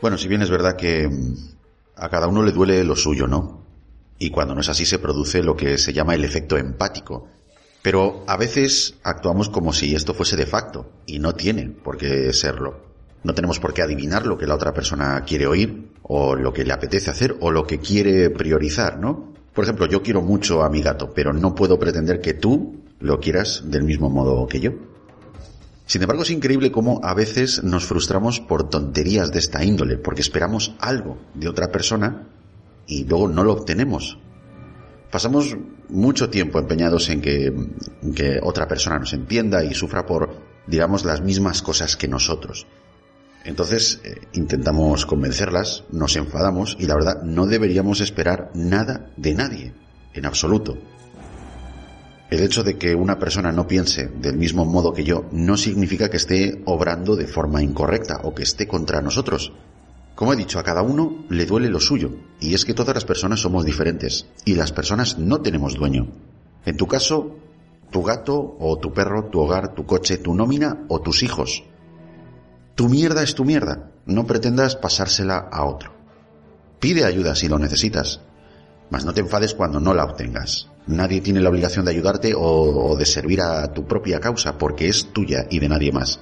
Bueno, si bien es verdad que mm, a cada uno le duele lo suyo, ¿no? Y cuando no es así se produce lo que se llama el efecto empático. Pero a veces actuamos como si esto fuese de facto, y no tiene por qué serlo. No tenemos por qué adivinar lo que la otra persona quiere oír, o lo que le apetece hacer, o lo que quiere priorizar, ¿no? Por ejemplo, yo quiero mucho a mi gato, pero no puedo pretender que tú lo quieras del mismo modo que yo. Sin embargo, es increíble cómo a veces nos frustramos por tonterías de esta índole, porque esperamos algo de otra persona y luego no lo obtenemos. Pasamos mucho tiempo empeñados en que, que otra persona nos entienda y sufra por, digamos, las mismas cosas que nosotros. Entonces eh, intentamos convencerlas, nos enfadamos y la verdad no deberíamos esperar nada de nadie, en absoluto. El hecho de que una persona no piense del mismo modo que yo no significa que esté obrando de forma incorrecta o que esté contra nosotros. Como he dicho, a cada uno le duele lo suyo, y es que todas las personas somos diferentes, y las personas no tenemos dueño. En tu caso, tu gato o tu perro, tu hogar, tu coche, tu nómina o tus hijos. Tu mierda es tu mierda, no pretendas pasársela a otro. Pide ayuda si lo necesitas, mas no te enfades cuando no la obtengas. Nadie tiene la obligación de ayudarte o, de servir a tu propia causa porque es tuya y de nadie más.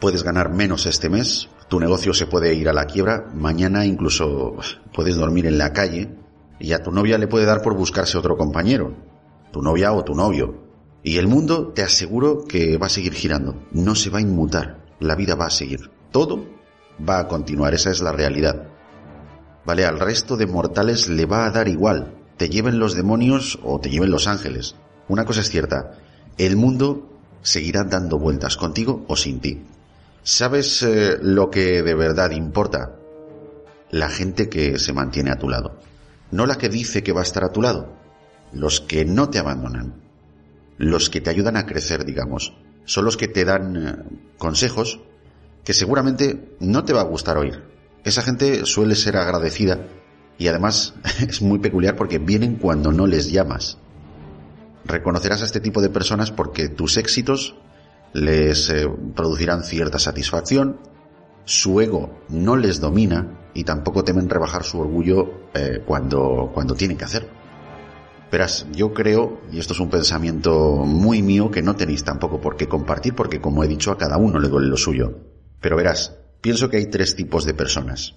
Puedes ganar menos este mes, tu negocio se puede ir a la quiebra, mañana incluso puedes dormir en la calle y a tu novia le puede dar por buscarse otro compañero, tu novia o tu novio. Y el mundo te aseguro que va a seguir girando, no se va a inmutar, la vida va a seguir, todo va a continuar, esa es la realidad. Vale, al resto de mortales le va a dar igual, te lleven los demonios o te lleven los ángeles. Una cosa es cierta, el mundo seguirá dando vueltas contigo o sin ti. ¿Sabes eh, lo que de verdad importa? La gente que se mantiene a tu lado. No la que dice que va a estar a tu lado. Los que no te abandonan. Los que te ayudan a crecer, digamos. Son los que te dan eh, consejos que seguramente no te va a gustar oír. Esa gente suele ser agradecida y además es muy peculiar porque vienen cuando no les llamas. Reconocerás a este tipo de personas porque tus éxitos les eh, producirán cierta satisfacción, su ego no les domina y tampoco temen rebajar su orgullo eh, cuando, cuando tienen que hacerlo. Verás, yo creo, y esto es un pensamiento muy mío que no tenéis tampoco por qué compartir porque como he dicho a cada uno le duele lo suyo. Pero verás, pienso que hay tres tipos de personas.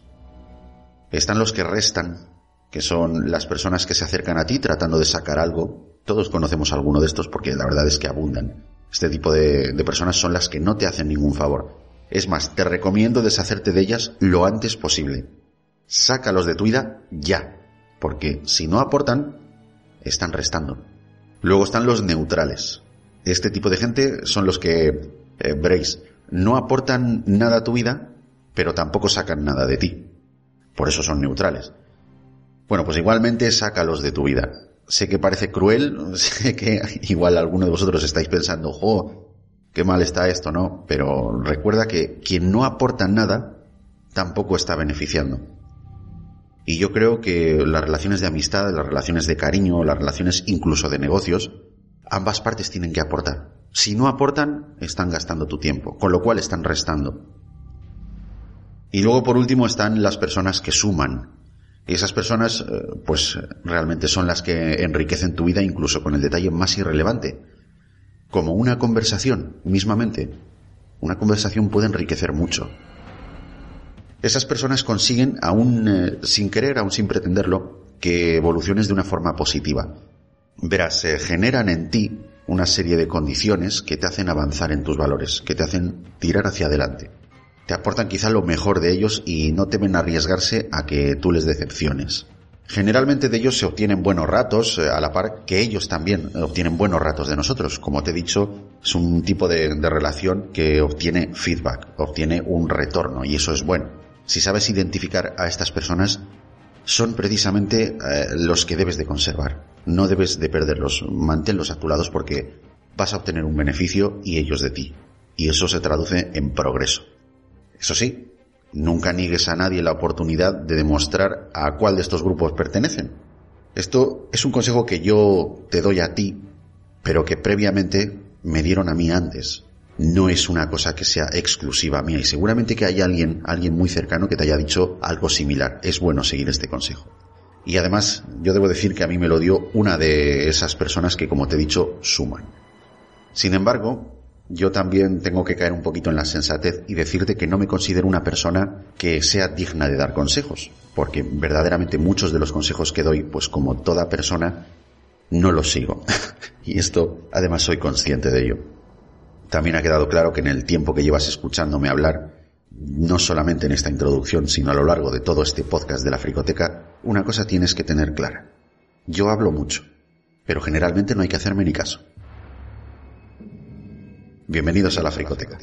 Están los que restan, que son las personas que se acercan a ti tratando de sacar algo. Todos conocemos alguno de estos porque la verdad es que abundan. Este tipo de, personas son las que no te hacen ningún favor. Es más, te recomiendo deshacerte de ellas lo antes posible. Sácalos de tu vida ya, porque si no aportan, están restando. Luego están los neutrales. Este tipo de gente son los que, eh, veréis, no aportan nada a tu vida, pero tampoco sacan nada de ti. Por eso son neutrales. Bueno, pues igualmente sácalos de tu vida. Sé que parece cruel, sé que igual alguno de vosotros estáis pensando, jo, qué mal está esto, ¿no? Pero recuerda que quien no aporta nada, tampoco está beneficiando. Y yo creo que las relaciones de amistad, las relaciones de cariño, las relaciones incluso de negocios, ambas partes tienen que aportar. Si no aportan, están gastando tu tiempo, con lo cual están restando. Y luego por último están las personas que suman. Y esas personas, eh, pues realmente son las que enriquecen tu vida incluso con el detalle más irrelevante. Como una conversación, mismamente. Una conversación puede enriquecer mucho. Esas personas consiguen, aún eh, sin querer, aún sin pretenderlo, que evoluciones de una forma positiva. Verás, se generan en ti una serie de condiciones que te hacen avanzar en tus valores, que te hacen tirar hacia adelante te aportan quizá lo mejor de ellos y no temen arriesgarse a que tú les decepciones. Generalmente de ellos se obtienen buenos ratos, eh, a la par que ellos también obtienen buenos ratos de nosotros. Como te he dicho, es un tipo de, relación que obtiene feedback, obtiene un retorno y eso es bueno. Si sabes identificar a estas personas, son precisamente eh, los que debes de conservar. No debes de perderlos, manténlos a tu lado porque vas a obtener un beneficio y ellos de ti. Y eso se traduce en progreso. Eso sí, nunca niegues a nadie la oportunidad de demostrar a cuál de estos grupos pertenecen. Esto es un consejo que yo te doy a ti, pero que previamente me dieron a mí antes. no es una cosa que sea exclusiva mía y seguramente que hay alguien, alguien muy cercano que te haya dicho algo similar. Es bueno seguir este consejo. Y además, yo debo decir que a mí me lo dio una de esas personas que, como te he dicho, suman. Sin embargo, yo también tengo que caer un poquito en la sensatez y decirte que no me considero una persona que sea digna de dar consejos, porque verdaderamente muchos de los consejos que doy, pues como toda persona, no los sigo. y esto, además, soy consciente de ello. También ha quedado claro que en el tiempo que llevas escuchándome hablar, no solamente en esta introducción, sino a lo largo de todo este podcast de la fricoteca, una cosa tienes que tener clara. Yo hablo mucho, pero generalmente no hay que hacerme ni caso. Bienvenidos a la fricoteca.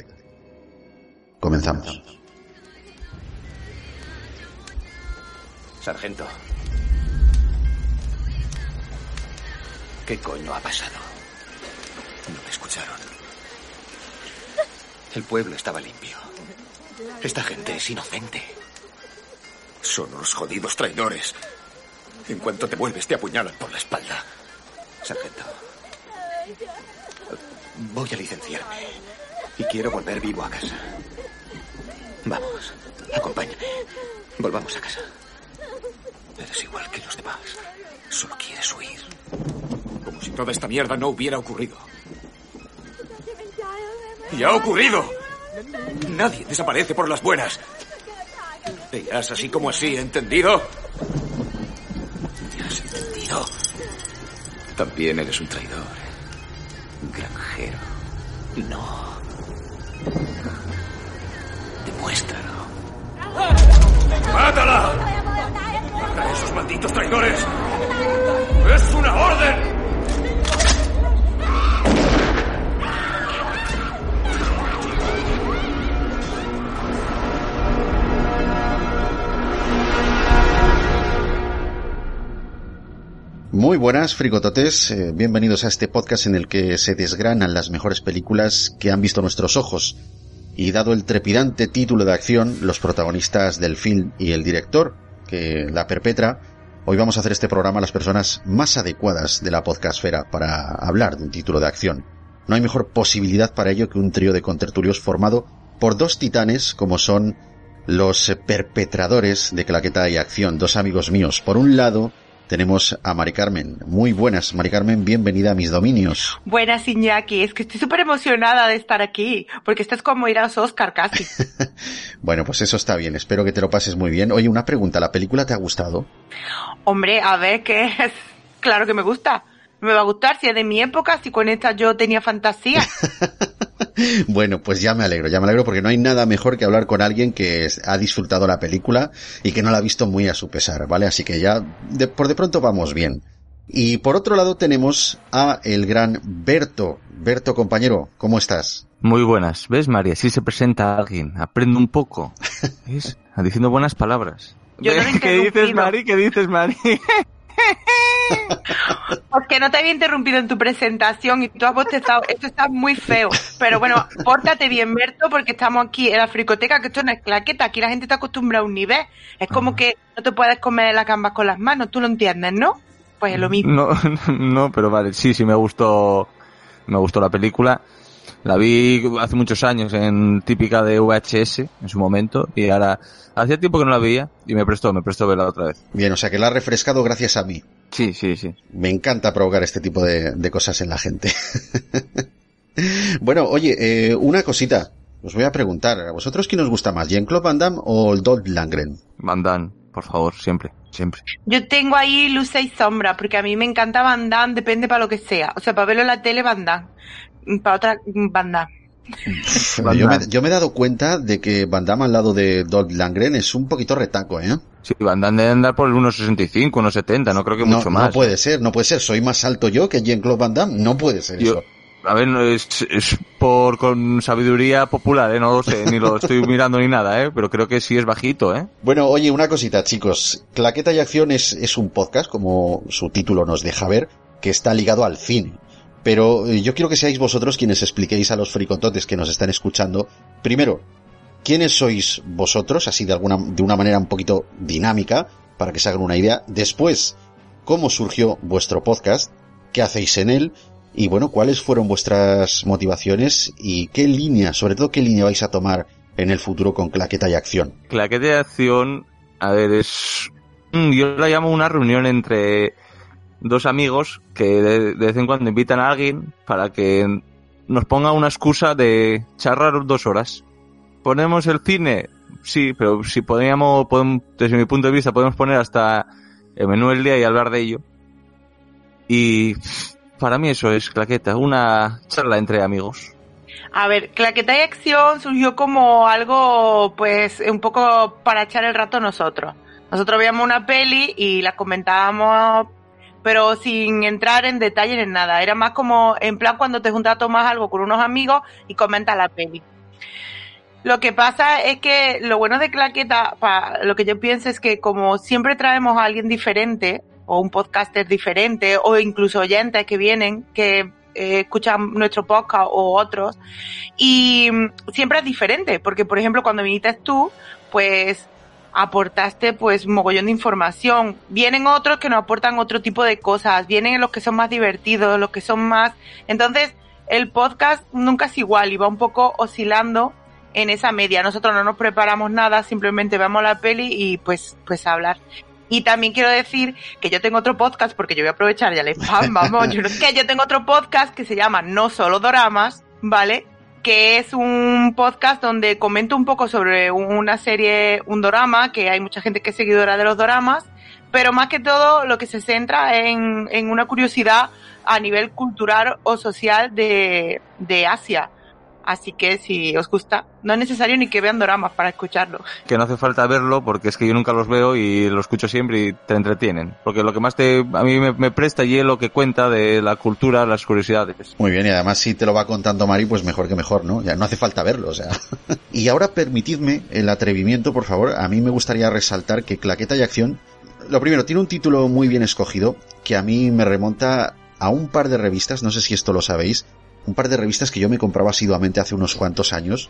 Comenzamos. Sargento. ¿Qué coño ha pasado? No me escucharon. El pueblo estaba limpio. Esta gente es inocente. Son unos jodidos traidores. En cuanto te vuelves, te apuñalan por la espalda. Sargento. Voy a licenciarme. Y quiero volver vivo a casa. Vamos, acompáñame. Volvamos a casa. Eres igual que los demás. Solo quieres huir. Como si toda esta mierda no hubiera ocurrido. ¡Y ha ocurrido! Nadie desaparece por las buenas. Verás así como así, ¿entendido? ¿Te has entendido? También eres un traidor. Granjero. No. Demuéstralo. ¡Mátala! ¡Mata a esos malditos traidores! ¡Es una orden! Muy buenas, frigototes. Eh, bienvenidos a este podcast en el que se desgranan las mejores películas que han visto nuestros ojos. Y dado el trepidante título de acción, los protagonistas del film y el director que la perpetra, hoy vamos a hacer este programa a las personas más adecuadas de la podcastfera para hablar de un título de acción. No hay mejor posibilidad para ello que un trío de contertulios formado por dos titanes como son los perpetradores de claqueta y acción, dos amigos míos. Por un lado, tenemos a Mari Carmen. Muy buenas, Mari Carmen, bienvenida a mis dominios. Buenas, Iñaki, es que estoy súper emocionada de estar aquí, porque esto es como ir a los Oscar casi. bueno, pues eso está bien, espero que te lo pases muy bien. Oye, una pregunta, ¿la película te ha gustado? Hombre, a ver, que es... Claro que me gusta. Me va a gustar si es de mi época, si con esta yo tenía fantasía. bueno, pues ya me alegro, ya me alegro porque no hay nada mejor que hablar con alguien que ha disfrutado la película y que no la ha visto muy a su pesar, ¿vale? Así que ya de, por de pronto vamos bien. Y por otro lado tenemos a el gran Berto. Berto, compañero, ¿cómo estás? Muy buenas. ¿Ves, María? Si se presenta alguien, aprende un poco. ¿Ves? Diciendo buenas palabras. Yo no ¿Qué dices, Mari? ¿Qué dices, Mari? Porque no te había interrumpido en tu presentación y tú has bostezado. Esto está muy feo. Pero bueno, pórtate bien, Berto, porque estamos aquí en la fricoteca, que esto no es claqueta. Aquí la gente está acostumbrada a un nivel. Es como que no te puedes comer la gambas con las manos. Tú lo entiendes, ¿no? Pues es lo mismo. No, no, pero vale. Sí, sí, me gustó. Me gustó la película. La vi hace muchos años en típica de VHS en su momento y ahora hacía tiempo que no la veía y me prestó, me prestó verla otra vez. Bien, o sea que la ha refrescado gracias a mí. Sí, sí, sí. Me encanta provocar este tipo de, de cosas en la gente. bueno, oye, eh, una cosita. Os voy a preguntar, ¿a vosotros quién os gusta más, Jean-Claude Van Damme o el Dolph Langren? Van Damme, por favor, siempre, siempre. Yo tengo ahí luces y sombra, porque a mí me encanta Van Damme, depende para lo que sea. O sea, para verlo en la tele, Van Damme. Para otra, Van Damme. yo, me, yo, me, he dado cuenta de que Van Damme al lado de Dolph Langren es un poquito retaco, ¿eh? Sí, Van Damme debe andar por el 1,65, 1,70, no creo que no, mucho más. No puede ser, no puede ser. Soy más alto yo que Jean-Claude Van Damme. No puede ser yo, eso. A ver, es, es, por con sabiduría popular, ¿eh? No lo sé, ni lo estoy mirando ni nada, ¿eh? Pero creo que sí es bajito, ¿eh? Bueno, oye, una cosita, chicos. Claqueta y Acción es, es un podcast, como su título nos deja ver, que está ligado al cine. Pero yo quiero que seáis vosotros quienes expliquéis a los fricototes que nos están escuchando, primero, quiénes sois vosotros, así de alguna, de una manera un poquito dinámica, para que se hagan una idea. Después, cómo surgió vuestro podcast, qué hacéis en él, Y bueno, ¿cuáles fueron vuestras motivaciones y qué línea, sobre todo qué línea vais a tomar en el futuro con Claqueta y Acción? Claqueta y Acción, a ver, es... Yo la llamo una reunión entre dos amigos que de, vez en cuando invitan a alguien para que nos ponga una excusa de charlar dos horas. ¿Ponemos el cine? Sí, pero si podríamos, desde mi punto de vista, podemos poner hasta el menú del día y hablar de ello. Y para mí eso es claqueta, una charla entre amigos. A ver, Claqueta y Acción surgió como algo, pues, un poco para echar el rato nosotros. Nosotros veíamos una peli y la comentábamos, pero sin entrar en detalle en nada. Era más como, en plan, cuando te juntas a tomar algo con unos amigos y comentas la peli. Lo que pasa es que lo bueno de Claqueta, para lo que yo pienso es que como siempre traemos a alguien diferente, o un podcaster diferente, o incluso oyentes que vienen, que eh, escuchan nuestro podcast o otros, y mm, siempre es diferente, porque por ejemplo cuando viniste tú, pues aportaste pues mogollón de información. Vienen otros que nos aportan otro tipo de cosas, vienen los que son más divertidos, los que son más... Entonces, el podcast nunca es igual y va un poco oscilando en esa media. Nosotros no nos preparamos nada, simplemente vemos la peli y pues, pues hablar. Y también quiero decir que yo tengo otro podcast, porque yo voy a aprovechar ya le spam, vamos, que yo tengo otro podcast que se llama No Solo Doramas, ¿vale? Que es un podcast donde comento un poco sobre una serie, un dorama, que hay mucha gente que es seguidora de los doramas, pero más que todo lo que se centra en, en una curiosidad a nivel cultural o social de, de Asia. Así que si os gusta, no es necesario ni que vean doramas para escucharlo. Que no hace falta verlo porque es que yo nunca los veo y lo escucho siempre y te entretienen. Porque lo que más te, a mí me, presta y es lo que cuenta de la cultura, las curiosidades. Muy bien, y además si te lo va contando Mari, pues mejor que mejor, ¿no? Ya no hace falta verlo, o sea. y ahora permitidme el atrevimiento, por favor. A mí me gustaría resaltar que Claqueta y Acción, lo primero, tiene un título muy bien escogido que a mí me remonta a un par de revistas, no sé si esto lo sabéis, un par de revistas que yo me compraba asiduamente hace unos cuantos años.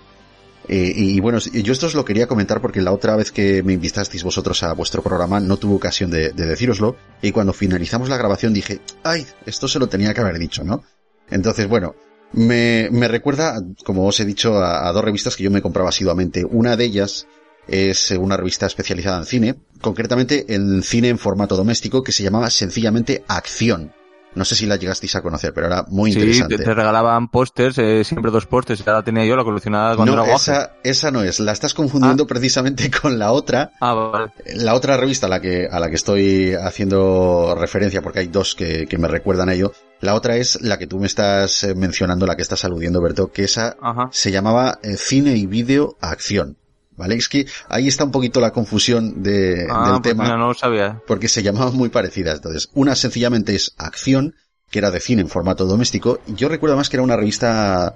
Eh, y, bueno, yo esto os lo quería comentar porque la otra vez que me invitasteis vosotros a vuestro programa no tuve ocasión de, de. Y cuando finalizamos la grabación dije, ay, esto se lo tenía que haber dicho, ¿no? Entonces, bueno, me, me recuerda, como os he dicho, a, a, dos revistas que yo me compraba asiduamente. Una de ellas es una revista especializada en cine, concretamente en cine en formato doméstico que se llamaba sencillamente Acción. No sé si la llegasteis a conocer, pero era muy interesante. Sí, te, regalaban pósters, eh, siempre dos pósters, y la tenía yo, la coleccionada cuando no, esa, esa no es, la estás confundiendo ah. precisamente con la otra. Ah, vale. La otra revista a la que, a la que estoy haciendo referencia, porque hay dos que, que me recuerdan a ello. La otra es la que tú me estás eh, mencionando, la que estás aludiendo, Berto, que esa se llamaba eh, Cine y Vídeo Acción. ¿Vale? Es que ahí está un poquito la confusión de, ah, del pues tema. no lo sabía. Porque se llamaban muy parecidas. Entonces, una sencillamente es Acción, que era de cine en formato doméstico. Yo recuerdo más que era una revista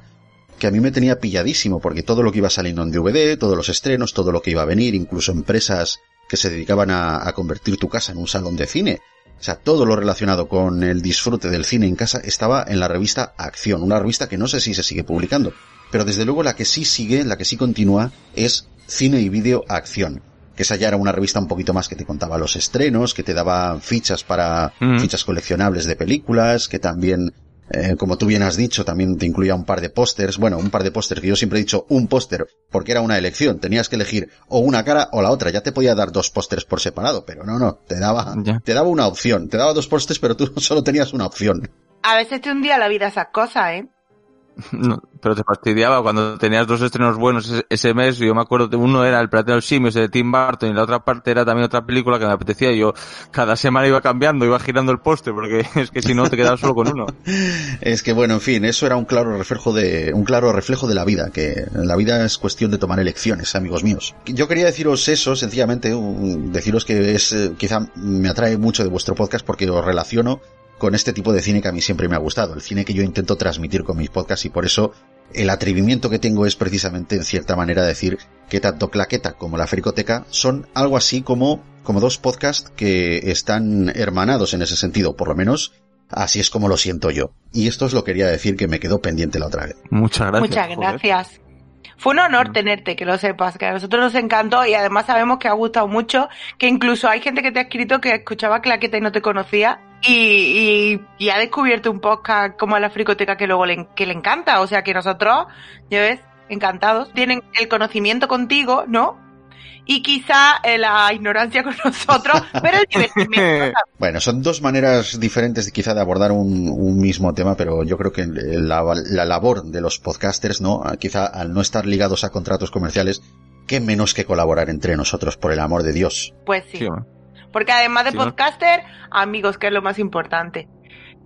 que a mí me tenía pilladísimo, porque todo lo que iba saliendo en DVD, todos los estrenos, todo lo que iba a venir, incluso empresas que se dedicaban a, a convertir tu casa en un salón de cine. O sea, todo lo relacionado con el disfrute del cine en casa estaba en la revista Acción, una revista que no sé si se sigue publicando. Pero desde luego la que sí sigue, la que sí continúa, es Cine y Vídeo Acción. Que esa ya era una revista un poquito más que te contaba los estrenos, que te daba fichas para Mm. fichas coleccionables de películas, que también, eh, como tú bien has dicho, también te incluía un par de pósters. Bueno, un par de pósters que yo siempre he dicho un póster porque era una elección. Tenías que elegir o una cara o la otra. Ya te podía dar dos pósters por separado, pero no, no. Te daba, te daba una opción. Te daba dos pósters, pero tú solo tenías una opción. A veces te hundía la vida esas cosas, ¿eh? No, pero te fastidiaba cuando tenías dos estrenos buenos ese, mes. Yo me acuerdo uno era El los Simios de Tim Burton y la otra parte era también otra película que me apetecía. Y yo cada semana iba cambiando, iba girando el póster porque es que si no te quedabas solo con uno. Es que bueno, en fin, eso era un claro reflejo de, un claro reflejo de la vida, que la vida es cuestión de tomar elecciones, amigos míos. Yo quería deciros eso, sencillamente, deciros que es, eh, quizá me atrae mucho de vuestro podcast porque os relaciono con este tipo de cine que a mí siempre me ha gustado, el cine que yo intento transmitir con mis podcasts y por eso el atrevimiento que tengo es precisamente en cierta manera decir que tanto Claqueta como la Fricoteca son algo así como, como dos podcasts que están hermanados en ese sentido, por lo menos así es como lo siento yo. Y esto os lo quería decir que me quedó pendiente la otra vez. Muchas gracias. Muchas joder. gracias. Fue un honor tenerte, que lo sepas, que a nosotros nos encantó y además sabemos que ha gustado mucho, que incluso hay gente que te ha escrito que escuchaba claqueta y no te conocía y, y, y ha descubierto un podcast como la fricoteca que luego le, que le encanta. O sea que nosotros, ya ves, encantados, tienen el conocimiento contigo, ¿no? Y quizá eh, la ignorancia con nosotros, pero el divertimiento. Bueno, son dos maneras diferentes de, quizá de abordar un, un mismo tema, pero yo creo que la, la labor de los podcasters, ¿no? Quizá al no estar ligados a contratos comerciales, qué menos que colaborar entre nosotros, por el amor de Dios. Pues sí. Porque además de Sí, ¿no? podcaster, amigos, que es lo más importante.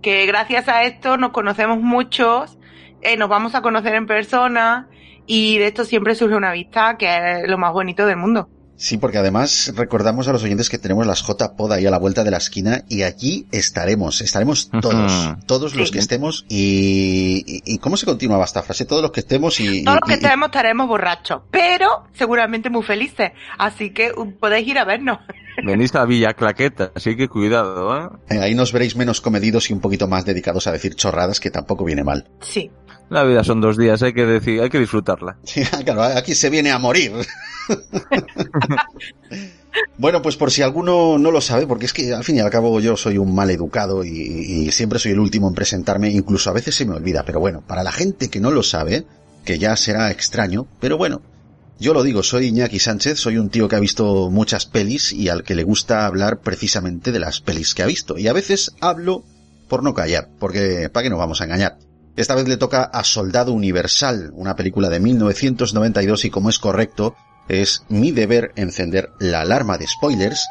Que gracias a esto nos conocemos muchos, eh, nos vamos a conocer en persona y de esto siempre surge una vista que es lo más bonito del mundo. Sí, porque además recordamos a los oyentes que tenemos las J-Pod ahí a la vuelta de la esquina y allí estaremos, estaremos todos, todos los Sí. que estemos y, y, y ¿cómo se continuaba esta frase? Todos los que estemos y... Todos y- los que y- estemos estaremos borrachos, pero seguramente muy felices. Así que uh, podéis ir a vernos. Venís a Villa Claqueta, así que cuidado, ¿eh? eh, ahí nos veréis menos comedidos y un poquito más dedicados a decir chorradas que tampoco viene mal. Sí. La vida son dos días, hay que decir, hay que disfrutarla. Sí, claro, aquí se viene a morir. Bueno, pues por si alguno no lo sabe, porque es que al fin y al cabo yo soy un mal educado y, y siempre soy el último en presentarme, incluso a veces se me olvida, pero bueno, para la gente que no lo sabe, que ya será extraño, pero bueno, yo lo digo, soy Iñaki Sánchez, soy un tío que ha visto muchas pelis y al que le gusta hablar precisamente de las pelis que ha visto, y a veces hablo por no callar, porque ¿para qué nos vamos a engañar? Esta vez le toca a Soldado Universal, una película de 1992 y como es correcto, es mi deber encender la alarma de spoilers.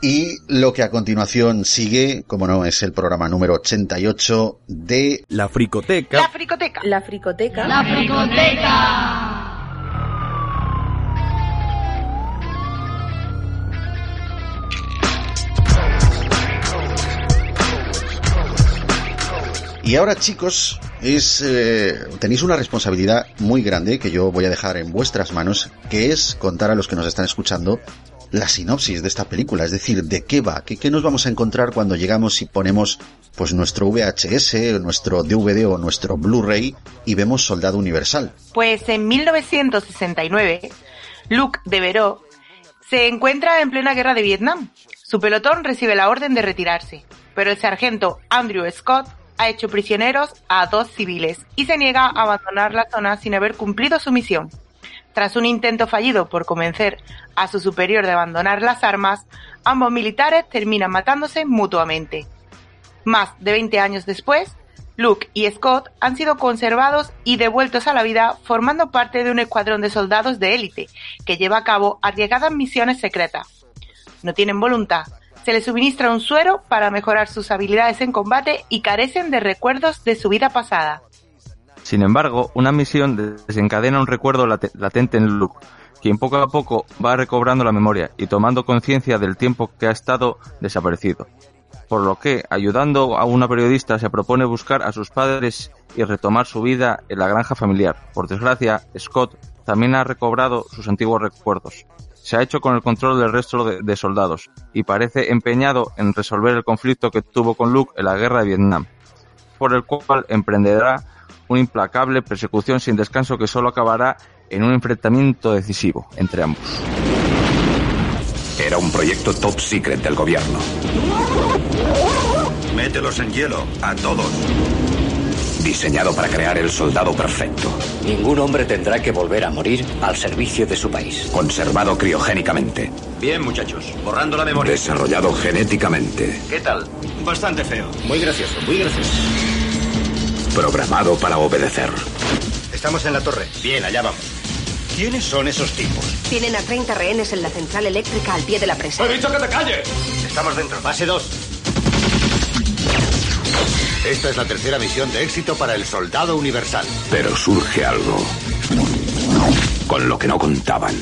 Y lo que a continuación sigue, como no, es el programa número 88 de La fricoteca. La fricoteca. La fricoteca. La fricoteca. Y ahora, chicos, es eh, tenéis una responsabilidad muy grande que yo voy a dejar en vuestras manos, que es contar a los que nos están escuchando la sinopsis de esta película, es decir, de qué va, qué, qué nos vamos a encontrar cuando llegamos y ponemos pues nuestro VHS, nuestro DVD o nuestro Blu-ray y vemos Soldado Universal. Pues en 1969, Luke Devereaux se encuentra en plena guerra de Vietnam. Su pelotón recibe la orden de retirarse, pero el sargento Andrew Scott ha hecho prisioneros a dos civiles y se niega a abandonar la zona sin haber cumplido su misión. Tras un intento fallido por convencer a su superior de abandonar las armas, ambos militares terminan matándose mutuamente. Más de 20 años después, Luke y Scott han sido conservados y devueltos a la vida formando parte de un escuadrón de soldados de élite que lleva a cabo arriesgadas misiones secretas. No tienen voluntad, se les suministra un suero para mejorar sus habilidades en combate y carecen de recuerdos de su vida pasada. Sin embargo, una misión desencadena un recuerdo late- latente en Luke, quien poco a poco va recobrando la memoria y tomando conciencia del tiempo que ha estado desaparecido. Por lo que, ayudando a una periodista, se propone buscar a sus padres y retomar su vida en la granja familiar. Por desgracia, Scott también ha recobrado sus antiguos recuerdos. Se ha hecho con el control del resto de, de soldados y parece empeñado en resolver el conflicto que tuvo con Luke en la guerra de Vietnam, por el cual emprenderá una implacable persecución sin descanso que solo acabará en un enfrentamiento decisivo entre ambos. Era un proyecto top secret del gobierno. Mételos en hielo, a todos. Diseñado para crear el soldado perfecto. Ningún hombre tendrá que volver a morir al servicio de su país. Conservado criogénicamente. Bien, muchachos, borrando la memoria. Desarrollado genéticamente. ¿Qué tal? Bastante feo. Muy gracioso, muy gracioso. Programado para obedecer. Estamos en la torre. Bien, allá vamos. ¿Quiénes son esos tipos? Tienen a 30 rehenes en la central eléctrica al pie de la presa. dicho que te calles! Estamos dentro. Fase 2. Esta es la tercera misión de éxito para el Soldado Universal. Pero surge algo. Con lo que no contaban.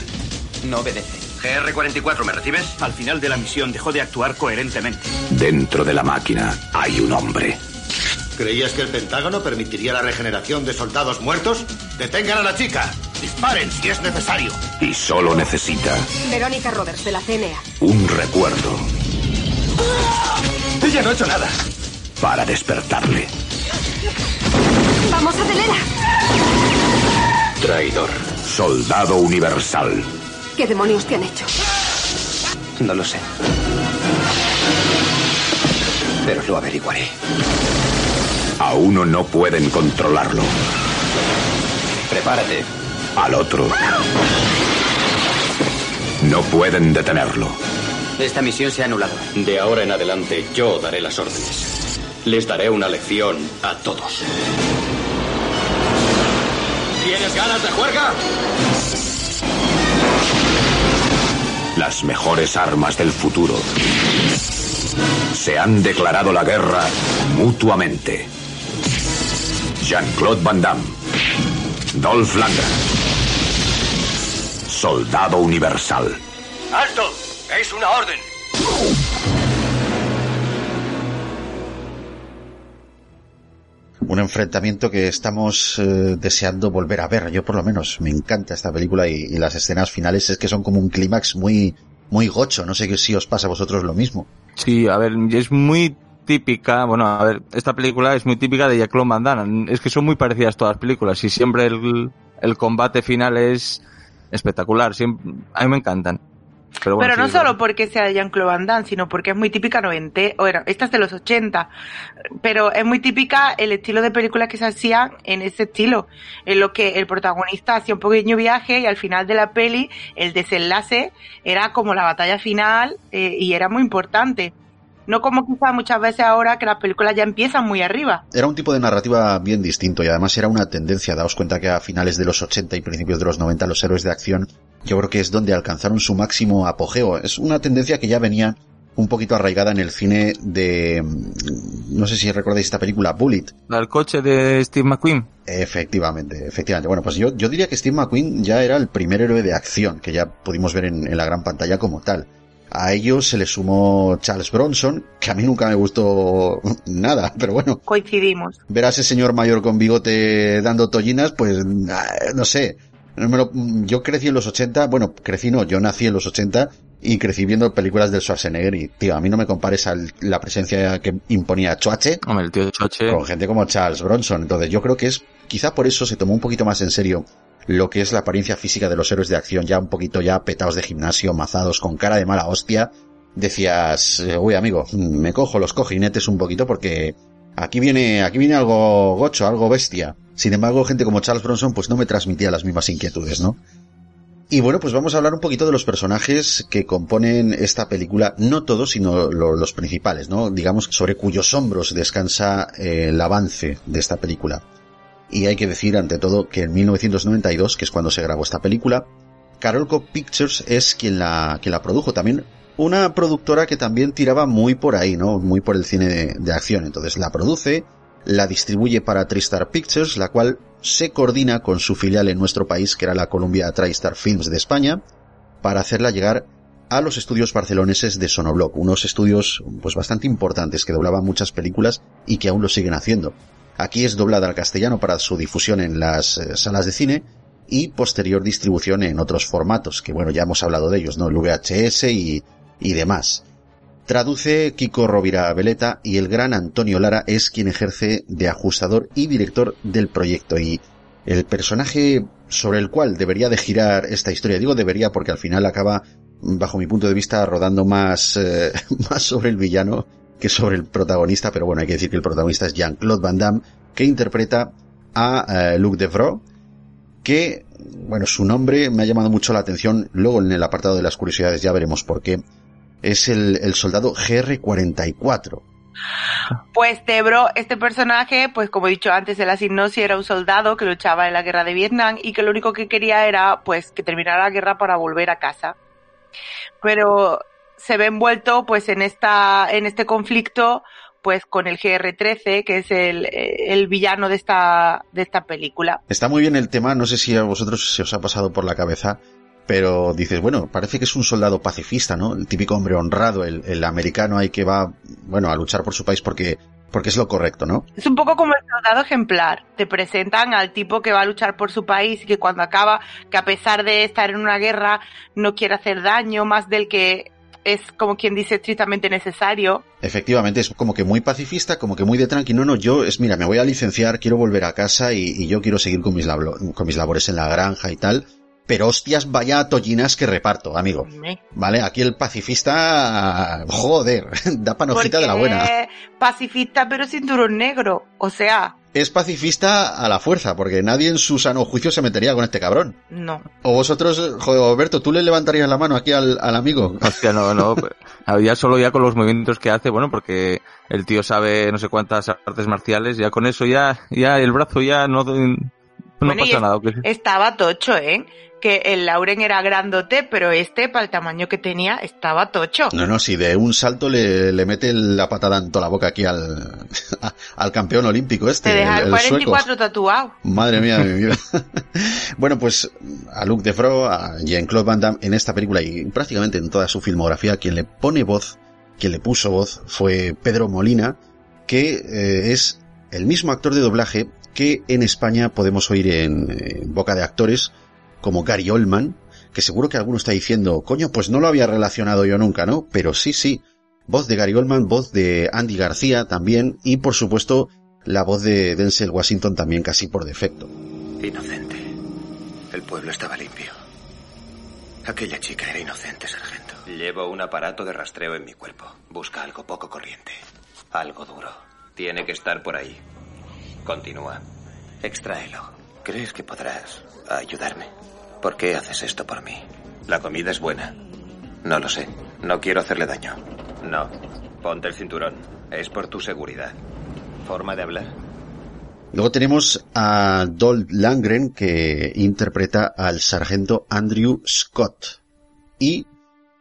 No obedece. GR-44, ¿me recibes? Al final de la misión dejó de actuar coherentemente. Dentro de la máquina hay un hombre. ¿Creías que el Pentágono permitiría la regeneración de soldados muertos? ¡Detengan a la chica! ¡Disparen si es necesario! Y solo necesita Verónica Roberts, de la CNA. un recuerdo ¡Ella no ha hecho nada! Para despertarle. ¡Vamos, acelera! Traidor. Soldado universal. ¿Qué demonios te han hecho? No lo sé. Pero lo averiguaré. A uno no pueden controlarlo. Prepárate. Al otro. No pueden detenerlo. Esta misión se ha anulado. De ahora en adelante yo daré las órdenes. Les daré una lección a todos. ¿Tienes ganas de juerga? Las mejores armas del futuro se han declarado la guerra mutuamente. Jean-Claude Van Damme, Dolph Lundgren, Soldado Universal. ¡Alto! ¡Es una orden! Un enfrentamiento que estamos eh, deseando volver a ver. Yo por lo menos me encanta esta película y, las escenas finales es que son como un clímax muy, muy gocho. No sé si os pasa a vosotros lo mismo. Sí, a ver, es muy típica, bueno, a ver, esta película es muy típica de Jean-Claude. Es que son muy parecidas todas las películas y siempre el, el combate final es espectacular. Siempre, a mí me encantan. Pero, bueno, Pero no sí, solo porque sea de Jean-Claude Van Damme, sino porque es muy típica 90, bueno, esta es de los 80, pero es muy típica el estilo de películas que se hacían en ese estilo, en lo que el protagonista hacía un pequeño viaje y al final de la peli el desenlace era como la batalla final eh, y era muy importante. No como quizá muchas veces ahora que las películas ya empiezan muy arriba. Era un tipo de narrativa bien distinto y además era una tendencia. Daos cuenta que a finales de los 80 y principios de los 90 los héroes de acción yo creo que es donde alcanzaron su máximo apogeo. Es una tendencia que ya venía un poquito arraigada en el cine de... No sé si recordáis esta película, Bullet. El coche de Steve McQueen. Efectivamente, efectivamente. Bueno, pues yo, yo diría que Steve McQueen ya era el primer héroe de acción que ya pudimos ver en, en la gran pantalla como tal. A ellos se le sumó Charles Bronson, que a mí nunca me gustó nada, pero bueno. Coincidimos. Ver a ese señor mayor con bigote dando tollinas, pues no sé. No lo, yo crecí en los 80, bueno, crecí no, yo nací en los 80 y crecí viendo películas del Schwarzenegger y, tío, a mí no me compares a la presencia que imponía Choache Hombre, el tío con gente como Charles Bronson. Entonces yo creo que es, quizá por eso se tomó un poquito más en serio lo que es la apariencia física de los héroes de acción, ya un poquito ya petados de gimnasio, mazados, con cara de mala hostia. Decías, eh, uy amigo, me cojo los cojinetes un poquito porque aquí viene, aquí viene algo gocho, algo bestia. Sin embargo, gente como Charles Bronson pues no me transmitía las mismas inquietudes, ¿no? Y bueno, pues vamos a hablar un poquito de los personajes que componen esta película, no todos, sino lo, los principales, ¿no? Digamos sobre cuyos hombros descansa el avance de esta película. Y hay que decir, ante todo, que en 1992, que es cuando se grabó esta película, Carolco Pictures es quien la, quien la produjo. También una productora que también tiraba muy por ahí, ¿no? Muy por el cine de, acción. Entonces la produce, la distribuye para TriStar Pictures, la cual se coordina con su filial en nuestro país, que era la Columbia TriStar Films de España, para hacerla llegar a los estudios barceloneses de Sonobloc, unos estudios pues bastante importantes que doblaban muchas películas y que aún lo siguen haciendo. Aquí es doblada al castellano para su difusión en las eh, salas de cine y posterior distribución en otros formatos, que bueno, ya hemos hablado de ellos, ¿no? El VHS y, y demás. Traduce Kiko Rovira Veleta y el gran Antonio Lara es quien ejerce de ajustador y director del proyecto y el personaje sobre el cual debería de girar esta historia, digo debería porque al final acaba, bajo mi punto de vista, rodando más, eh, más sobre el villano que sobre el protagonista, pero bueno, hay que decir que el protagonista es Jean-Claude Van Damme, que interpreta a eh, Luc Devro, que, bueno, su nombre me ha llamado mucho la atención, luego en el apartado de las curiosidades ya veremos por qué, es el, soldado GR-44. Pues Debro, este personaje, pues como he dicho antes, el asignosi era un soldado que luchaba en la guerra de Vietnam y que lo único que quería era, pues, que terminara la guerra para volver a casa. Pero se ve envuelto, pues, en esta, en este conflicto, pues, con el GR13, que es el, el villano de esta, de esta película. Está muy bien el tema, no sé si a vosotros se os ha pasado por la cabeza, pero dices, bueno, parece que es un soldado pacifista, ¿no? El típico hombre honrado, el, el americano ahí que va, bueno, a luchar por su país porque, porque es lo correcto, ¿no? Es un poco como el soldado ejemplar. Te presentan al tipo que va a luchar por su país y que cuando acaba, que a pesar de estar en una guerra, no quiere hacer daño más del que es como quien dice estrictamente necesario. Efectivamente, es como que muy pacifista, como que muy de tranqui. No, no, yo es, mira, me voy a licenciar, quiero volver a casa y, yo quiero seguir con mis, lablo, con mis labores en la granja y tal Pero hostias, vaya tollinas que reparto, amigo. Vale, aquí el pacifista, joder, da panojita de la buena. Es pacifista pero cinturón negro, o sea... Es pacifista a la fuerza, porque nadie en su sano juicio se metería con este cabrón. No. O vosotros, joder, Alberto, ¿tú le levantarías la mano aquí al, al amigo? Hostia, no, no. ya solo ya con los movimientos que hace, bueno, porque el tío sabe no sé cuántas artes marciales, ya con eso ya, ya el brazo ya no, no Bueno, y pasa es- nada. Estaba tocho, ¿eh? Que el Lauren era grandote, pero este, para el tamaño que tenía, estaba tocho. No, no, si de un salto le, le mete la patada en toda la boca aquí al, al campeón olímpico este, Te deja el, el el sueco. 44 tatuado. Madre mía mi vida. bueno, pues a Luke Defro, a Jean-Claude Van Damme en esta película y prácticamente en toda su filmografía, quien le pone voz, quien le puso voz fue Pedro Molina, que eh, es el mismo actor de doblaje que en España podemos oír en, en boca de actores como Gary Oldman, que seguro que alguno está diciendo, coño, pues no lo había relacionado yo nunca, ¿no? Pero sí, sí. Voz de Gary Oldman, voz de Andy García también, y por supuesto, la voz de Denzel Washington también casi por defecto. Inocente. El pueblo estaba limpio. Aquella chica era inocente, sargento. Llevo un aparato de rastreo en mi cuerpo. Busca algo poco corriente. Algo duro. Tiene que estar por ahí. Continúa. Extráelo. ¿Crees que podrás ayudarme? ¿Por qué haces esto por mí? La comida es buena. No lo sé. No quiero hacerle daño. No. Ponte el cinturón. Es por tu seguridad. ¿Forma de hablar? Luego tenemos a Dolph Langren que interpreta al sargento Andrew Scott y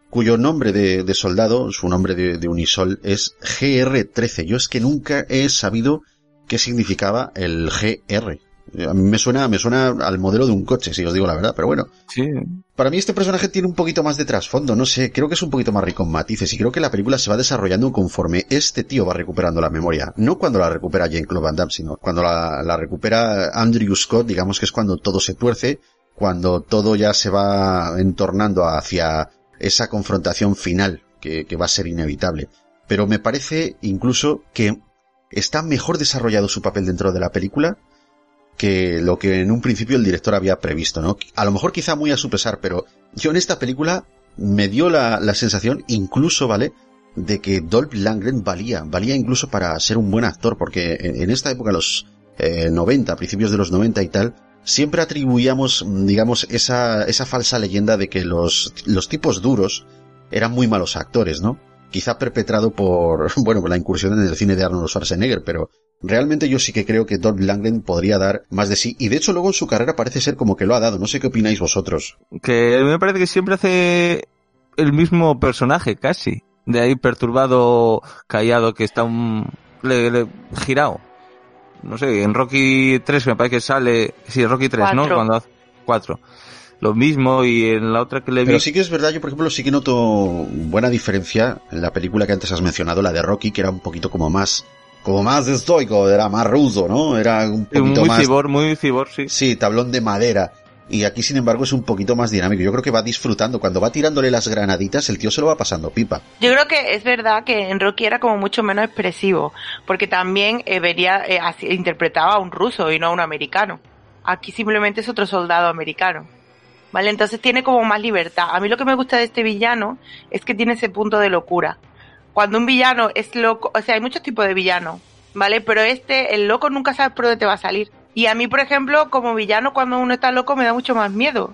cuyo nombre de, de soldado, su nombre de, de unisol es GR-13. Yo es que nunca he sabido qué significaba el GR. A mí me suena, me suena al modelo de un coche, si os digo la verdad, pero bueno. Sí. Para mí este personaje tiene un poquito más de trasfondo, no sé, creo que es un poquito más rico en matices y creo que la película se va desarrollando conforme este tío va recuperando la memoria. No cuando la recupera Jean-Claude Van Damme, sino cuando la, la recupera Andrew Scott, digamos que es cuando todo se tuerce, cuando todo ya se va entornando hacia esa confrontación final que, que va a ser inevitable. Pero me parece incluso que está mejor desarrollado su papel dentro de la película que lo que en un principio el director había previsto, ¿no? A lo mejor quizá muy a su pesar, pero yo en esta película me dio la, la sensación, incluso, ¿vale? De que Dolph Lundgren valía, valía incluso para ser un buen actor, porque en, esta época, los eh, 90, principios de los 90 y tal, siempre atribuíamos, digamos, esa, esa falsa leyenda de que los, los tipos duros eran muy malos actores, ¿no? Quizá perpetrado por, bueno, por la incursión en el cine de Arnold Schwarzenegger, pero realmente yo sí que creo que Dolph Lundgren podría dar más de sí, y de hecho luego en su carrera parece ser como que lo ha dado, no sé qué opináis vosotros. Que me parece que siempre hace el mismo personaje, casi. De ahí perturbado, callado, que está un... Le, le- girado. No sé, en Rocky 3 me parece que sale... Sí, en Rocky 3, ¿no? Cuando hace... 4. Lo mismo y en la otra que le vi... Pero sí que es verdad, yo por ejemplo sí que noto buena diferencia en la película que antes has mencionado, la de Rocky, que era un poquito como más, como más estoico, era más ruso, ¿no? Era un poquito muy más... cibor, muy cibor, sí. Sí, tablón de madera. Y aquí, sin embargo, es un poquito más dinámico. Yo creo que va disfrutando. Cuando va tirándole las granaditas, el tío se lo va pasando pipa. Yo creo que es verdad que en Rocky era como mucho menos expresivo, porque también eh, vería, eh, así- interpretaba a un ruso y no a un americano. Aquí simplemente es otro soldado americano. ¿Vale? Entonces tiene como más libertad. A mí lo que me gusta de este villano es que tiene ese punto de locura. Cuando un villano es loco, o sea, hay muchos tipos de villanos, ¿vale? Pero este, el loco nunca sabe por dónde te va a salir. Y a mí, por ejemplo, como villano, cuando uno está loco me da mucho más miedo.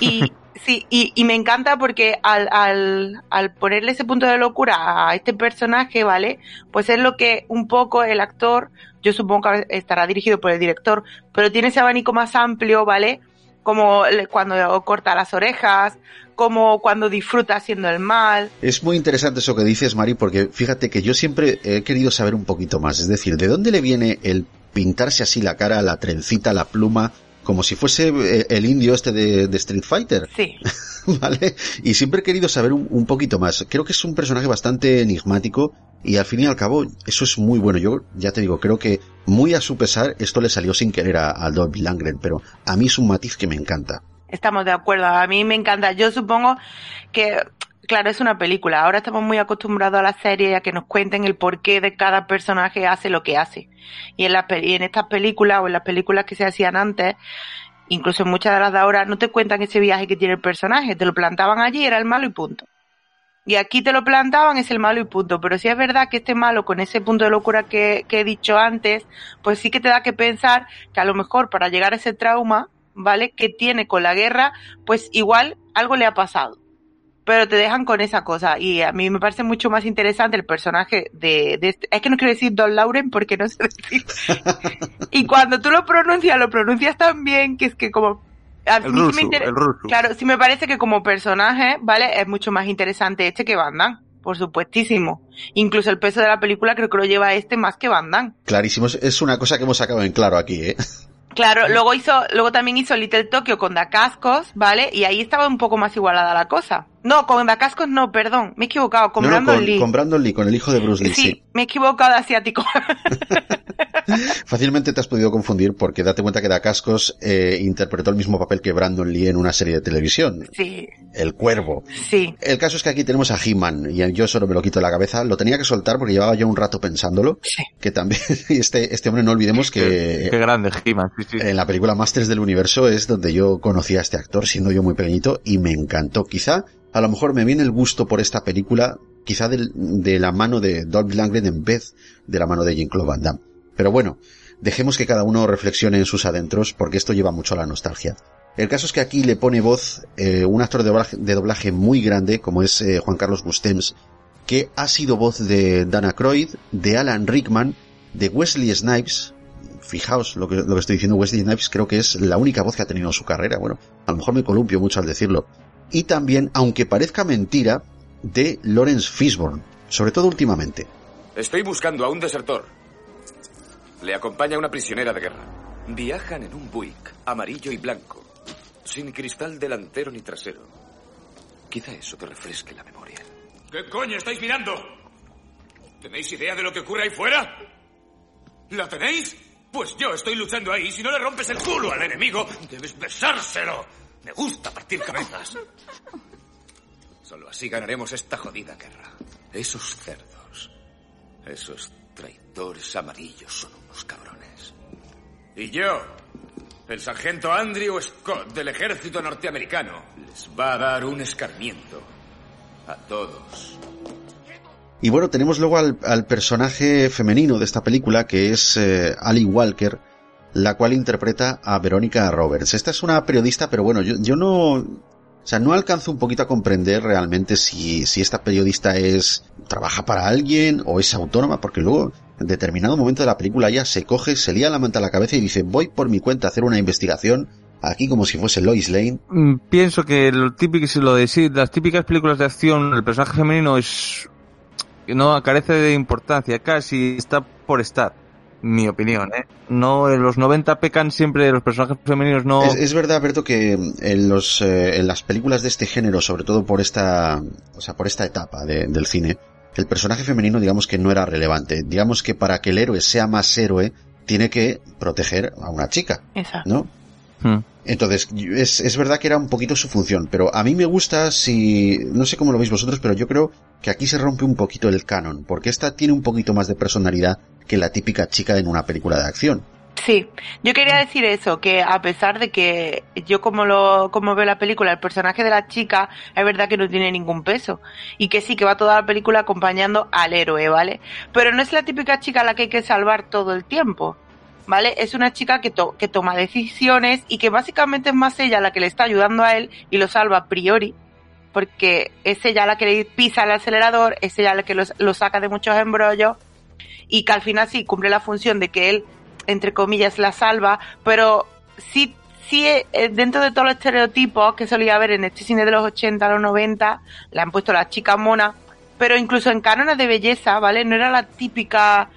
Y sí, y, y me encanta porque al, al, al ponerle ese punto de locura a este personaje, ¿vale? Pues es lo que un poco el actor, yo supongo que estará dirigido por el director, pero tiene ese abanico más amplio, ¿vale? Como cuando corta las orejas, como cuando disfruta haciendo el mal. Es muy interesante eso que dices, Mari, porque fíjate que yo siempre he querido saber un poquito más. Es decir, ¿de dónde le viene el pintarse así la cara, la trencita, la pluma, como si fuese eh, el indio este de, de Street Fighter? Sí. ¿Vale? Y siempre he querido saber un, un poquito más. Creo que es un personaje bastante enigmático y al fin y al cabo eso es muy bueno. Yo ya te digo, creo que muy a su pesar esto le salió sin querer a, a Dolph Lundgren, pero a mí es un matiz que me encanta. Estamos de acuerdo, a mí me encanta. Yo supongo que, claro, es una película. Ahora estamos muy acostumbrados a la serie y a que nos cuenten el porqué de cada personaje hace lo que hace. Y en, la, en estas películas o en las películas que se hacían antes, incluso en muchas de las de ahora, no te cuentan ese viaje que tiene el personaje, te lo plantaban allí, era el malo y punto. Y aquí te lo plantaban, es el malo y punto. Pero sí es verdad que este malo, con ese punto de locura que, que he dicho antes, pues sí que te da que pensar que a lo mejor para llegar a ese trauma, ¿vale? Que tiene con la guerra, pues igual algo le ha pasado. Pero te dejan con esa cosa. Y a mí me parece mucho más interesante el personaje de, de este, es que no quiero decir Don Lauren porque no sé decir. y cuando tú lo pronuncias, lo pronuncias tan bien que es que como a El mí sí me ruso, inter- el ruso. Claro, sí me parece que como personaje, ¿vale? Es mucho más interesante este que Van Damme, por supuestísimo. Incluso el peso de la película creo que lo lleva este más que Van Damme. Clarísimo, es- es una cosa que hemos sacado en claro aquí, ¿eh? Claro, luego hizo, luego también hizo Little Tokyo con Dacascos, ¿vale? Y ahí estaba un poco más igualada la cosa. No, con Dacascos no, perdón, me he equivocado, con No, Brandon con, Lee. con Brandon Lee, con el hijo de Bruce Lee, sí, sí. me he equivocado de asiático. Fácilmente te has podido confundir porque date cuenta que Dacascos eh, interpretó el mismo papel que Brandon Lee en una serie de televisión, sí, El Cuervo. sí. El caso es que aquí tenemos a He-Man y yo solo me lo quito de la cabeza. Lo tenía que soltar porque llevaba ya un rato pensándolo. Sí. Que también este, este hombre no olvidemos que Qué grande, He-Man, sí, sí. en la película Masters del Universo es donde yo conocí a este actor siendo yo muy pequeñito y me encantó. Quizá a lo mejor me viene el gusto por esta película, quizá del- de la mano de Dolph Lundgren en vez de la mano de Jean-Claude Van Damme. Pero bueno, dejemos que cada uno reflexione en sus adentros porque esto lleva mucho a la nostalgia. El caso es que aquí le pone voz eh, un actor de doblaje, de muy grande como es eh, Juan Carlos Bustems, que ha sido voz de Dana Croyd, de Alan Rickman, de Wesley Snipes. Fijaos lo que, lo que estoy diciendo, Wesley Snipes creo que es la única voz que ha tenido en su carrera. Bueno, a lo mejor me columpio mucho al decirlo. Y también, aunque parezca mentira, de Lawrence Fishburne, sobre todo últimamente. Estoy buscando a un desertor. Le acompaña una prisionera de guerra. Viajan en un Buick, amarillo y blanco, sin cristal delantero ni trasero. Quizá eso te refresque la memoria. ¿Qué coño estáis mirando? ¿Tenéis idea de lo que ocurre ahí fuera? ¿La tenéis? Pues yo estoy luchando ahí. Si no le rompes el culo al enemigo, debes besárselo. Me gusta partir cabezas. Solo así ganaremos esta jodida guerra. Esos cerdos, esos traidores amarillos son unos cabrones. Y yo, el sargento Andrew Scott del ejército norteamericano, les va a dar un escarmiento. A todos. Y bueno, tenemos luego al, personaje femenino de esta película, que es eh, Ali Walker, la cual interpreta a Verónica Roberts. Esta es una periodista, pero bueno, yo, yo no... O sea, no alcanzo un poquito a comprender realmente si, si esta periodista es, trabaja para alguien o es autónoma, porque luego, en determinado momento de la película, ella se coge, se lía la manta a la cabeza y dice, voy por mi cuenta a hacer una investigación, aquí como si fuese Lois Lane. Mm, Pienso que lo típico, las típicas películas de acción, el personaje femenino es no carece de importancia, casi está por estar, mi opinión, ¿eh? No, en los 90 pecan siempre los personajes femeninos, no. Es, es verdad, Berto, que en los eh, en las películas de este género, sobre todo por esta, o sea, por esta etapa de- del cine, el personaje femenino, digamos que no era relevante. Digamos que para que el héroe sea más héroe, tiene que proteger a una chica, Exacto. ¿no? Mm. Entonces, es, es verdad que era un poquito su función, pero a mí me gusta si, no sé cómo lo veis vosotros, pero yo creo que aquí se rompe un poquito el canon, porque esta tiene un poquito más de personalidad que la típica chica en una película de acción. Sí, yo quería decir eso, que a pesar de que yo como lo, como veo la película, el personaje de la chica es verdad que no tiene ningún peso y que sí que va toda la película acompañando al héroe, ¿vale? Pero no es la típica chica a la que hay que salvar todo el tiempo, ¿vale? Es una chica que, to- que toma decisiones y que básicamente es más ella la que le está ayudando a él y lo salva a priori, porque es ella la que le pisa el acelerador, es ella la que lo saca de muchos embrollos y que al final sí cumple la función de que él, entre comillas, la salva, pero sí, sí, eh, dentro de todos los estereotipos que solía haber en este cine de los 80, los 90, le han puesto la chica mona, pero incluso en cánones de belleza, ¿vale? No era la típica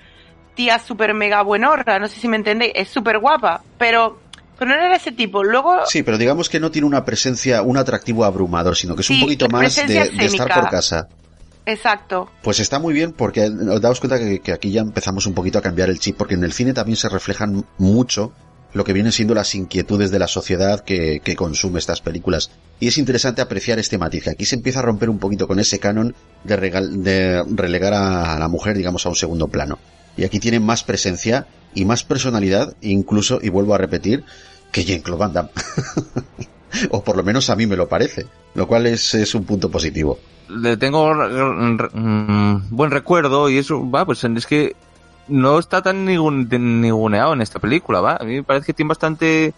tía super mega buenorra, no sé si me entendéis, es súper guapa, pero, pero no era ese tipo. Luego, Sí, pero digamos que no tiene una presencia, un atractivo abrumador, sino que es un poquito más de, de estar por casa. exacto, Pues está muy bien porque os daos cuenta que, que aquí ya empezamos un poquito a cambiar el chip, porque en el cine también se reflejan mucho lo que vienen siendo las inquietudes de la sociedad que, que consume estas películas. Y es interesante apreciar este matiz, que aquí se empieza a romper un poquito con ese canon de, regal- de relegar a la mujer, digamos, a un segundo plano. Y aquí tiene más presencia y más personalidad, incluso, y vuelvo a repetir, que Jean-Claude o por lo menos a mí me lo parece, lo cual es, es un punto positivo. Le tengo mm, buen recuerdo y eso, va, pues es que no está tan ninguneado en esta película, va. A mí me parece que tiene bastante, es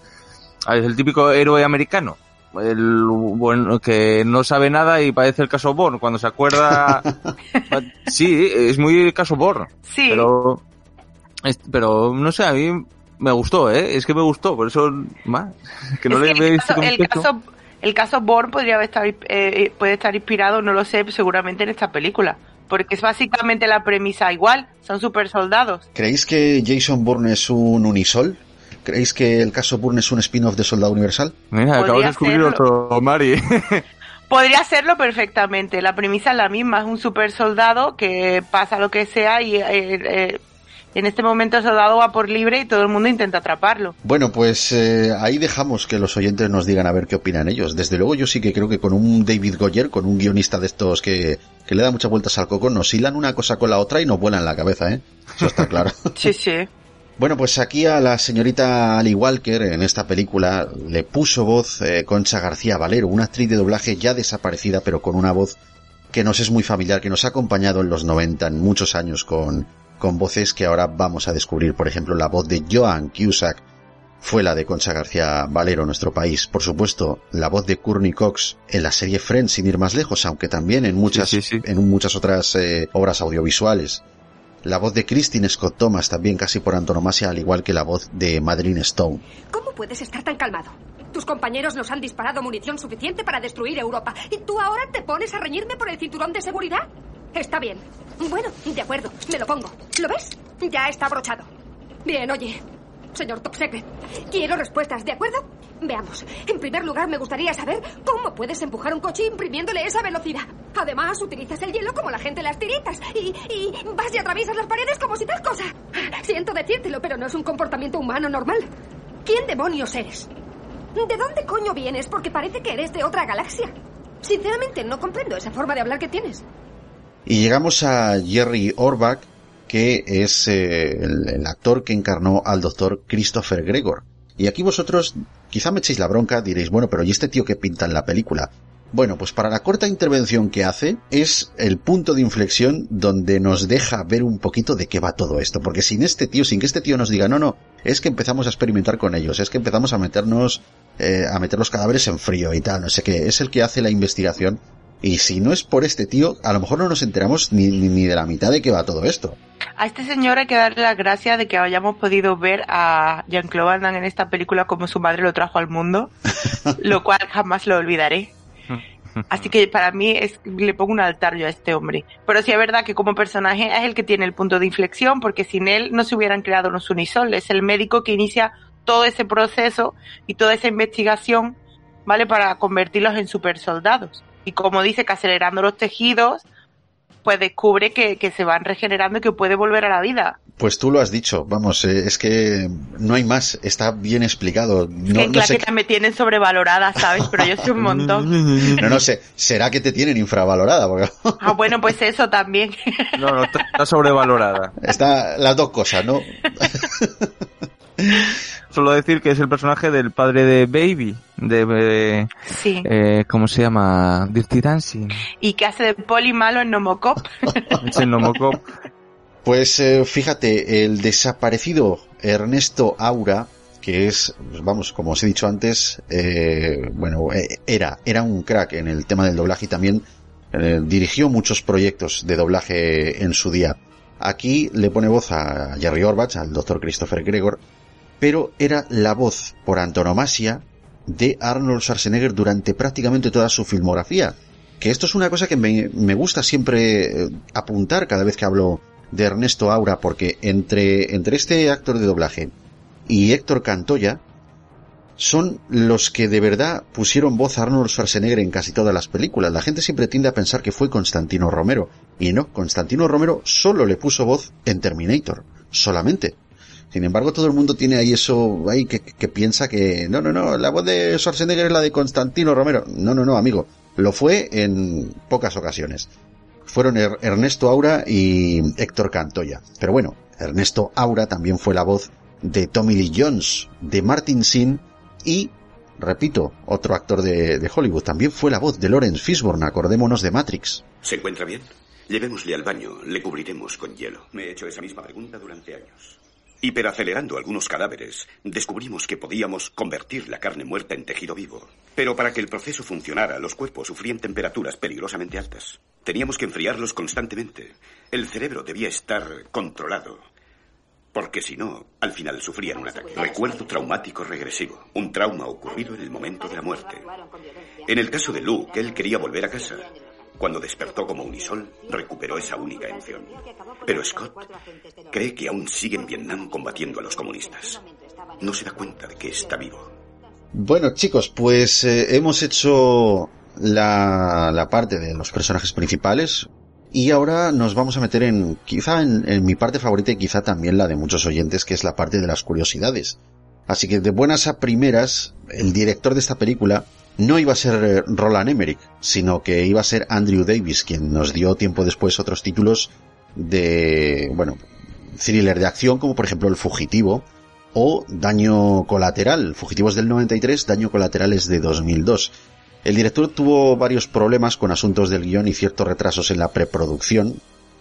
el típico héroe americano. El bueno, que no sabe nada y parece el caso Born cuando se acuerda sí es muy caso Born Sí. pero pero no sé a mí me gustó eh es que me gustó por eso más que no Es le el, caso, el, caso, el caso Bourne podría haber estado, eh, puede estar inspirado, no lo sé, seguramente en esta película. Porque es básicamente la premisa igual, son super soldados. ¿Creéis que Jason Bourne es un unisol? ¿Creéis que el caso Bourne es un spin-off de Soldado Universal? Mira, acabo de Podría descubrir otro Mari. Podría serlo perfectamente, la premisa es la misma, es un super soldado que pasa lo que sea y eh, eh, en este momento el soldado va por libre y todo el mundo intenta atraparlo. Bueno, pues eh, ahí dejamos que los oyentes nos digan a ver qué opinan ellos. Desde luego yo sí que creo que con un David Goyer, con un guionista de estos que, que le da muchas vueltas al coco, nos hilan una cosa con la otra y nos vuelan la cabeza, ¿eh? Eso está claro. Sí, sí. Bueno, pues aquí a la señorita Ali Walker en esta película le puso voz eh, Concha García Valero, una actriz de doblaje ya desaparecida, pero con una voz que nos es muy familiar, que nos ha acompañado en los 90, en muchos años, con, con voces que ahora vamos a descubrir. Por ejemplo, la voz de Joan Cusack fue la de Concha García Valero en nuestro país. Por supuesto, la voz de Courtney Cox en la serie Friends, sin ir más lejos, aunque también en muchas, Sí, sí, sí. en muchas otras eh, obras audiovisuales. La voz de Christine Scott Thomas también casi por antonomasia, al igual que la voz de Madeline Stone. ¿Cómo puedes estar tan calmado? Tus compañeros nos han disparado munición suficiente para destruir Europa. ¿Y tú ahora te pones a reñirme por el cinturón de seguridad? Está bien. Bueno, de acuerdo, me lo pongo. ¿Lo ves? Ya está abrochado. Bien, oye. Señor Top quiero respuestas, ¿de acuerdo? Veamos. En primer lugar, me gustaría saber cómo puedes empujar un coche imprimiéndole esa velocidad. Además, utilizas el hielo como la gente las tiritas. Y, y vas y atraviesas las paredes como si tal cosa. Siento decírtelo, pero no es un comportamiento humano normal. ¿Quién demonios eres? ¿De dónde coño vienes? Porque parece que eres de otra galaxia. Sinceramente, no comprendo esa forma de hablar que tienes. Y llegamos a Jerry Orbach, que es eh, el, actor que encarnó al doctor Christopher Gregor. Y aquí vosotros quizá me echéis la bronca, diréis, bueno, pero ¿y este tío que pinta en la película? Bueno, pues para la corta intervención que hace es el punto de inflexión donde nos deja ver un poquito de qué va todo esto. Porque sin este tío, sin que este tío nos diga, no, no, es que empezamos a experimentar con ellos, es que empezamos a meternos, eh, a meter los cadáveres en frío y tal, no sé qué, es el que hace la investigación. Y si no es por este tío, a lo mejor no nos enteramos ni, ni, ni de la mitad de qué va todo esto. A este señor hay que darle las gracias de que hayamos podido ver a Jean-Claude Van Damme en esta película como su madre lo trajo al mundo, lo cual jamás lo olvidaré. Así que para mí es, le pongo un altar yo a este hombre. Pero sí es verdad que como personaje es el que tiene el punto de inflexión, porque sin él no se hubieran creado los Unisol. Es el médico que inicia todo ese proceso y toda esa investigación, ¿vale? Para convertirlos en super soldados. Y como dice que acelerando los tejidos, pues descubre que, que se van regenerando y que puede volver a la vida. Pues tú lo has dicho, vamos, eh, es que no hay más, está bien explicado. No, que no claro sé, que me tienen sobrevalorada, ¿sabes? Pero yo soy un montón. no, no sé, será que te tienen infravalorada, porque Ah, bueno, pues eso también. No, no, está sobrevalorada. está las dos cosas, ¿no? Solo decir que es el personaje del padre de Baby, de, de- Sí. eh, ¿cómo se llama? Dirty Dancing. Y que hace de poli malo en Nomocop. Es el Nomocop. Pues eh, fíjate, el desaparecido Ernesto Aura, que es, pues, vamos, como os he dicho antes, eh, bueno, eh, era, era un crack en el tema del doblaje y también eh, dirigió muchos proyectos de doblaje en su día. Aquí le pone voz a Jerry Orbach, al doctor Christopher Gregor, pero era la voz por antonomasia de Arnold Schwarzenegger durante prácticamente toda su filmografía. Que esto es una cosa que me, gusta siempre eh, apuntar cada vez que hablo de Ernesto Aura, porque entre, entre este actor de doblaje y Héctor Cantoya son los que de verdad pusieron voz a Arnold Schwarzenegger en casi todas las películas. La gente siempre tiende a pensar que fue Constantino Romero. Y no, Constantino Romero solo le puso voz en Terminator. Solamente. Sin embargo, todo el mundo tiene ahí eso, ahí que, piensa que, no, no, no, la voz de Schwarzenegger es la de Constantino Romero. No, no, no, amigo. Lo fue en pocas ocasiones. Fueron Er- Ernesto Aura y Héctor Cantoya. Pero bueno, Ernesto Aura también fue la voz de Tommy Lee Jones, de Martin Sin Y, repito, otro actor de, de Hollywood también fue la voz de Lawrence Fishburne, acordémonos de Matrix. ¿Se encuentra bien? Llevémosle al baño, le cubriremos con hielo. Me he hecho esa misma pregunta durante años. Hiperacelerando algunos cadáveres, descubrimos que podíamos convertir la carne muerta en tejido vivo. Pero para que el proceso funcionara, los cuerpos sufrían temperaturas peligrosamente altas. Teníamos que enfriarlos constantemente. El cerebro debía estar controlado. Porque si no, al final sufrían un ataque. Recuerdo traumático regresivo. Un trauma ocurrido en el momento de la muerte. En el caso de Luke, él quería volver a casa. Cuando despertó como unisol, recuperó esa única emoción. Pero Scott cree que aún sigue en Vietnam combatiendo a los comunistas. No se da cuenta de que está vivo. Bueno, chicos, pues eh, hemos hecho la, la, parte de los personajes principales y ahora nos vamos a meter en, quizá en, en mi parte favorita y quizá también la de muchos oyentes, que es la parte de las curiosidades. Así que de buenas a primeras, el director de esta película no iba a ser eh, Roland Emmerich, sino que iba a ser Andrew Davis, quien nos dio tiempo después otros títulos de, bueno, thriller de acción, como por ejemplo El Fugitivo, o Daño Colateral, Fugitivos del 93, Daño Colateral es de 2002. El director tuvo varios problemas con asuntos del guion y ciertos retrasos en la preproducción,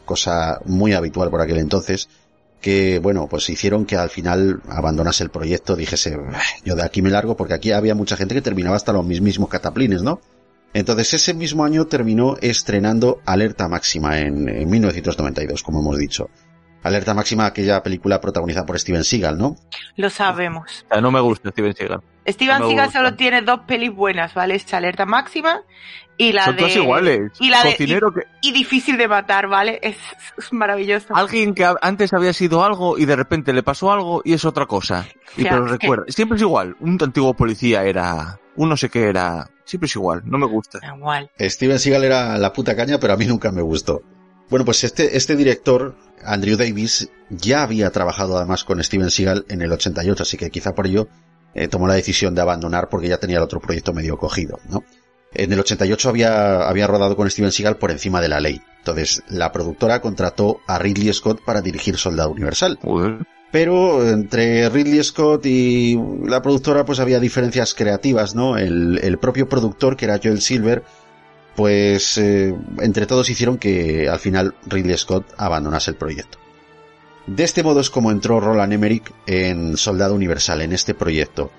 cosa muy habitual por aquel entonces, que, bueno, pues hicieron que al final abandonase el proyecto, dijese, yo de aquí me largo, porque aquí había mucha gente que terminaba hasta los mismos cataplines, ¿no? Entonces ese mismo año terminó estrenando Alerta Máxima en, en 1992, como hemos dicho. Alerta Máxima, aquella película protagonizada por Steven Seagal, ¿no? Lo sabemos. No me gusta Steven Seagal. Steven No Seagal solo tiene dos pelis buenas, ¿vale? Es Alerta Máxima y la Son de... todas iguales. Y la de... Cocinero que- y, difícil de matar, ¿vale? Es, es maravilloso. Alguien que antes había sido algo y de repente le pasó algo y es otra cosa. Y Ya, pero que- recuerda, siempre es igual. Un antiguo policía era, un no sé qué era, siempre es igual, no me gusta. Igual. Steven Seagal era la puta caña, pero a mí nunca me gustó. Bueno, pues este, este director, Andrew Davis, ya había trabajado además con Steven Seagal en el 88, así que quizá por ello eh, tomó la decisión de abandonar porque ya tenía el otro proyecto medio cogido, ¿no? En el 88 había, había rodado con Steven Seagal por encima de la ley. Entonces, la productora contrató a Ridley Scott para dirigir Soldado Universal. Pero entre Ridley Scott y la productora pues había diferencias creativas, ¿no? El, el propio productor, que era Joel Silver, pues eh, entre todos hicieron que al final Ridley Scott abandonase el proyecto. De este modo es como entró Roland Emmerich en Soldado Universal, en este proyecto.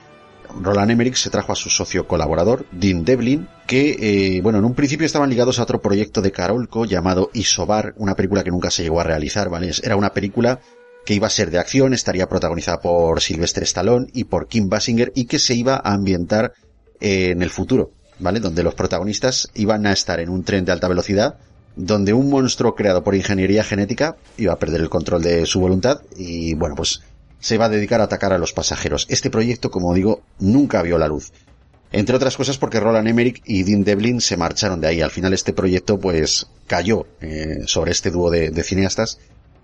Roland Emmerich se trajo a su socio colaborador, Dean Devlin, que, eh, bueno, en un principio estaban ligados a otro proyecto de Carolco llamado Isobar, una película que nunca se llegó a realizar, ¿vale? Era una película que iba a ser de acción, estaría protagonizada por Sylvester Stallone y por Kim Basinger y que se iba a ambientar eh, en el futuro, ¿vale? Donde los protagonistas iban a estar en un tren de alta velocidad donde un monstruo creado por ingeniería genética iba a perder el control de su voluntad y bueno, pues se va a dedicar a atacar a los pasajeros. Este proyecto, como digo, nunca vio la luz. Entre otras cosas porque Roland Emmerich y Dean Devlin se marcharon de ahí. Al final este proyecto pues cayó eh, sobre este dúo de, cineastas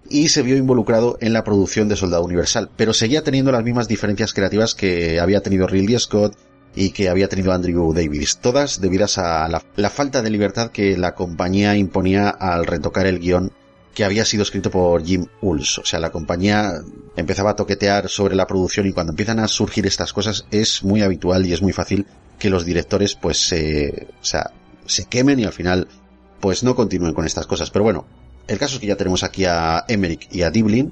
y se vio involucrado en la producción de Soldado Universal, pero seguía teniendo las mismas diferencias creativas que había tenido Ridley Scott y que había tenido Andrew Davis, todas debidas a la, la falta de libertad que la compañía imponía al retocar el guion que había sido escrito por Jim Ulls. O sea, la compañía empezaba a toquetear sobre la producción y cuando empiezan a surgir estas cosas es muy habitual y es muy fácil que los directores pues se, o sea, se quemen y al final pues no continúen con estas cosas. Pero bueno, el caso es que ya tenemos aquí a Emmerich y a Diblin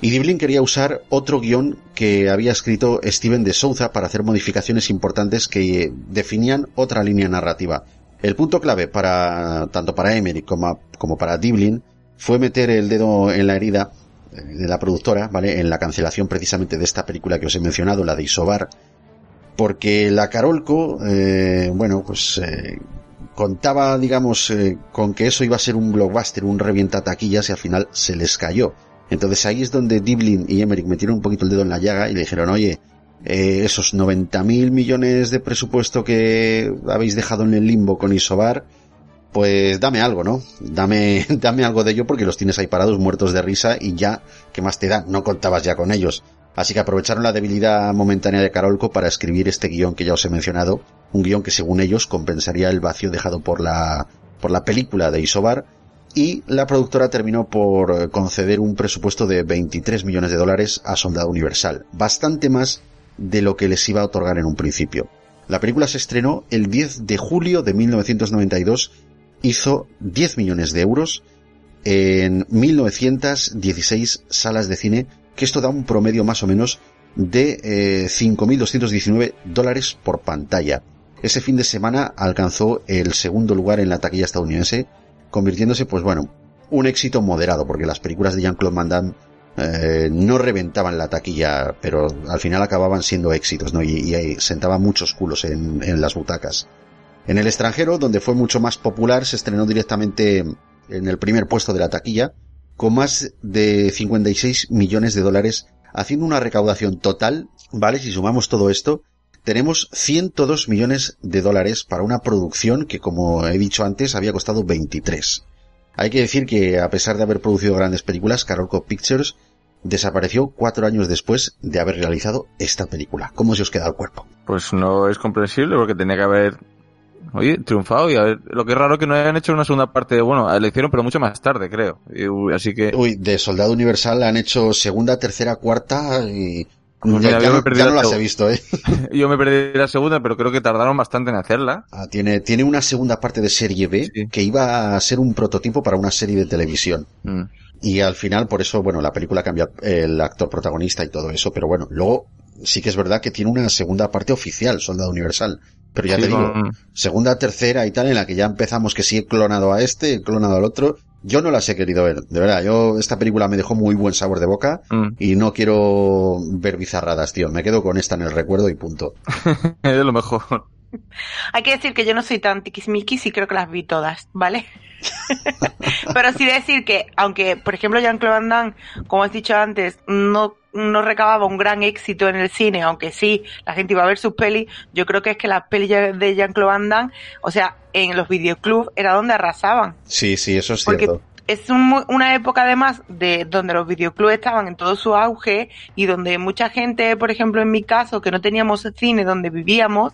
y Diblin quería usar otro guion que había escrito Steven de Souza para hacer modificaciones importantes que definían otra línea narrativa. El punto clave para, tanto para Emmerich como, como para Diblin fue meter el dedo en la herida de la productora, ¿vale? En la cancelación precisamente de esta película que os he mencionado, la de Isobar, porque la Carolco, eh, bueno, pues eh, contaba, digamos, eh, con que eso iba a ser un blockbuster, un revienta taquillas y al final se les cayó. Entonces ahí es donde Diblin y Emmerich metieron un poquito el dedo en la llaga y le dijeron, oye, eh, esos 90 mil millones de presupuesto que habéis dejado en el limbo con Isobar, pues dame algo, ¿no? Dame, dame algo de ello porque los tienes ahí parados muertos de risa y ya, ¿qué más te da? No contabas ya con ellos. Así que aprovecharon la debilidad momentánea de Carolco para escribir este guion que ya os he mencionado, un guion que según ellos compensaría el vacío dejado por la, por la película de Isobar, y la productora terminó por conceder un presupuesto de 23 millones de dólares a Soldado Universal, bastante más de lo que les iba a otorgar en un principio. La película se estrenó el 10 de julio de 1992, hizo 10 millones de euros en 1916 salas de cine, que esto da un promedio más o menos de eh, 5.219 dólares por pantalla. Ese fin de semana alcanzó el segundo lugar en la taquilla estadounidense, convirtiéndose, pues bueno, un éxito moderado, porque las películas de Jean-Claude Van eh, no reventaban la taquilla, pero al final acababan siendo éxitos, ¿no? Y, y sentaban muchos culos en las butacas. En el extranjero, donde fue mucho más popular, se estrenó directamente en el primer puesto de la taquilla, con más de 56 millones de dólares, haciendo una recaudación total, ¿vale? Si sumamos todo esto, tenemos 102 millones de dólares para una producción que, como he dicho antes, había costado 23. Hay que decir que, a pesar de haber producido grandes películas, Carolco Pictures desapareció cuatro años después de haber realizado esta película. ¿Cómo se os queda el cuerpo? Pues no es comprensible porque tenía que haber oye, triunfado y a ver, lo que es raro que no hayan hecho una segunda parte, bueno, la hicieron pero mucho más tarde, creo. Y, así que... Uy, de Soldado Universal han hecho segunda, tercera, cuarta y... Pues ya, ya, no, ya no las he visto, ¿eh? yo me perdí la segunda, pero creo que tardaron bastante en hacerla. Ah, tiene, tiene una segunda parte de serie B sí. que iba a ser un prototipo para una serie de televisión. Mm. Y al final, por eso, bueno, la película cambia el actor protagonista y todo eso, pero bueno, luego sí que es verdad que tiene una segunda parte oficial, Soldado Universal. Pero ya sí, te digo, con... segunda, tercera y tal, en la que ya empezamos que sí he clonado a este, he clonado al otro. Yo no las he querido ver, de verdad. Yo, esta película me dejó muy buen sabor de boca mm. y no quiero ver bizarradas, tío. Me quedo con esta en el recuerdo y punto. es lo mejor. Hay que decir que yo no soy tan tiquismiquis y creo que las vi todas, ¿vale? Pero sí decir que, aunque, por ejemplo, Jean-Claude Van Damme, como has dicho antes, no, no recababa un gran éxito en el cine, aunque sí, la gente iba a ver sus pelis, yo creo que es que las pelis de Jean-Claude Van Damme, o sea, en los videoclubs era donde arrasaban. Sí, sí, eso es Porque cierto es un, una época además de donde los videoclubs estaban en todo su auge y donde mucha gente, por ejemplo en mi caso, que no teníamos cine donde vivíamos,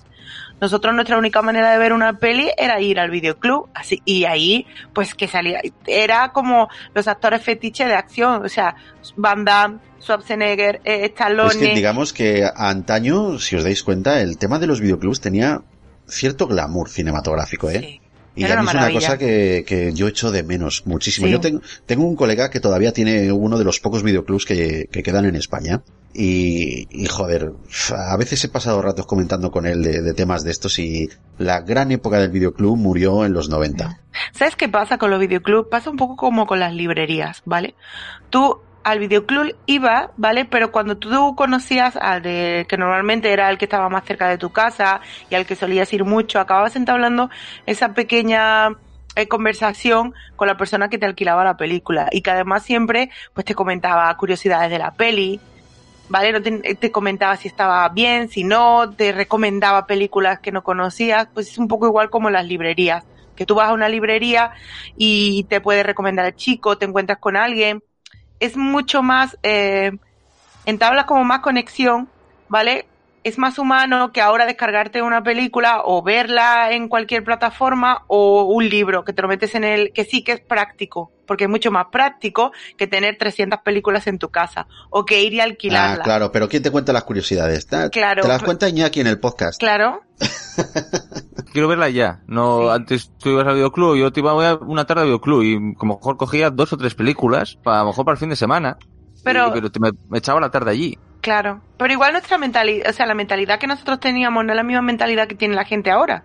nosotros nuestra única manera de ver una peli era ir al videoclub, así, y ahí, pues que salía, era como los actores fetiches de acción, o sea, Van Damme, Schwarzenegger, eh, Stallone. Es que digamos que antaño, si os dais cuenta, el tema de los videoclubs tenía cierto glamour cinematográfico, ¿eh? Sí. Y ya es una cosa que, que, yo echo de menos muchísimo. Sí. Yo tengo, tengo un colega que todavía tiene uno de los pocos videoclubs que, que quedan en España. Y, y, joder, a veces he pasado ratos comentando con él de, de, temas de estos y la gran época del videoclub murió en los 90. ¿Sabes qué pasa con los videoclubs? Pasa un poco como con las librerías, ¿vale? Tú al videoclub iba, ¿vale? Pero cuando tú conocías al de que normalmente era el que estaba más cerca de tu casa y al que solías ir mucho, acababas entablando esa pequeña eh, conversación con la persona que te alquilaba la película y que además siempre pues te comentaba curiosidades de la peli, ¿vale? No te, te, comentaba si estaba bien, si no, te recomendaba películas que no conocías, pues es un poco igual como las librerías, que tú vas a una librería y te puede recomendar el chico, te encuentras con alguien, es mucho más, eh, entablas como más conexión, ¿vale? Es más humano que ahora descargarte una película o verla en cualquier plataforma o un libro que te lo metes en el, que sí que es práctico, porque es mucho más práctico que tener 300 películas en tu casa o que ir y alquilarla. Ah, claro, pero ¿quién te cuenta las curiosidades? ¿Te, claro. Te las cuenta Iñaki en el podcast. Claro. Quiero verla ya. No, sí. antes tú ibas al videoclub, yo te iba a una tarde al videoclub y como mejor cogía dos o tres películas, para, a lo mejor para el fin de semana. Pero, y, pero te, me, me, echaba la tarde allí. Claro, pero igual nuestra mentalidad, o sea, la mentalidad que nosotros teníamos no es la misma mentalidad que tiene la gente ahora.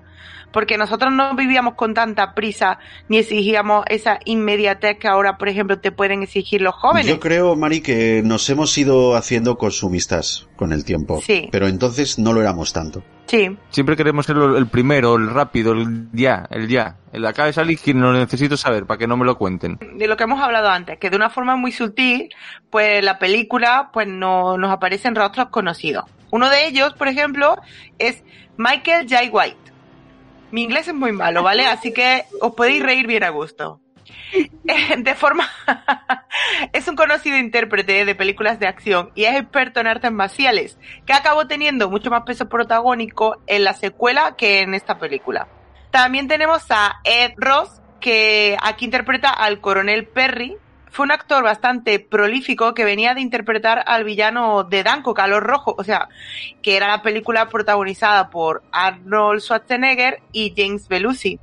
Porque nosotros no vivíamos con tanta prisa ni exigíamos esa inmediatez que ahora, por ejemplo, te pueden exigir los jóvenes. Yo creo, Mari, que nos hemos ido haciendo consumistas con el tiempo. Sí. Pero entonces no lo éramos tanto. Sí. Siempre queremos ser el primero, el rápido, el ya, el ya. El acá de salir que no necesito saber para que no me lo cuenten. De lo que hemos hablado antes, que de una forma muy sutil, pues la película pues no, nos aparecen rostros conocidos. Uno de ellos, por ejemplo, es Michael J. White. Mi inglés es muy malo, ¿vale? Así que os podéis reír bien a gusto. De forma... es un conocido intérprete de películas de acción y es experto en artes marciales, que acabó teniendo mucho más peso protagónico en la secuela que en esta película. También tenemos a Ed Ross, que aquí interpreta al coronel Perry, fue un actor bastante prolífico que venía de interpretar al villano de Danko, Calor Rojo, o sea, que era la película protagonizada por Arnold Schwarzenegger y James Belushi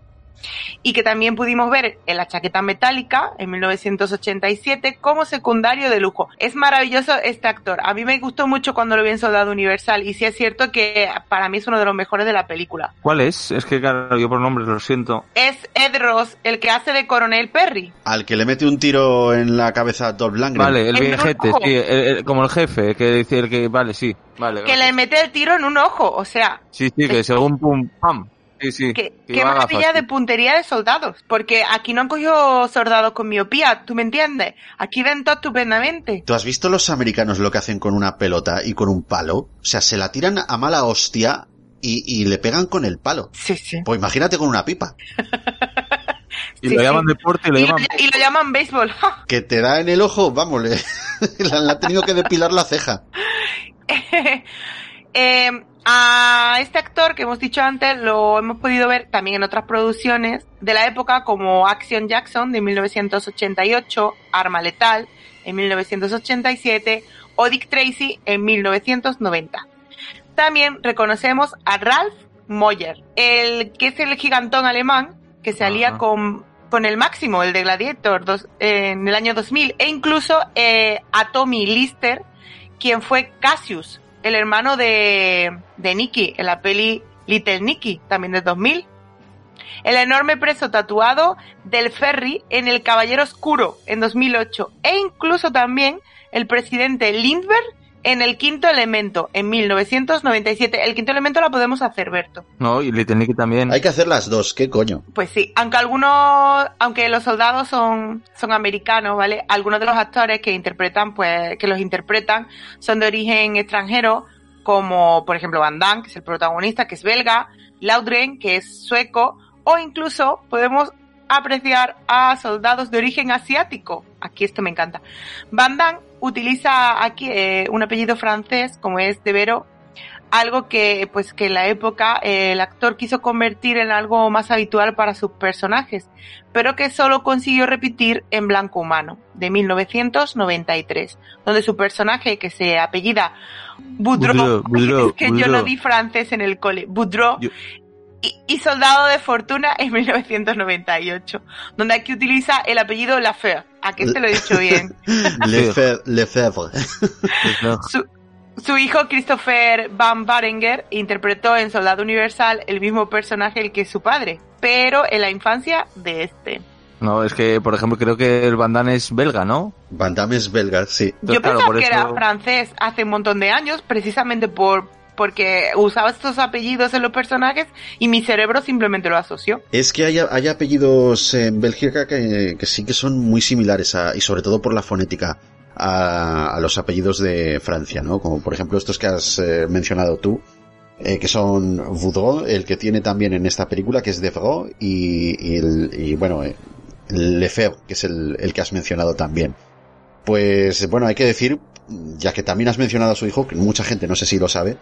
y que también pudimos ver en la chaqueta metálica en 1987 como secundario de lujo. Es maravilloso este actor. A mí me gustó mucho cuando lo vi en Soldado Universal y sí es cierto que para mí es uno de los mejores de la película. ¿Cuál es? Es que claro, yo por nombres lo siento. Es Ed Ross, el que hace de Coronel Perry. Al que le mete un tiro en la cabeza a Dolph Lundgren. Vale, el viejete, sí, el, el, como el jefe, que dice el que, vale, sí, vale. Que le mete el tiro en un ojo, o sea. Sí, sí, que según pum, pam, Sí, sí. Qué, qué maravilla de puntería de soldados. Porque aquí no han cogido soldados con miopía, ¿tú me entiendes? Aquí ven todo estupendamente. ¿Tú has visto los americanos lo que hacen con una pelota y con un palo? O sea, se la tiran a mala hostia y, y le pegan con el palo. Sí, sí. Pues imagínate con una pipa. y sí, lo llaman deporte y lo y llaman... Lo, y lo llaman béisbol. que te da en el ojo, vamos, le, le ha tenido que depilar la ceja. eh, a este actor que hemos dicho antes lo hemos podido ver también en otras producciones de la época como Action Jackson de 1988, Arma Letal en 1987 o Dick Tracy en 1990. También reconocemos a Ralph Moyer, el que es el gigantón alemán que se alía con, con el máximo, el de Gladiator, dos, eh, en el año 2000, e incluso eh, a Tommy Lister, quien fue Cassius, el hermano de, de Nicky, en la peli Little Nicky, también de 2000. El enorme preso tatuado del ferry en El Caballero Oscuro, en 2008. E incluso también el presidente Lindbergh en El Quinto Elemento, en 1997. El Quinto Elemento la podemos hacer, Berto. No, y Little Nicky también. Hay que hacer las dos, ¿qué coño? Pues sí, aunque algunos, aunque los soldados son, son americanos, ¿vale? Algunos de los actores que interpretan, pues, que los interpretan son de origen extranjero, como por ejemplo Van Damme, que es el protagonista, que es belga, Laudren, que es sueco, o incluso podemos apreciar a soldados de origen asiático. Aquí esto me encanta. Van Damme utiliza aquí eh, un apellido francés, como es de Vero, algo que, pues, que en la época eh, el actor quiso convertir en algo más habitual para sus personajes, pero que solo consiguió repetir en Blanco Humano, de 1993, donde su personaje, que se apellida Boudreau, Boudreau, Boudreau, es que yo no di francés en el cole, Boudreau, Yo- y, y Soldado de Fortuna en 1998, donde aquí utiliza el apellido Lafeur. ¿A qué te lo he dicho bien? Lefebvre. Lefebvre. Su, su hijo Christopher Van Barenger interpretó en Soldado Universal el mismo personaje el que su padre, pero en la infancia de este. No, es que, por ejemplo, creo que el Van Damme es belga, ¿no? Van Damme es belga, sí. Yo claro, pensaba por que eso- era francés hace un montón de años, precisamente por porque usaba estos apellidos en los personajes y mi cerebro simplemente lo asoció. Es que hay, hay apellidos en Bélgica que, sí que son muy similares a, y sobre todo por la fonética a, a los apellidos de Francia, ¿no? Como por ejemplo estos que has eh, mencionado tú, eh, que son Voudreau, el que tiene también en esta película, que es Devreux, y, y, y, bueno, eh, Lefebvre, que es el, el que has mencionado también. Pues bueno, hay que decir, ya que también has mencionado a su hijo, que mucha gente no sé si lo sabe,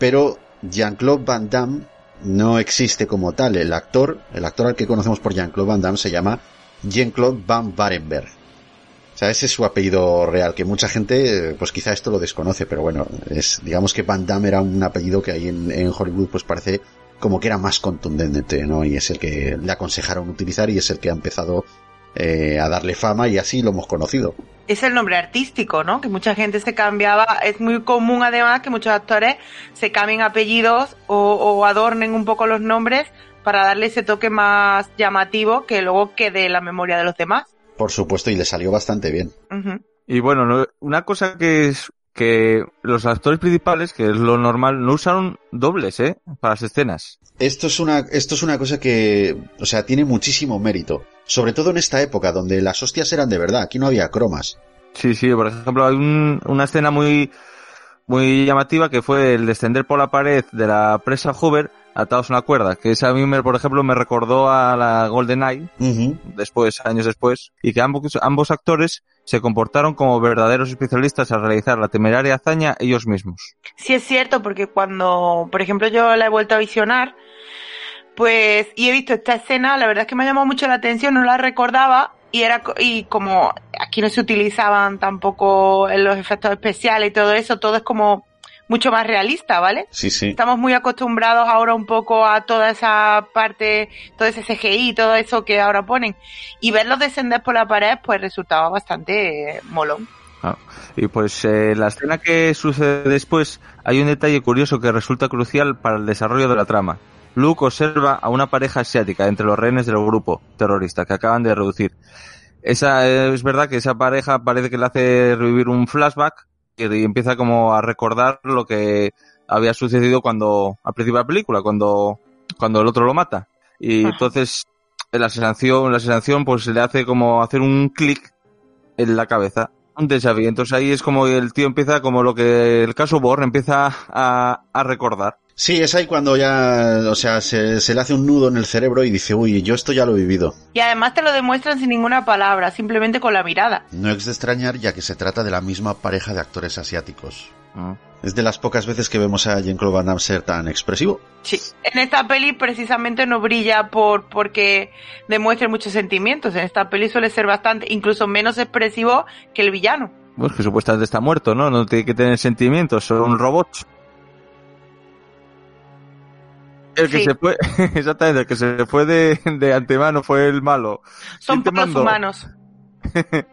pero Jean-Claude Van Damme no existe como tal. El actor, el actor al que conocemos por Jean-Claude Van Damme se llama Jean-Claude Van Barenberg. O sea, ese es su apellido real, que mucha gente, pues quizá esto lo desconoce, pero bueno, es, digamos que Van Damme era un apellido que ahí en, en Hollywood pues parece como que era más contundente, ¿no? Y es el que le aconsejaron utilizar y es el que ha empezado eh, a darle fama y así lo hemos conocido. Es el nombre artístico, ¿no? Que mucha gente se cambiaba. Es muy común además que muchos actores se cambien apellidos o, o adornen un poco los nombres para darle ese toque más llamativo que luego quede en la memoria de los demás. Por supuesto, y le salió bastante bien. Y bueno, no- una cosa que es que los actores principales, que es lo normal, no usaron dobles, ¿eh? Para las escenas. Esto es una, esto es una cosa que, o sea, tiene muchísimo mérito. Sobre todo en esta época donde las hostias eran de verdad, aquí no había cromas. Sí, sí, por ejemplo, hay un- una escena muy, muy llamativa que fue el descender por la pared de la presa Hoover atados a una cuerda, que esa a mí, me, por ejemplo, me recordó a la Golden Eye, después, años después, y que ambos, ambos actores se comportaron como verdaderos especialistas al realizar la temeraria hazaña ellos mismos. Sí es cierto, porque cuando, por ejemplo, yo la he vuelto a visionar, pues, y he visto esta escena, la verdad es que me ha llamado mucho la atención, no la recordaba, y era y como aquí no se utilizaban tampoco los efectos especiales y todo eso, todo es como mucho más realista, ¿vale? Sí, sí. Estamos muy acostumbrados ahora un poco a toda esa parte, todo ese CGI, todo eso que ahora ponen. Y verlos descender por la pared, pues resultaba bastante eh, molón. Ah, Y pues eh, la escena que sucede después, hay un detalle curioso que resulta crucial para el desarrollo de la trama. Luke observa a una pareja asiática entre los rehenes del grupo terrorista que acaban de reducir. Esa eh, es verdad que esa pareja parece que le hace revivir un flashback y, empieza como a recordar lo que había sucedido cuando al principio de la película, cuando cuando el otro lo mata. Y Ajá. entonces la sensación, la sensación pues le hace como hacer un clic en la cabeza. Un déjà vu. Entonces ahí es como el tío empieza como lo que el caso Born empieza a, a recordar. Sí, es ahí cuando ya, o sea, se, se le hace un nudo en el cerebro y dice, uy, yo esto ya lo he vivido. Y además te lo demuestran sin ninguna palabra, simplemente con la mirada. No es de extrañar ya que se trata de la misma pareja de actores asiáticos. Es de las pocas veces que vemos a Jean-Claude Van Damme ser tan expresivo. Sí. En esta peli precisamente no brilla por porque demuestre muchos sentimientos. En esta peli suele ser bastante, incluso menos expresivo que el villano. Pues que supuestamente está muerto, ¿no? No tiene que tener sentimientos, son robots. El que Sí. se fue, exactamente, el que se fue de, de antemano fue el malo. Son ¿Quién te puros mandó? humanos.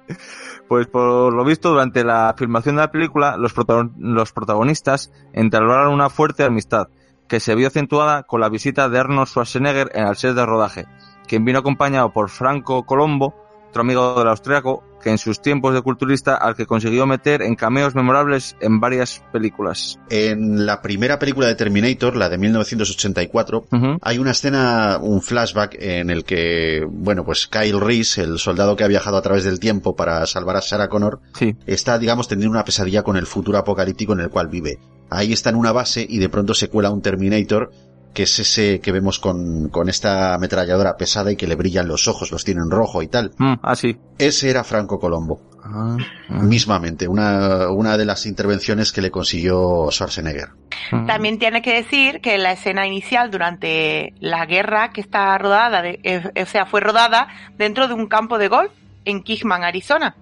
Pues por lo visto, durante la filmación de la película, los, protagon- los protagonistas entablaron una fuerte amistad, que se vio acentuada con la visita de Arnold Schwarzenegger en el set de rodaje, quien vino acompañado por Franco Colombo, otro amigo del austriaco, que en sus tiempos de culturista al que consiguió meter en cameos memorables en varias películas. En la primera película de Terminator, la de 1984, Ujú. hay una escena, un flashback en el que, bueno, pues Kyle Reese, el soldado que ha viajado a través del tiempo para salvar a Sarah Connor, Sí. está, digamos, teniendo una pesadilla con el futuro apocalíptico en el cual vive. Ahí está en una base y de pronto se cuela un Terminator, que es ese que vemos con, con esta ametralladora pesada y que le brillan los ojos, los tiene en rojo y tal. Mm, ah, sí. Ese era Franco Colombo. Ah, Mismamente, una, una de las intervenciones que le consiguió Schwarzenegger. mm. También tiene que decir que la escena inicial durante la guerra que está rodada, de- eh, o sea, fue rodada dentro de un campo de golf en Kingman, Arizona.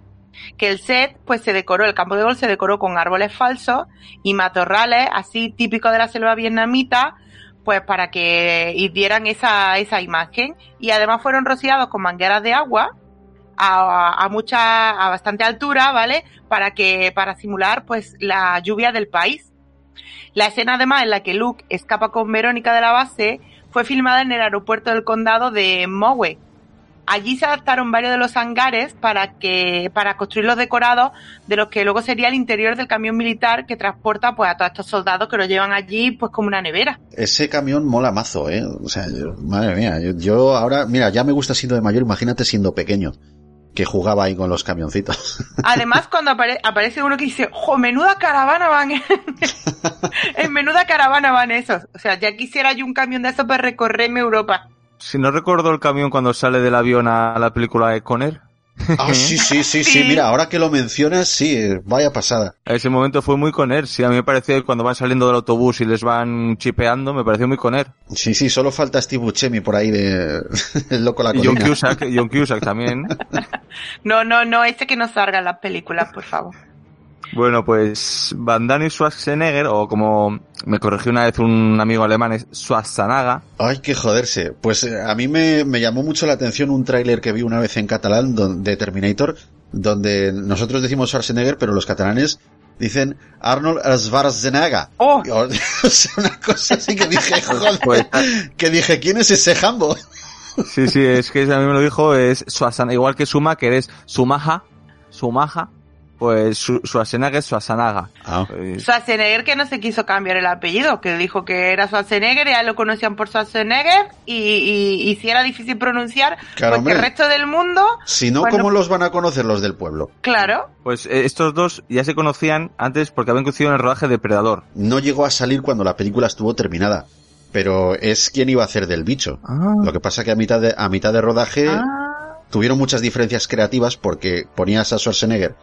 Que el set, pues se decoró, el campo de golf se decoró con árboles falsos y matorrales, así típicos de la selva vietnamita, pues para que dieran esa, esa imagen. Y además fueron rociados con mangueras de agua a, a mucha, a bastante altura, ¿vale? Para que, para simular, pues, la lluvia del país. La escena además en la que Luke escapa con Verónica de la base fue filmada en el aeropuerto del condado de Mowe. Allí se adaptaron varios de los hangares para que para construir los decorados de los que luego sería el interior del camión militar que transporta pues a todos estos soldados que lo llevan allí pues como una nevera. Ese camión mola mazo, ¿eh? O sea, yo- madre mía, yo, yo ahora, mira, ya me gusta siendo de mayor, imagínate siendo pequeño, que jugaba ahí con los camioncitos. Además cuando apare- aparece uno que dice, ¡jo, menuda caravana van! en menuda caravana van esos. O sea, ya quisiera yo un camión de esos para recorrerme Europa. Si no recuerdo el camión cuando sale del avión a la película de Conner, Ah, sí, sí, sí, sí, mira, ahora que lo mencionas, sí, eh, vaya pasada. ese momento fue muy Conner. Sí, a mí me pareció que cuando van saliendo del autobús y les van chipeando, me pareció muy Conner. Sí, sí, solo falta Steve Buscemi por ahí de el loco la John. Cusack, John Cusack también. No, no, no, ese que no salga en las películas, por favor. Bueno, pues Van Damme y Schwarzenegger, o como me corrigió una vez un amigo alemán, es Schwarzenegger. Ay, que joderse. Pues eh, a mí me, me llamó mucho la atención un tráiler que vi una vez en catalán de Terminator, donde nosotros decimos Schwarzenegger, pero los catalanes dicen Arnold Schwarzenegger. ¡Oh! O sea, una cosa así que dije, joder, Pues- que dije, ¿quién es ese jambo? Sí, sí, es que a mí me lo dijo, es Schwarzenegger, igual que Suma, que eres Sumaja, Sumaja, pues Su- Schwarzenegger es Schwarzenegger. Ah. Pues, Schwarzenegger que no se quiso cambiar el apellido, que dijo que era Schwarzenegger, ya lo conocían por Schwarzenegger, y, y, y si era difícil pronunciar, Claro, pues el resto del mundo, Si no, Bueno. ¿cómo los van a conocer los del pueblo? claro, pues eh, estos dos ya se conocían antes porque habían coincidido en el rodaje de Predador. No llegó a salir cuando la película estuvo terminada, pero es quien iba a hacer del bicho. Lo que pasa que a mitad de, a mitad de rodaje Ah. tuvieron muchas diferencias creativas porque ponías a Schwarzenegger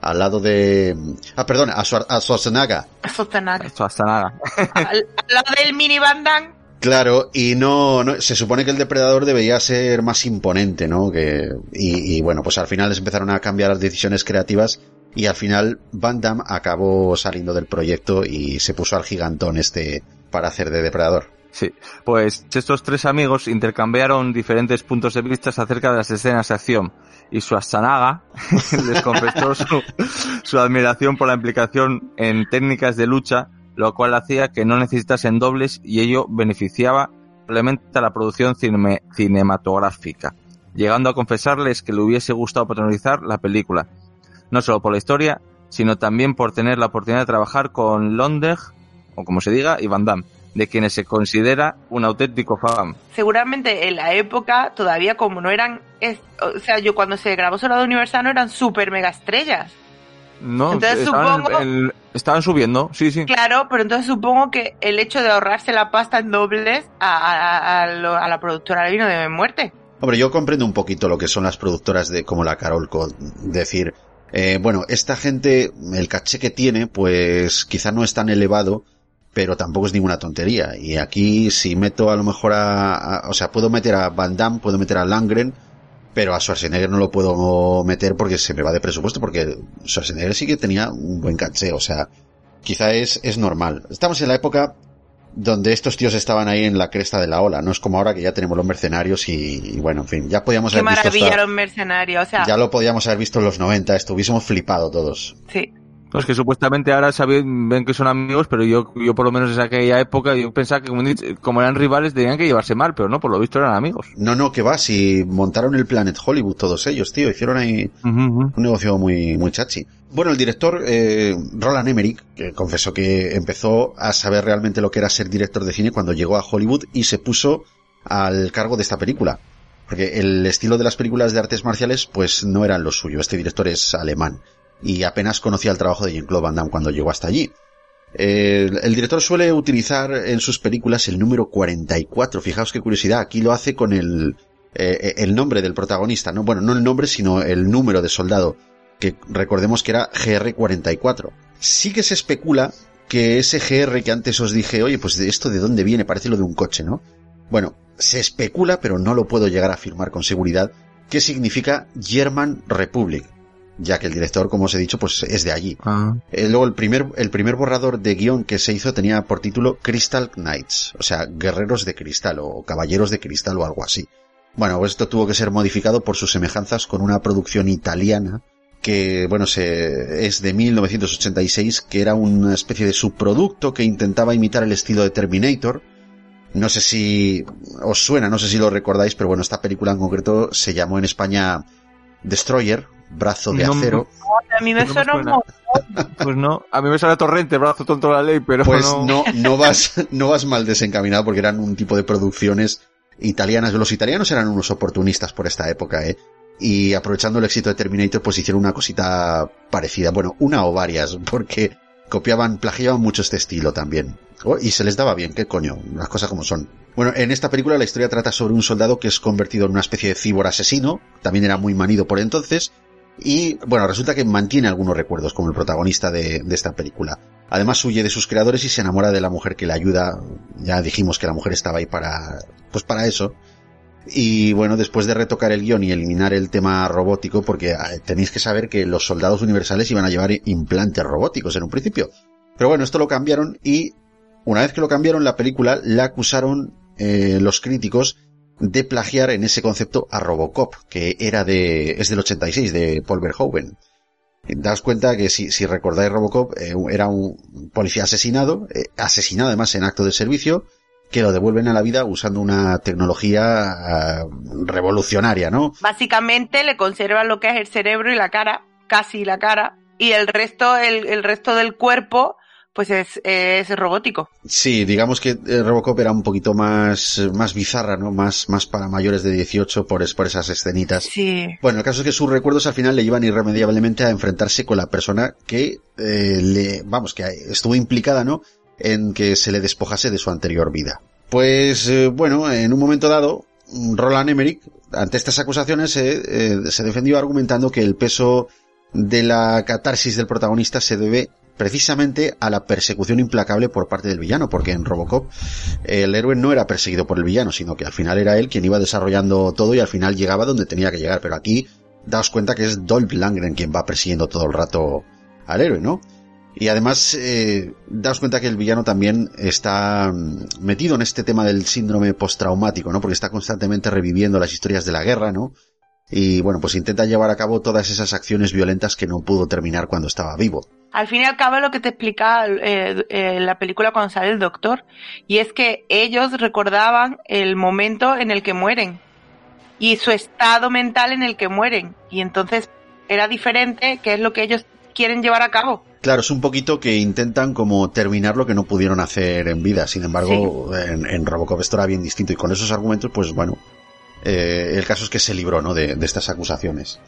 al lado de... Ah, perdón, a, Schwar- a Schwarzenegger. Schwarzenegger. Schwarzenegger. al, al lado del mini Van Damme, Claro, y no, no, se supone que el depredador debería ser más imponente, ¿no? Que, y, y bueno, pues al final les empezaron a cambiar las decisiones creativas y al final Van Damme acabó saliendo del proyecto y se puso al gigantón este para hacer de depredador. Sí, pues estos tres amigos intercambiaron diferentes puntos de vista acerca de las escenas de acción y su Asanaga les confesó su, su admiración por la implicación en técnicas de lucha, lo cual hacía que no necesitasen dobles y ello beneficiaba probablemente a la producción cine- cinematográfica, llegando a confesarles que le hubiese gustado protagonizar la película, no solo por la historia, sino también por tener la oportunidad de trabajar con Londeg, o como se diga, y Van Damme, de quienes se considera un auténtico fan. Seguramente en la época, todavía como no eran. es- o sea, yo cuando se grabó Soldado Universal no eran super mega estrellas. No, Entonces estaban, supongo- el- estaban subiendo, sí, sí. Claro, pero entonces supongo que el hecho de ahorrarse la pasta en dobles a, a- a lo- a la productora le vino de muerte. Hombre, yo comprendo un poquito lo que son las productoras de como la Carolco, decir, eh, bueno, esta gente, el caché que tiene, pues quizá no es tan elevado, pero tampoco es ninguna tontería. Y aquí si meto a lo mejor a, a- o sea, puedo meter a Van Damme, puedo meter a Langren, pero a Schwarzenegger no lo puedo meter porque se me va de presupuesto, porque Schwarzenegger sí que tenía un buen caché, o sea, quizá es, es normal. Estamos en la época donde estos tíos estaban ahí en la cresta de la ola, no es como ahora que ya tenemos los mercenarios y, y bueno, en fin, ya podíamos Qué haber visto maravilla hasta- los mercenarios. O sea, ya lo podíamos haber visto en los 90, esto hubiésemos flipado todos. sí. No, es que supuestamente ahora saben, ven que son amigos, pero yo, yo por lo menos en aquella época, yo pensaba que como, como eran rivales tenían que llevarse mal, pero no, por lo visto eran amigos. No, no, que va, si montaron el Planet Hollywood todos ellos, tío, hicieron ahí un negocio muy, muy chachi. Bueno, el director, eh, Roland Emmerich, que confesó que empezó a saber realmente lo que era ser director de cine cuando llegó a Hollywood y se puso al cargo de esta película. Porque el estilo de las películas de artes marciales, pues no eran lo suyo. Este director es alemán. Y apenas conocía el trabajo de Jean-Claude Van Damme cuando llegó hasta allí. Eh, el director suele utilizar en sus películas el número 44. Fijaos qué curiosidad. Aquí lo hace con el, eh, el nombre del protagonista, ¿no? Bueno, no el nombre, sino el número de soldado. Que recordemos que era GR44. Sí que se especula que ese GR que antes os dije, oye, pues de esto de dónde viene, parece lo de un coche, ¿no? Bueno, se especula, pero no lo puedo llegar a afirmar con seguridad, qué significa German Republic, ya que el director, como os he dicho, pues es de allí. Ah. Eh, luego el primer, el primer borrador de guion que se hizo tenía por título Crystal Knights, o sea, guerreros de cristal o caballeros de cristal o algo así. Bueno, pues esto tuvo que ser modificado por sus semejanzas con una producción italiana que, bueno, se, es de 1986, que era una especie de subproducto que intentaba imitar el estilo de Terminator. No sé si os suena, no sé si lo recordáis, pero bueno, esta película en concreto se llamó en España Destroyer, Brazo de No, Acero. A mí me No me suena un suena. montón. Pues no, a mí me sale torrente, brazo tonto de la ley, pero Pues no. no, no vas, no vas mal desencaminado porque eran un tipo de producciones italianas. Los italianos eran unos oportunistas por esta época, eh. Y aprovechando el éxito de Terminator, pues hicieron una cosita parecida. Bueno, una o varias, porque copiaban, plagiaban mucho este estilo también. Oh, y se les daba bien, qué coño, las cosas como son. Bueno, en esta película la historia trata sobre un soldado que es convertido en una especie de cibor asesino, también era muy manido por entonces, y bueno, resulta que mantiene algunos recuerdos como el protagonista de, de esta película. Además huye de sus creadores y se enamora de la mujer que le ayuda. Ya dijimos que la mujer estaba ahí para, pues para eso. Y bueno, después de retocar el guion y eliminar el tema robótico, porque eh, tenéis que saber que los soldados universales iban a llevar implantes robóticos en un principio. Pero bueno, esto lo cambiaron y una vez que lo cambiaron, la película la acusaron eh, los críticos de plagiar en ese concepto a Robocop, que era de, es del 86, de Paul Verhoeven. Daos cuenta que si, si recordáis Robocop, eh, era un policía asesinado, eh, asesinado además en acto de servicio, que lo devuelven a la vida usando una tecnología ah, revolucionaria, ¿no? Básicamente le conservan lo que es el cerebro y la cara, casi la cara, y el resto, el, el resto del cuerpo, pues es, es robótico. Sí, digamos que eh, Robocop era un poquito más, más bizarra, ¿no? Más, más para mayores de 18 por, por esas escenitas. Sí. Bueno, el caso es que sus recuerdos al final le llevan irremediablemente a enfrentarse con la persona que eh, le, vamos, que estuvo implicada, ¿no? En que se le despojase de su anterior vida. Pues eh, bueno, en un momento dado, Roland Emmerich, ante estas acusaciones, eh, eh, se defendió argumentando que el peso de la catarsis del protagonista se debe precisamente a la persecución implacable por parte del villano, porque en Robocop el héroe no era perseguido por el villano, sino que al final era él quien iba desarrollando todo y al final llegaba donde tenía que llegar, pero aquí daos cuenta que es Dolph Langren quien va persiguiendo todo el rato al héroe, ¿no? Y además, eh, daos cuenta que el villano también está mm, metido en este tema del síndrome postraumático, ¿no? Porque está constantemente reviviendo las historias de la guerra, ¿no? Y bueno, pues intenta llevar a cabo todas esas acciones violentas que no pudo terminar cuando estaba vivo. Al fin y al cabo lo que te explica eh, eh, la película cuando sale el doctor, y es que ellos recordaban el momento en el que mueren y su estado mental en el que mueren, y entonces era diferente, que es lo que ellos quieren llevar a cabo. Claro, es un poquito que intentan como terminar lo que no pudieron hacer en vida. Sin embargo, en, en Robocop esto era bien distinto y con esos argumentos, pues bueno, eh, el caso es que se libró, ¿no? De, estas acusaciones.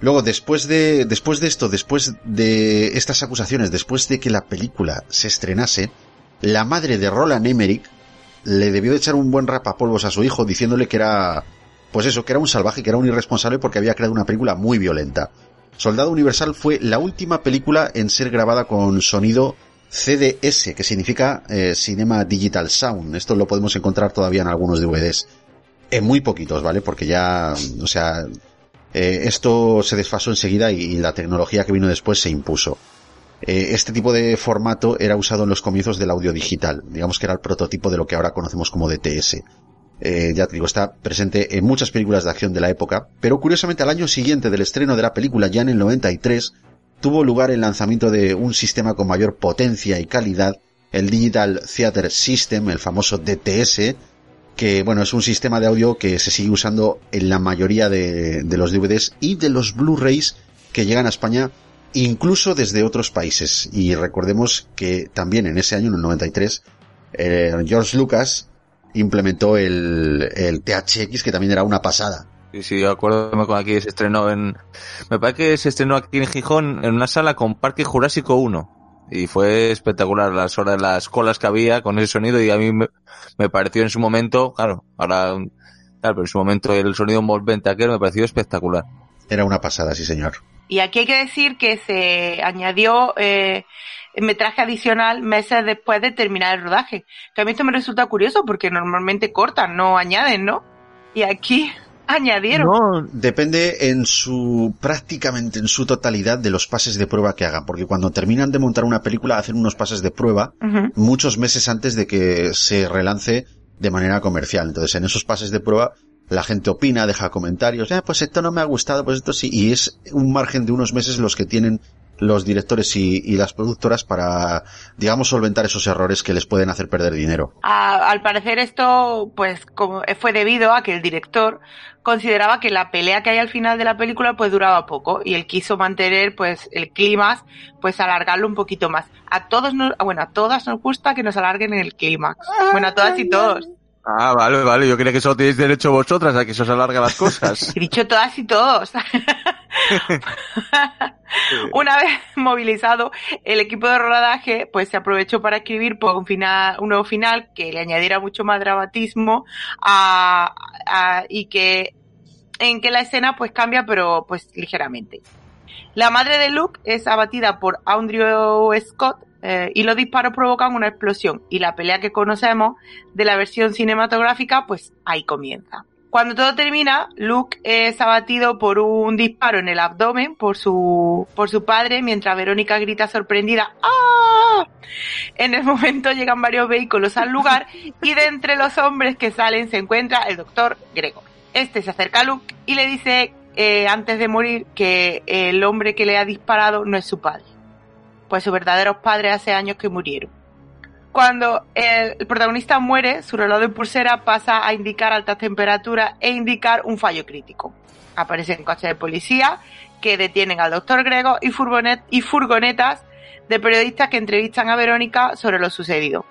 Luego, después de, después de esto, después de estas acusaciones, después de que la película se estrenase, la madre de Roland Emmerich le debió de echar un buen rapapolvos a su hijo diciéndole que era, pues eso, que era un salvaje, que era un irresponsable porque había creado una película muy violenta. Soldado Universal fue la última película en ser grabada con sonido CDS, que significa eh, Cinema Digital Sound. Esto lo podemos encontrar todavía en algunos DVDs. En muy poquitos, ¿vale? Porque ya, o sea, eh, esto se desfasó enseguida y, y, la tecnología que vino después se impuso. Eh, este tipo de formato era usado en los comienzos del audio digital, digamos que era el prototipo de lo que ahora conocemos como DTS. Eh, ya te digo, está presente en muchas películas de acción de la época, pero curiosamente al año siguiente del estreno de la película, ya en el 93, tuvo lugar el lanzamiento de un sistema con mayor potencia y calidad, el Digital Theater System, el famoso DTS, que bueno, es un sistema de audio que se sigue usando en la mayoría de, los DVDs y de los Blu-rays que llegan a España incluso desde otros países. Y recordemos que también en ese año, en el 93, eh, George Lucas implementó el, el THX, que también era una pasada. Sí, sí, yo acuerdo con aquí se estrenó en, me parece que se estrenó aquí en Gijón en una sala con Parque Jurásico 1 y fue espectacular las horas, las colas que había con ese sonido y a mí me, me pareció en su momento, claro, ahora, claro, pero en su momento el sonido envolvente aquel me pareció espectacular. Era una pasada, sí señor. Y aquí hay que decir que se añadió eh, metraje adicional meses después de terminar el rodaje. Que a mí esto me resulta curioso porque normalmente cortan, no añaden, ¿no? Y aquí añadieron. No, depende en su, prácticamente en su totalidad de los pases de prueba que hagan, porque cuando terminan de montar una película hacen unos pases de prueba uh -huh. muchos meses antes de que se relance de manera comercial. Entonces en esos pases de prueba la gente opina, deja comentarios, eh, pues esto no me ha gustado, pues esto sí, y es un margen de unos meses los que tienen los directores y, las productoras para, digamos, solventar esos errores que les pueden hacer perder dinero. Al parecer esto, pues, fue debido a que el director consideraba que la pelea que hay al final de la película, pues, duraba poco y él quiso mantener, pues, el clímax, pues, alargarlo un poquito más. A todos nos, bueno, a todas nos gusta que nos alarguen el clímax. Bueno, a todas y todos. Ah, vale, vale. Yo creía que solo tenéis derecho vosotras a que se os alarguen las cosas. He dicho todas y todos. Una vez movilizado, el equipo de rodaje pues se aprovechó para escribir por un final, un nuevo final que le añadiera mucho más dramatismo a, a, y que en que la escena pues cambia pero pues ligeramente. La madre de Luke es abatida por Andrew Scott eh, y los disparos provocan una explosión y la pelea que conocemos de la versión cinematográfica pues ahí comienza. Cuando todo termina, Luke es abatido por un disparo en el abdomen por su, por su padre, mientras Verónica grita sorprendida ¡Ah! En el momento llegan varios vehículos al lugar y de entre los hombres que salen se encuentra el doctor Gregor. Este se acerca a Luke y le dice eh, antes de morir que el hombre que le ha disparado no es su padre, pues sus verdaderos padres hace años que murieron. Cuando el, protagonista muere, su reloj de pulsera pasa a indicar altas temperaturas e indicar un fallo crítico. Aparecen coches de policía que detienen al doctor Grego y furgonetas de periodistas que entrevistan a Verónica sobre lo sucedido.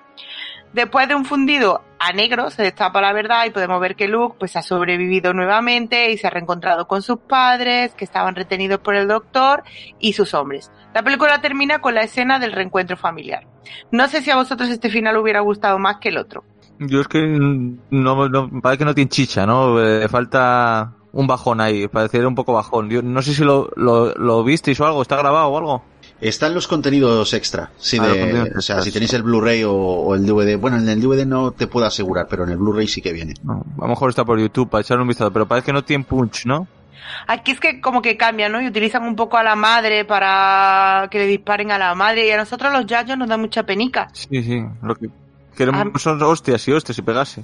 Después de un fundido a negro se destapa la verdad y podemos ver que Luke pues ha sobrevivido nuevamente y se ha reencontrado con sus padres que estaban retenidos por el doctor y sus hombres. La película termina con la escena del reencuentro familiar. No sé si a vosotros este final hubiera gustado más que el otro. Yo es que no, no parece que no tiene chicha, ¿no? Eh, falta un bajón ahí, pareciera un poco bajón. Yo no sé si lo, lo, lo visteis o algo, está grabado o algo. Están los contenidos extra. Sí, Ah, los de, contenidos o sea, si tenéis el Blu-ray o, o el DVD. Bueno, en el DVD no te puedo asegurar, pero en el Blu-ray sí que viene. No, a lo mejor está por YouTube para echarle un vistazo, pero parece que no tiene punch, ¿no? Aquí es que como que cambian, ¿no? Y utilizan un poco a la madre para que le disparen a la madre. Y a nosotros los yayos nos da mucha penica. Sí, sí. Lo que queremos Ah. son hostias y hostias y pegase.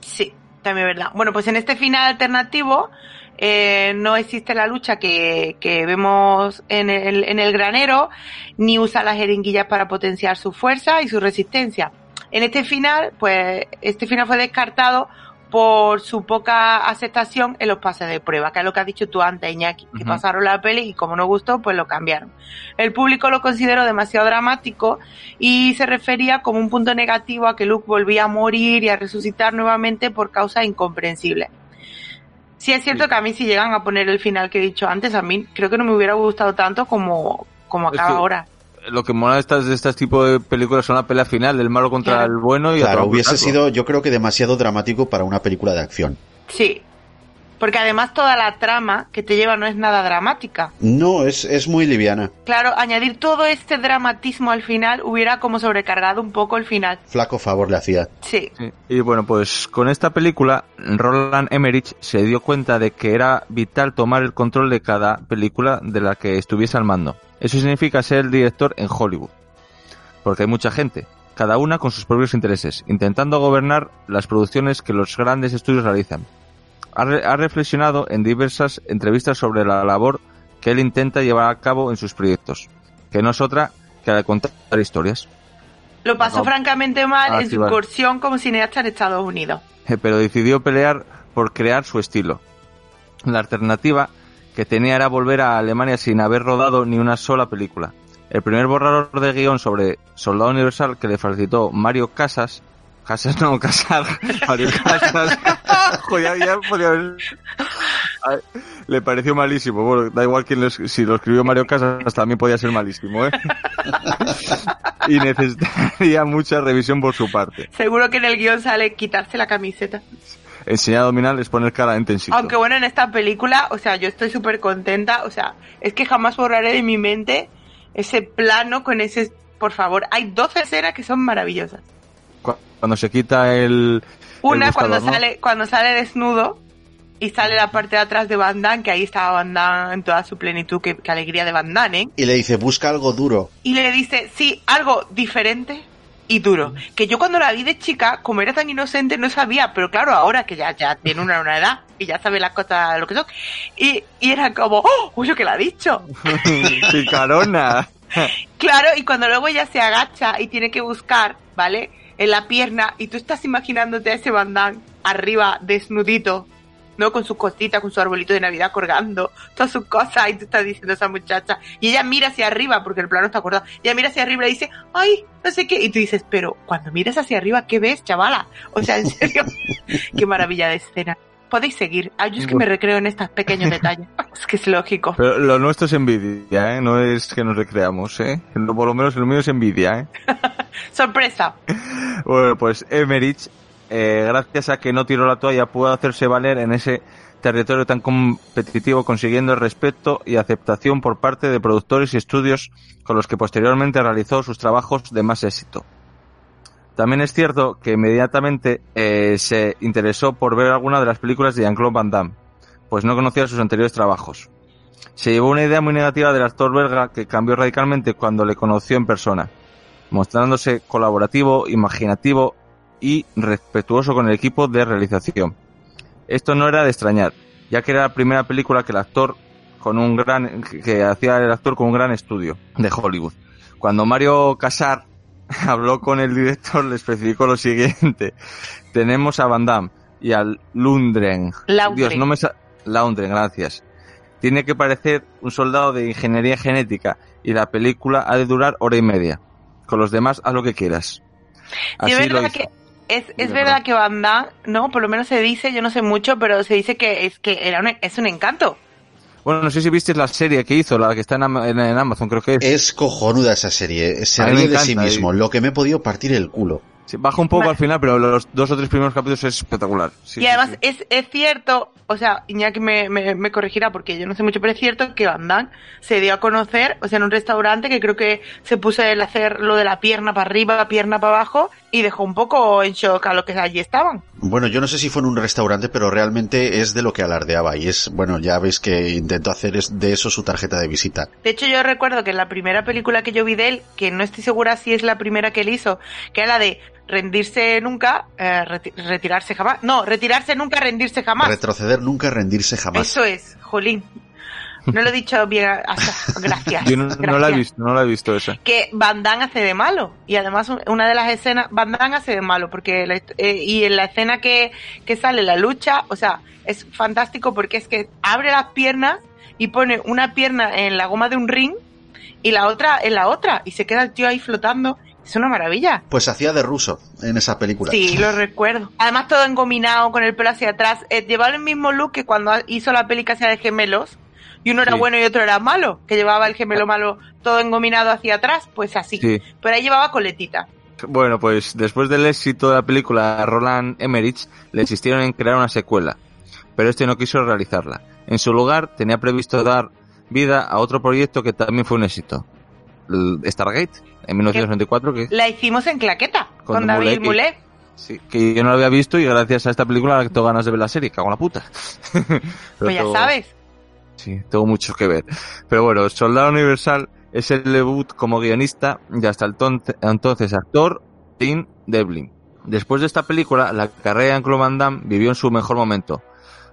Sí, también es verdad. Bueno, pues en este final alternativo eh, no existe la lucha que, que vemos en el, en el granero, ni usa las jeringuillas para potenciar su fuerza y su resistencia. En este final, pues este final fue descartado por su poca aceptación en los pases de prueba, que es lo que has dicho tú antes, Iñaki, que pasaron la peli y como no gustó, pues lo cambiaron. El público lo consideró demasiado dramático y se refería como un punto negativo a que Luke volvía a morir y a resucitar nuevamente por causas incomprensibles. Sí es cierto que a mí si llegan a poner el final que he dicho antes, a mí creo que no me hubiera gustado tanto como, como Es acaba que- ahora. Lo que mola de estas, de este tipo de películas son la pelea final del malo contra Claro. el bueno y Claro, hubiese sido, yo creo que demasiado dramático para una película de acción. Sí. Porque además toda la trama que te lleva no es nada dramática. No, es, es muy liviana. Claro, añadir todo este dramatismo al final hubiera como sobrecargado un poco el final. Flaco favor le hacía. Sí. Sí. Y bueno, pues con esta película, Roland Emmerich se dio cuenta de que era vital tomar el control de cada película de la que estuviese al mando. Eso significa ser el director en Hollywood. Porque hay mucha gente, cada una con sus propios intereses, intentando gobernar las producciones que los grandes estudios realizan. Ha, re- ha reflexionado en diversas entrevistas sobre la labor que él intenta llevar a cabo en sus proyectos, que no es otra que la de contar historias. Lo pasó No. francamente mal Ah, en su incursión como cineasta en Estados Unidos. Pero decidió pelear por crear su estilo. La alternativa que tenía era volver a Alemania sin haber rodado ni una sola película. El primer borrador de guion sobre Soldado Universal que le facilitó Mario Casas, Casas no, Casar, Mario Casas, Joder, ya podía haber- Ay, le pareció malísimo. Bueno, da igual quién lo si lo escribió Mario Casas también podía ser malísimo, ¿eh? y necesitaría mucha revisión por su parte. Seguro que en el guion sale quitarse la camiseta. Enseñar abdominal es poner cara en tensito. Aunque bueno, en esta película, o sea, yo estoy súper contenta. O sea, es que jamás borraré de mi mente ese plano con ese... Por favor, hay 12 escenas que son maravillosas. Cu- Cuando se quita el... Una el buscador, cuando ¿no? sale cuando sale desnudo y sale la parte de atrás de Van Damme, que ahí estaba Van Damme en toda su plenitud, que, que alegría de Van Damme, ¿eh? Y le dice, busca algo duro. Y le dice, sí, algo diferente y duro. Que yo cuando la vi de chica, como era tan inocente, no sabía, pero claro, ahora que ya, ya tiene una, una edad y ya sabe las cosas, lo que son, y, y era como, ¡oh! ¡Uy, lo que le ha dicho! Picarona. Claro, y cuando luego ella se agacha y tiene que buscar, ¿vale? En la pierna, y tú estás imaginándote a ese bandán arriba, desnudito, ¿no? Con sus cositas, con su arbolito de Navidad colgando, todas sus cosas, y tú estás diciendo a esa muchacha, y ella mira hacia arriba, porque el plano está acordado, ella mira hacia arriba y dice, ay, no sé qué, y tú dices, pero cuando miras hacia arriba, ¿qué ves, chavala? O sea, en serio, qué maravilla de escena. Podéis seguir, Ah, yo es que me recreo en estos pequeños detalles, es que es lógico. Pero lo nuestro es envidia, ¿eh? No es que nos recreamos, ¿eh? Por lo menos lo mío es envidia, ¿eh? Sorpresa. Bueno, pues Emmerich, eh, gracias a que no tiró la toalla, pudo hacerse valer en ese territorio tan competitivo, consiguiendo el respeto y aceptación por parte de productores y estudios con los que posteriormente realizó sus trabajos de más éxito. También es cierto que inmediatamente eh, se interesó por ver alguna de las películas de Jean-Claude Van Damme, pues no conocía sus anteriores trabajos. Se llevó una idea muy negativa del actor belga que cambió radicalmente cuando le conoció en persona, mostrándose colaborativo, imaginativo y respetuoso con el equipo de realización. Esto no era de extrañar, ya que era la primera película que el actor con un gran que hacía el actor con un gran estudio de Hollywood. Cuando Mario Casar habló con el director, le especificó lo siguiente: tenemos a Van Damme y al Lundgren. Laundren. Dios, no me sa- Laundren, gracias. Tiene que parecer un soldado de ingeniería genética y la película ha de durar hora y media. Con los demás, haz lo que quieras. Lo hizo. que es, es verdad que Van Damme, no, por lo menos se dice, yo no sé mucho, pero se dice que es que era un, es un encanto. Bueno, no sé si viste la serie que hizo, la que está en, Ama- en- en Amazon, creo que es. Es cojonuda esa serie. Se mí me ríe de sí mismo. y- Lo que me he podido partir el culo. Sí, baja un poco Vale. al final, pero los dos o tres primeros capítulos es espectacular. Sí, y además sí. Es, es cierto, o sea, Iñaki me, me, me corregirá porque yo no sé mucho, pero es cierto que Van Damme se dio a conocer, o sea, en un restaurante que creo que se puso el hacer lo de la pierna para arriba, pierna para abajo y dejó un poco en shock a los que allí estaban. Bueno, yo no sé si fue en un restaurante, pero realmente es de lo que alardeaba. Y es, bueno, ya veis que intentó hacer de eso su tarjeta de visita. De hecho, yo recuerdo que en la primera película que yo vi de él, que no estoy segura si es la primera que él hizo, que era la de rendirse nunca, eh, reti- retirarse jamás. No, retirarse nunca, rendirse jamás. Retroceder nunca, rendirse jamás. Eso es, Jolín. No lo he dicho bien. hasta- Gracias. Yo no, no la he visto, no la he visto esa. que Van Damme hace de malo y además un- una de las escenas Van Damme hace de malo porque la eh, y en la escena que, que sale la lucha o sea es fantástico porque es que abre las piernas y pone una pierna en la goma de un ring y la otra en la otra y se queda el tío ahí flotando es una maravilla Pues hacía de ruso en esa película. Sí, lo recuerdo. Además todo engominado, con el pelo hacia atrás. Eh, llevaba el mismo look que cuando hizo la peli que hacía de gemelos. Y uno era Sí. bueno y otro era malo. Que llevaba el gemelo malo todo engominado hacia atrás. Pues así. Sí. Pero ahí llevaba coletita. Bueno, pues después del éxito de la película, Roland Emmerich le insistieron en crear una secuela, pero este no quiso realizarla. En su lugar, tenía previsto dar vida a otro proyecto que también fue un éxito, el Stargate, en 1994, que, La hicimos en claqueta. Con Con, David Mulet. sí, que yo no la había visto y gracias a esta película tengo ganas de ver la serie, cago en la puta. Pues ya sabes. Sí, tengo mucho que ver. Pero bueno, Soldado Universal es el debut como guionista y hasta el tonce- entonces actor Tim Devlin. Después de esta película, la carrera de Van Damme vivió en su mejor momento.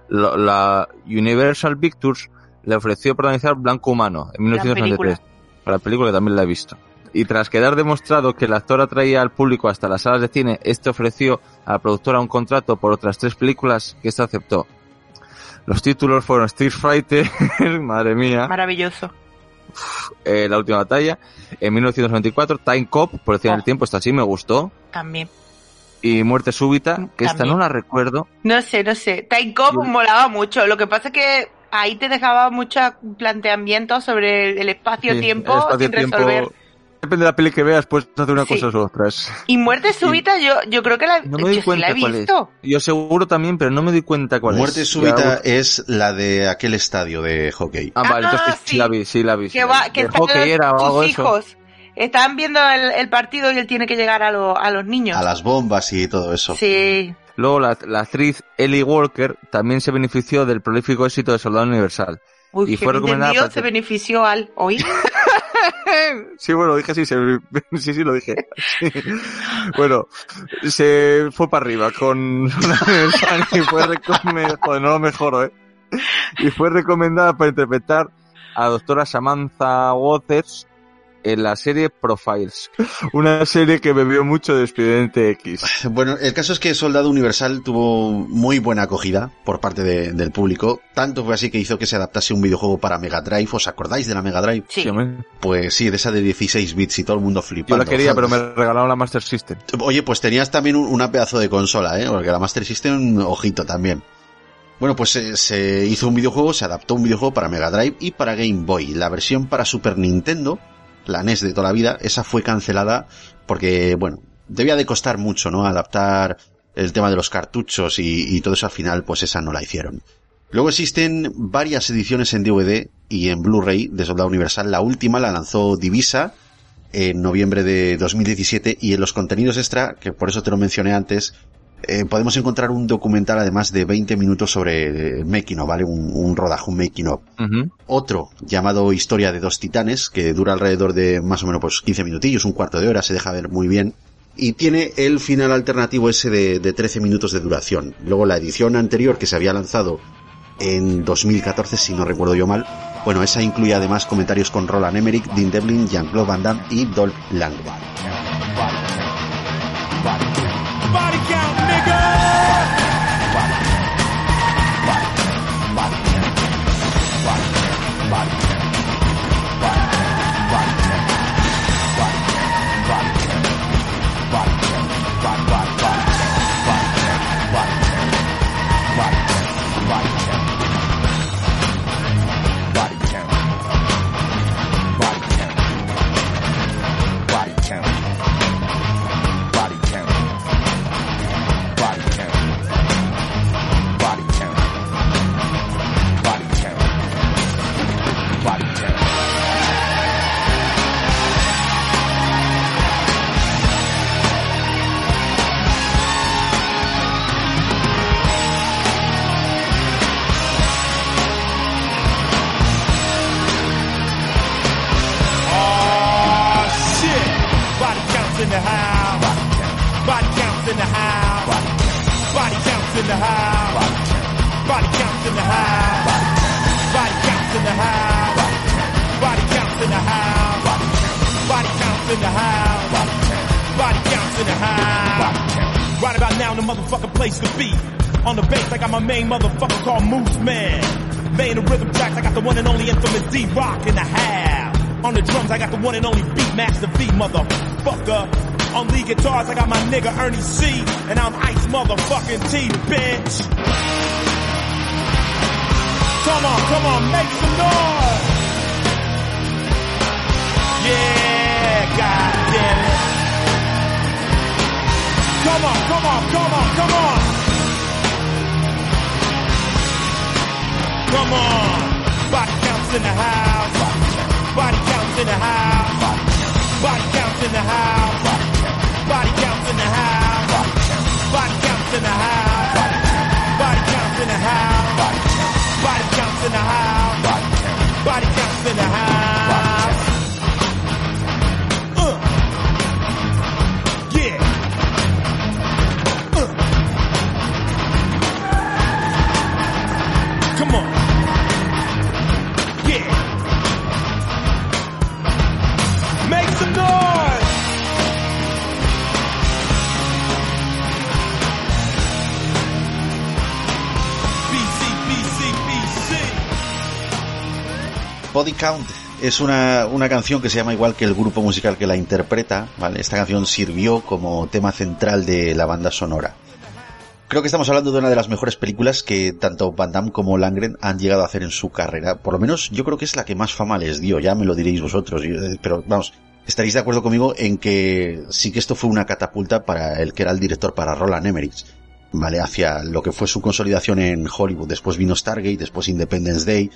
La Universal Pictures le ofreció protagonizar Blanco Humano en 1993. La película que también la he visto. Y tras quedar demostrado que el actor atraía al público hasta las salas de cine, este ofreció a la productora un contrato por otras tres películas que ésta aceptó. Los títulos fueron Street Fighter, madre mía, Maravilloso. eh, La Última Batalla, en 1994, Time Cop, por decir el Oh. tiempo, esta sí me gustó, También. y Muerte Súbita, que esta no la recuerdo. No sé, no sé. Time Cop Yo- molaba mucho. Lo que pasa es que ahí te dejaba muchos planteamientos sobre el Sí, espacio-tiempo el espacio-tiempo- sin resolver. Depende de la peli que veas, puedes hacer una Sí. cosa u otras. Y muerte súbita, yo, yo creo que la, No me yo doy sí cuenta la he cuál es. visto. Yo seguro también, pero no me doy cuenta cuál Muerte es. súbita Ya- es la de aquel estadio de hockey. Ah, vale, Ah, entonces sí. sí. la vi, sí la vi. sí Que va, que De hockey los- era o algo eso. hijos. Están viendo el, el partido y él tiene que llegar a, lo- a los niños. A las bombas y todo eso. Sí. Luego la, la actriz Ellie Walker también se benefició del prolífico éxito de Soldado Universal. Uy, Y fue recomendada para- se benefició al oír. Sí, bueno, dije así, se- sí, sí, lo dije. Sí. Bueno, se fue para arriba con y fue joder, no eh. Y fue recomendada para interpretar a doctora Samantha Waters en la serie Profiles, una serie que bebió mucho de Expediente X. Bueno, el caso es que Soldado Universal tuvo muy buena acogida por parte de- del público. Tanto fue así que hizo que se adaptase un videojuego para Mega Drive. ¿Os acordáis de la Mega Drive? Sí. Pues sí, de esa de 16 bits y todo el mundo Yo flipando. la quería, pero me regalaron la Master System. Oye, pues tenías también un- una pedazo de consola, ¿eh? Porque la Master System, ojito también. Bueno, pues se, se hizo un videojuego, se adaptó un videojuego para Mega Drive y para Game Boy. La versión para Super Nintendo, la NES de toda la vida, esa fue cancelada porque, bueno, debía de costar mucho, ¿no? Adaptar el tema de los cartuchos y, y todo eso al final, pues esa no la hicieron. Luego existen varias ediciones en DVD y en Blu-ray de Soldado Universal. La última la lanzó Divisa en noviembre de 2017 y en los contenidos extra, que por eso te lo mencioné antes, eh, podemos encontrar un documental además de 20 minutos sobre eh, making of, ¿vale? Un, un rodaje, un making of. Ujú. Otro llamado Historia de dos titanes, que dura alrededor de más o menos pues 15 minutillos, un cuarto de hora, se deja ver muy bien. Y tiene el final alternativo ese de, de 13 minutos de duración. Luego la edición anterior que se había lanzado en 2014, si no recuerdo yo mal, bueno, esa incluye además comentarios con Roland Emmerich, Dean Devlin, Jean-Claude Van Damme y Dolph Lundgren. the house. Body counts in the house. Body counts in the house. Body counts in the house. Body counts in the house. Body counts in the house. Right about now, the motherfucking place to be. On the bass, I got my main motherfucker called Moose Man. Laying the rhythm tracks, I got the one and only infamous D-Rock in the house. On the drums, I got the one and only Beatmaster V, motherfucker. On lead guitars, I got my nigga Ernie C. And I'm Ice motherfucking T, bitch. Come on, come on, make some noise. Yeah, god damn it. Come on, come on, come on, come on. Come on. Body counts in the house. Body counts in the house. Body counts in the house. Body counts in the house. Body counts in the house. Body counts in the house. Body counts in the house. Body counts in the house. Body Count es una, una canción que se llama igual que el grupo musical que la interpreta, ¿vale? Esta canción sirvió como tema central de la banda sonora. Creo que estamos hablando de una de las mejores películas que tanto Van Damme como Langren han llegado a hacer en su carrera. Por lo menos yo creo que es la que más fama les dio, ya me lo diréis vosotros. eh, Pero vamos, estaréis de acuerdo conmigo en que sí que esto fue una catapulta para el que era el director, para Roland Emmerich. ¿Vale? Hacia lo que fue su consolidación en Hollywood. Después vino Stargate, después Independence Day.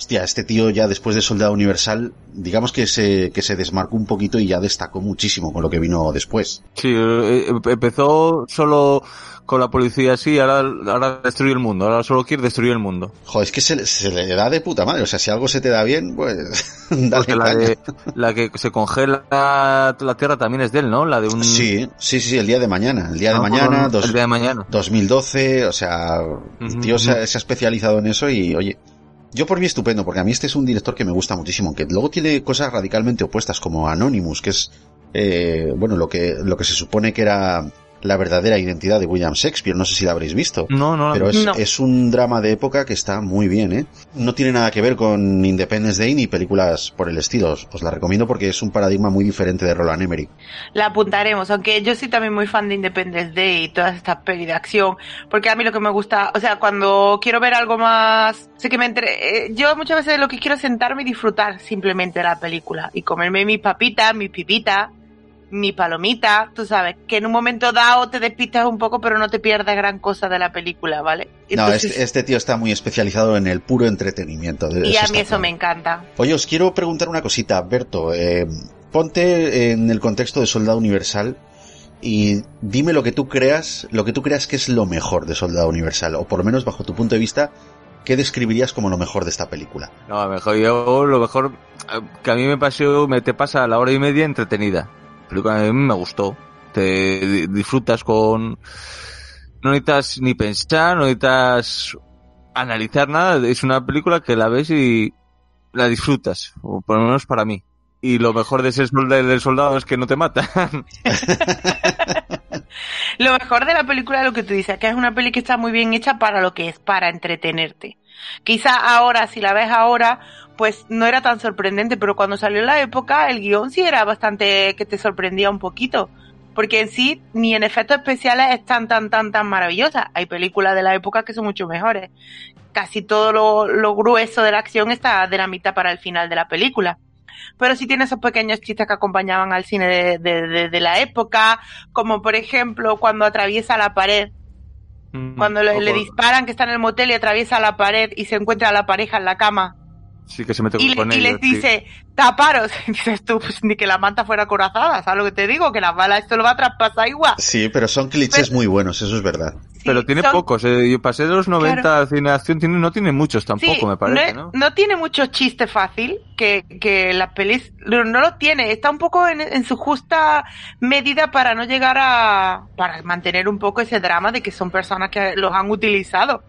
Hostia, este tío ya después de Soldado Universal, digamos que se, que se desmarcó un poquito y ya destacó muchísimo con lo que vino después. Sí, eh, eh, empezó solo con la policía así, ahora, ahora destruye el mundo, ahora solo quiere destruir el mundo. Joder, es que se, le- se le da de puta madre. O sea, si algo se te da bien, pues dale la, de, la que se congela la Tierra también es de él, ¿no? La de un... Sí, sí, sí, el día de mañana. El día de Ah, mañana, dos- el día de mañana. 2012, o sea, el tío se, se ha especializado en eso y, oye, yo por mí estupendo, porque a mí este es un director que me gusta muchísimo, que luego tiene cosas radicalmente opuestas como Anonymous, que es, eh, bueno, lo que, lo que se supone que era la verdadera identidad de William Shakespeare, no sé si la habréis visto. No, no Pero es, No. es un drama de época que está muy bien, ¿eh? No tiene nada que ver con Independence Day ni películas por el estilo. Os, os la recomiendo porque es un paradigma muy diferente de Roland Emmerich. La apuntaremos, aunque yo soy también muy fan de Independence Day y todas estas pelis de acción, porque a mí lo que me gusta, o sea, cuando quiero ver algo más, sé que me entre, eh, yo muchas veces lo que quiero es sentarme y disfrutar simplemente de la película y comerme mis papitas, mis pipitas, mi palomita, tú sabes, que en un momento dado te despistas un poco, pero no te pierdas gran cosa de la película, ¿vale? No, este, este tío está muy especializado en el puro entretenimiento. de- y a mí eso claro. me encanta. Oye, os quiero preguntar una cosita, Berto. eh, ponte en el contexto de Soldado Universal y dime lo que tú creas, lo que tú creas que es lo mejor de Soldado Universal, o por lo menos bajo tu punto de vista, ¿qué describirías como lo mejor de esta película? No, mejor, yo lo mejor eh, que a mí me pasó, me te pasa la hora y media entretenida. La película a mí me gustó. Te di- disfrutas con, no necesitas ni pensar, no necesitas analizar nada. Es una película que la ves y la disfrutas, o por lo menos para mí. Y lo mejor de ser soldado, del soldado es que no te mata. Lo mejor de la película es lo que tú dices, que es una peli que está muy bien hecha para lo que es, para entretenerte. Quizá ahora, si la ves ahora, pues no era tan sorprendente, pero cuando salió la época, el guion sí era bastante que te sorprendía un poquito. Porque en sí, ni en efectos especiales es tan, tan, tan, tan maravillosa. Hay películas de la época que son mucho mejores. Casi todo lo, lo grueso de la acción está de la mitad para el final de la película pero sí tiene esos pequeños chistes que acompañaban al cine de- de- de la época, como por ejemplo cuando atraviesa la pared, cuando le, le disparan que está en el motel y atraviesa la pared y se encuentra a la pareja en la cama. Sí, que se mete y, con le- y les sí. dice, taparos. Y dices tú, pues ni que la manta fuera corazada, ¿sabes lo que te digo? Que las balas esto lo va a traspasar igual. Sí, pero son clichés muy buenos, eso es verdad. Pero tiene son- pocos. Eh. Yo pasé de los 90 Claro. al cine de acción, tiene, no tiene muchos tampoco, Sí, me parece, no, ¿no? no tiene mucho chiste fácil, que, que las pelis no, no lo tiene, está un poco en, en su justa medida para no llegar a, para mantener un poco ese drama de que son personas que los han utilizado,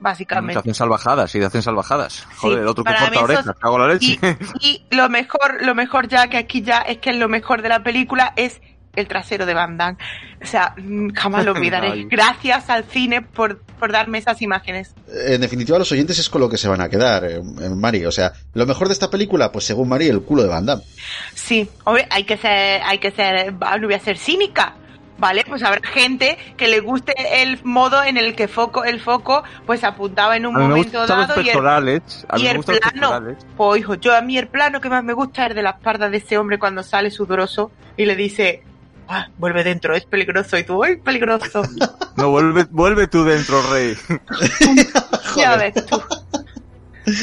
básicamente. hacen salvajadas, sí, te hacen salvajadas. Joder, el otro que corta orejas, es- cago la leche. Y lo mejor, lo mejor ya que aquí ya es que lo mejor de la película es el trasero de Van Damme. O sea, mm, jamás lo olvidaré. Gracias al cine por, por darme esas imágenes. En definitiva, los oyentes es con lo que se van a quedar, eh, eh, Mari. O sea, lo mejor de esta película, pues según Mari, el culo de Van Damme. Sí, hombre, hay que ser, hay que ser, no voy a ser cínica. ¿Vale? Pues habrá gente que le guste el modo en el que foco, el foco, pues apuntaba en un A mí me momento gustan los dado y el, pectorales. A mí y me el los plano. pectorales. Pues hijo, yo a mí el plano que más me gusta es de la espalda de ese hombre cuando sale sudoroso y le dice, "Ah, vuelve dentro, es peligroso. Y tú, ¡ay, peligroso! No, vuelve, vuelve tú dentro, rey. ya ves tú.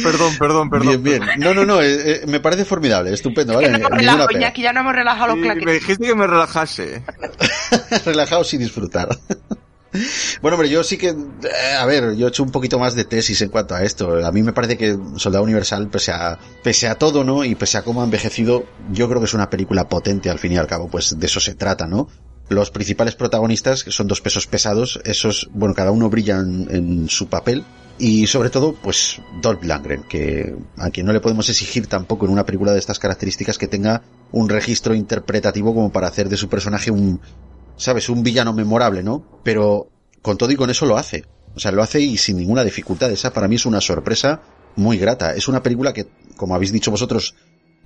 Perdón, perdón, perdón. Bien, bien. No, no, no, eh, eh, me parece formidable, estupendo, ¿vale? Que no. Iñaki, ya no hemos relajado los Sí, me dijiste que me relajase. Relajados y disfrutar. Bueno, hombre, yo sí que, eh, a ver, yo he hecho un poquito más de tesis en cuanto a esto. A mí me parece que Soldado Universal, pese a, pese a todo, ¿no? Y pese a cómo ha envejecido, yo creo que es una película potente al fin y al cabo, pues de eso se trata, ¿no? Los principales protagonistas, que son dos pesos pesados, esos, bueno, cada uno brilla en, en su papel. Y sobre todo, pues, Dolph Lundgren, que a quien no le podemos exigir tampoco en una película de estas características que tenga un registro interpretativo como para hacer de su personaje un, sabes, un villano memorable, ¿no? Pero con todo y con eso lo hace. O sea, lo hace y sin ninguna dificultad. Esa para mí es una sorpresa muy grata. Es una película que, como habéis dicho vosotros,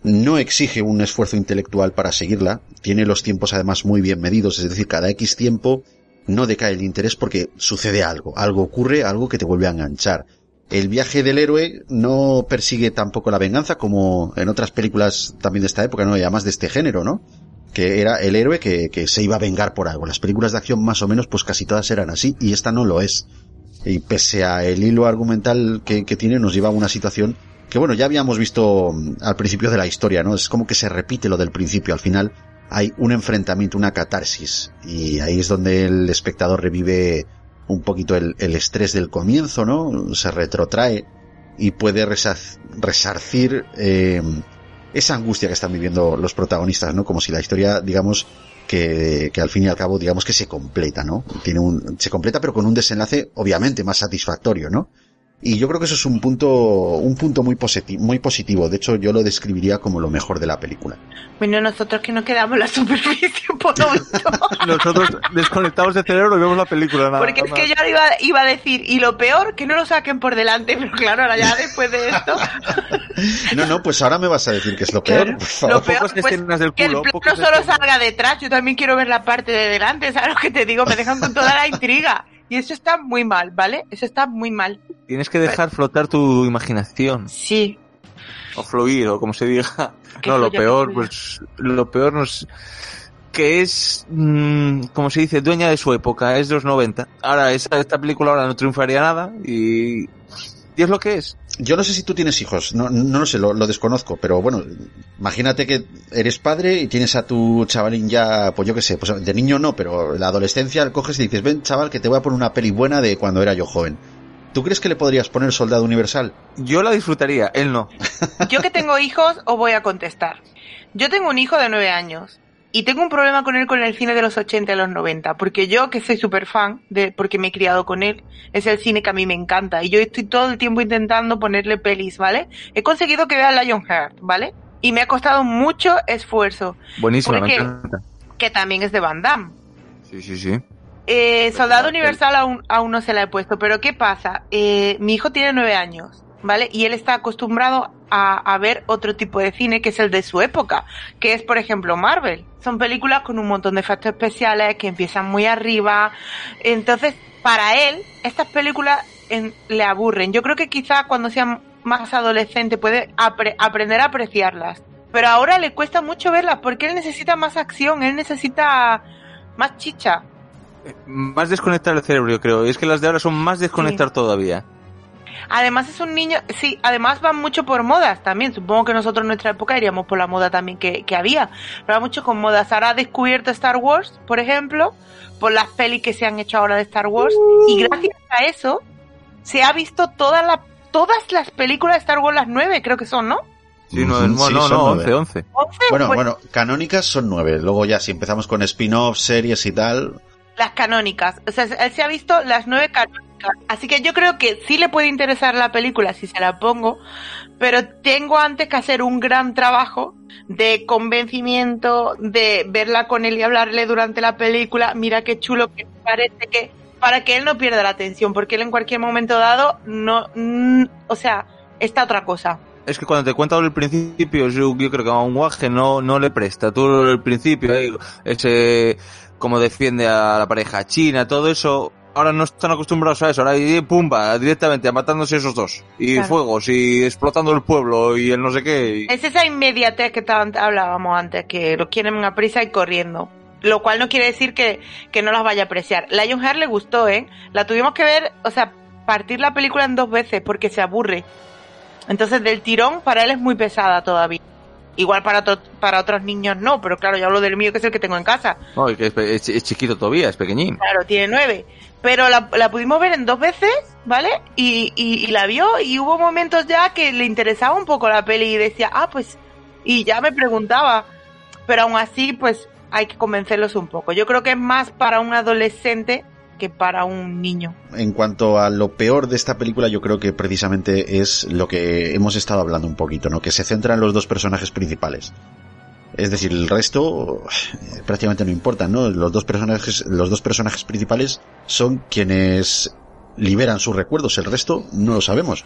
no exige un esfuerzo intelectual para seguirla. Tiene los tiempos además muy bien medidos. Es decir, cada X tiempo no decae el interés porque sucede algo. Algo ocurre, algo que te vuelve a enganchar. El viaje del héroe no persigue tampoco la venganza como en otras películas también de esta época, ¿no? Y además de este género, ¿no? que era el héroe que, que se iba a vengar por algo. Las películas de acción más o menos pues casi todas eran así y esta no lo es. Y pese a el hilo argumental que, que tiene nos lleva a una situación que bueno, ya habíamos visto mm, al principio de la historia, ¿no? Es como que se repite lo del principio. Al final hay un enfrentamiento, una catarsis y ahí es donde el espectador revive un poquito el, estrés del comienzo, ¿no? Se retrotrae y puede resarcir eh, esa angustia que están viviendo los protagonistas, ¿no? Como si la historia, digamos, que, que al fin y al cabo, digamos que se completa, ¿no? Tiene un, se completa pero con un desenlace, obviamente, más satisfactorio, ¿no? Y yo creo que eso es un punto, un punto muy positivo, muy positivo. De hecho, yo lo describiría como lo mejor de la película. Bueno, nosotros que nos quedamos en la superficie un poco, Nosotros desconectados de cerebro y vemos la película. Nada, porque es que yo ahora iba, iba a decir, y lo peor, que no lo saquen por delante, pero claro, ahora ya después de esto, No, no, pues ahora me vas a decir que es lo peor, por favor. lo peor, pues, que el plano solo salga detrás, yo también quiero ver la parte de delante, ¿sabes lo que te digo? Me dejan con toda la intriga. Y eso está muy mal, ¿vale? Eso está muy mal. Tienes que dejar flotar tu imaginación. Sí. O fluir, o como se diga. No, lo peor, pues, lo peor no es, que es, mm, como se dice, dueña de su época, es de los 90. Ahora, esa, esta película ahora no triunfaría nada y, y es lo que es. Yo no sé si tú tienes hijos, no, no lo sé, lo, lo desconozco, pero bueno, imagínate que eres padre y tienes a tu chavalín ya, pues yo qué sé, pues de niño no, pero en la adolescencia coges y dices, ven chaval que te voy a poner una peli buena de cuando era yo joven. ¿Tú crees que le podrías poner Soldado Universal? Yo la disfrutaría, él no. Yo que tengo hijos, os voy a contestar. Yo tengo un hijo de nueve años y tengo un problema con él con el cine de los 80 y los 90, porque yo que soy súper fan, de, porque me he criado con él, es el cine que a mí me encanta y yo estoy todo el tiempo intentando ponerle pelis, ¿vale? He conseguido que vea Lionheart, ¿vale? Y me ha costado mucho esfuerzo. Buenísima, Porque- me encanta. Que también es de Van Damme. Sí, sí, sí. Eh, Soldado Universal aún, aún no se la he puesto, pero ¿qué pasa? Eh, mi hijo tiene nueve años, ¿vale? Y él está acostumbrado a, a ver otro tipo de cine que es el de su época, que es, por ejemplo, Marvel. Son películas con un montón de efectos especiales que empiezan muy arriba. Entonces, para él, estas películas en- le aburren. Yo creo que quizá cuando sea más adolescente puede apre- aprender a apreciarlas. Pero ahora le cuesta mucho verlas porque él necesita más acción, él necesita más chicha. Más desconectar el cerebro, yo creo. Y es que las de ahora son más desconectar todavía. Además es un niño, sí, además va mucho por modas también. Supongo que nosotros en nuestra época iríamos por la moda también que, que había. Pero va mucho con modas. Ahora ha descubierto Star Wars, por ejemplo, por las pelis que se han hecho ahora de Star Wars. Y gracias a eso se ha visto toda la, todas las películas de Star Wars, las nueve creo que son, ¿no? Sí, no, no, sí, no, no, nueve. 11, 11. Once, Bueno, pues, bueno, canónicas son nueve. Luego ya, si empezamos con spin-off, series y tal. Las canónicas. O sea, él se ha visto las nueve canónicas. Así que yo creo que sí le puede interesar la película si se la pongo, pero tengo antes que hacer un gran trabajo de convencimiento, de verla con él y hablarle durante la película. Mira qué chulo que parece que para que él no pierda la atención, porque él en cualquier momento dado no, mm, o sea, está otra cosa. Es que cuando te cuentan el principio, yo, yo creo que a un guaje no, no le presta. Tú el principio, eh, ese, como defiende a la pareja china, todo eso, ahora no están acostumbrados a eso. Ahora, y pumba, directamente a matándose esos dos. Y Claro. fuegos, y explotando el pueblo, y el no sé qué. y- Es esa inmediatez que hablábamos antes, que lo quieren a prisa y corriendo. Lo cual no quiere decir que, que no las vaya a apreciar. Lionheart le gustó, ¿eh? La tuvimos que ver, o sea, partir la película en dos veces porque se aburre. Entonces, del tirón, para él es muy pesada todavía. Igual para, para otros niños no, pero claro, yo hablo del mío que es el que tengo en casa. No, es chiquito todavía, es pequeñín. Claro, tiene nueve. Pero la, la pudimos ver en dos veces, ¿vale? Y, y, y la vio y hubo momentos ya que le interesaba un poco la peli y decía, ah, pues, y ya me preguntaba. Pero aún así, pues hay que convencerlos un poco. Yo creo que es más para un adolescente que para un niño. En cuanto a lo peor de esta película, yo creo que precisamente es lo que hemos estado hablando un poquito, ¿no? Que se centra en los dos personajes principales. Es decir, el resto eh, prácticamente no importa, ¿no? Los dos personajes, los dos personajes principales son quienes liberan sus recuerdos, el resto no lo sabemos.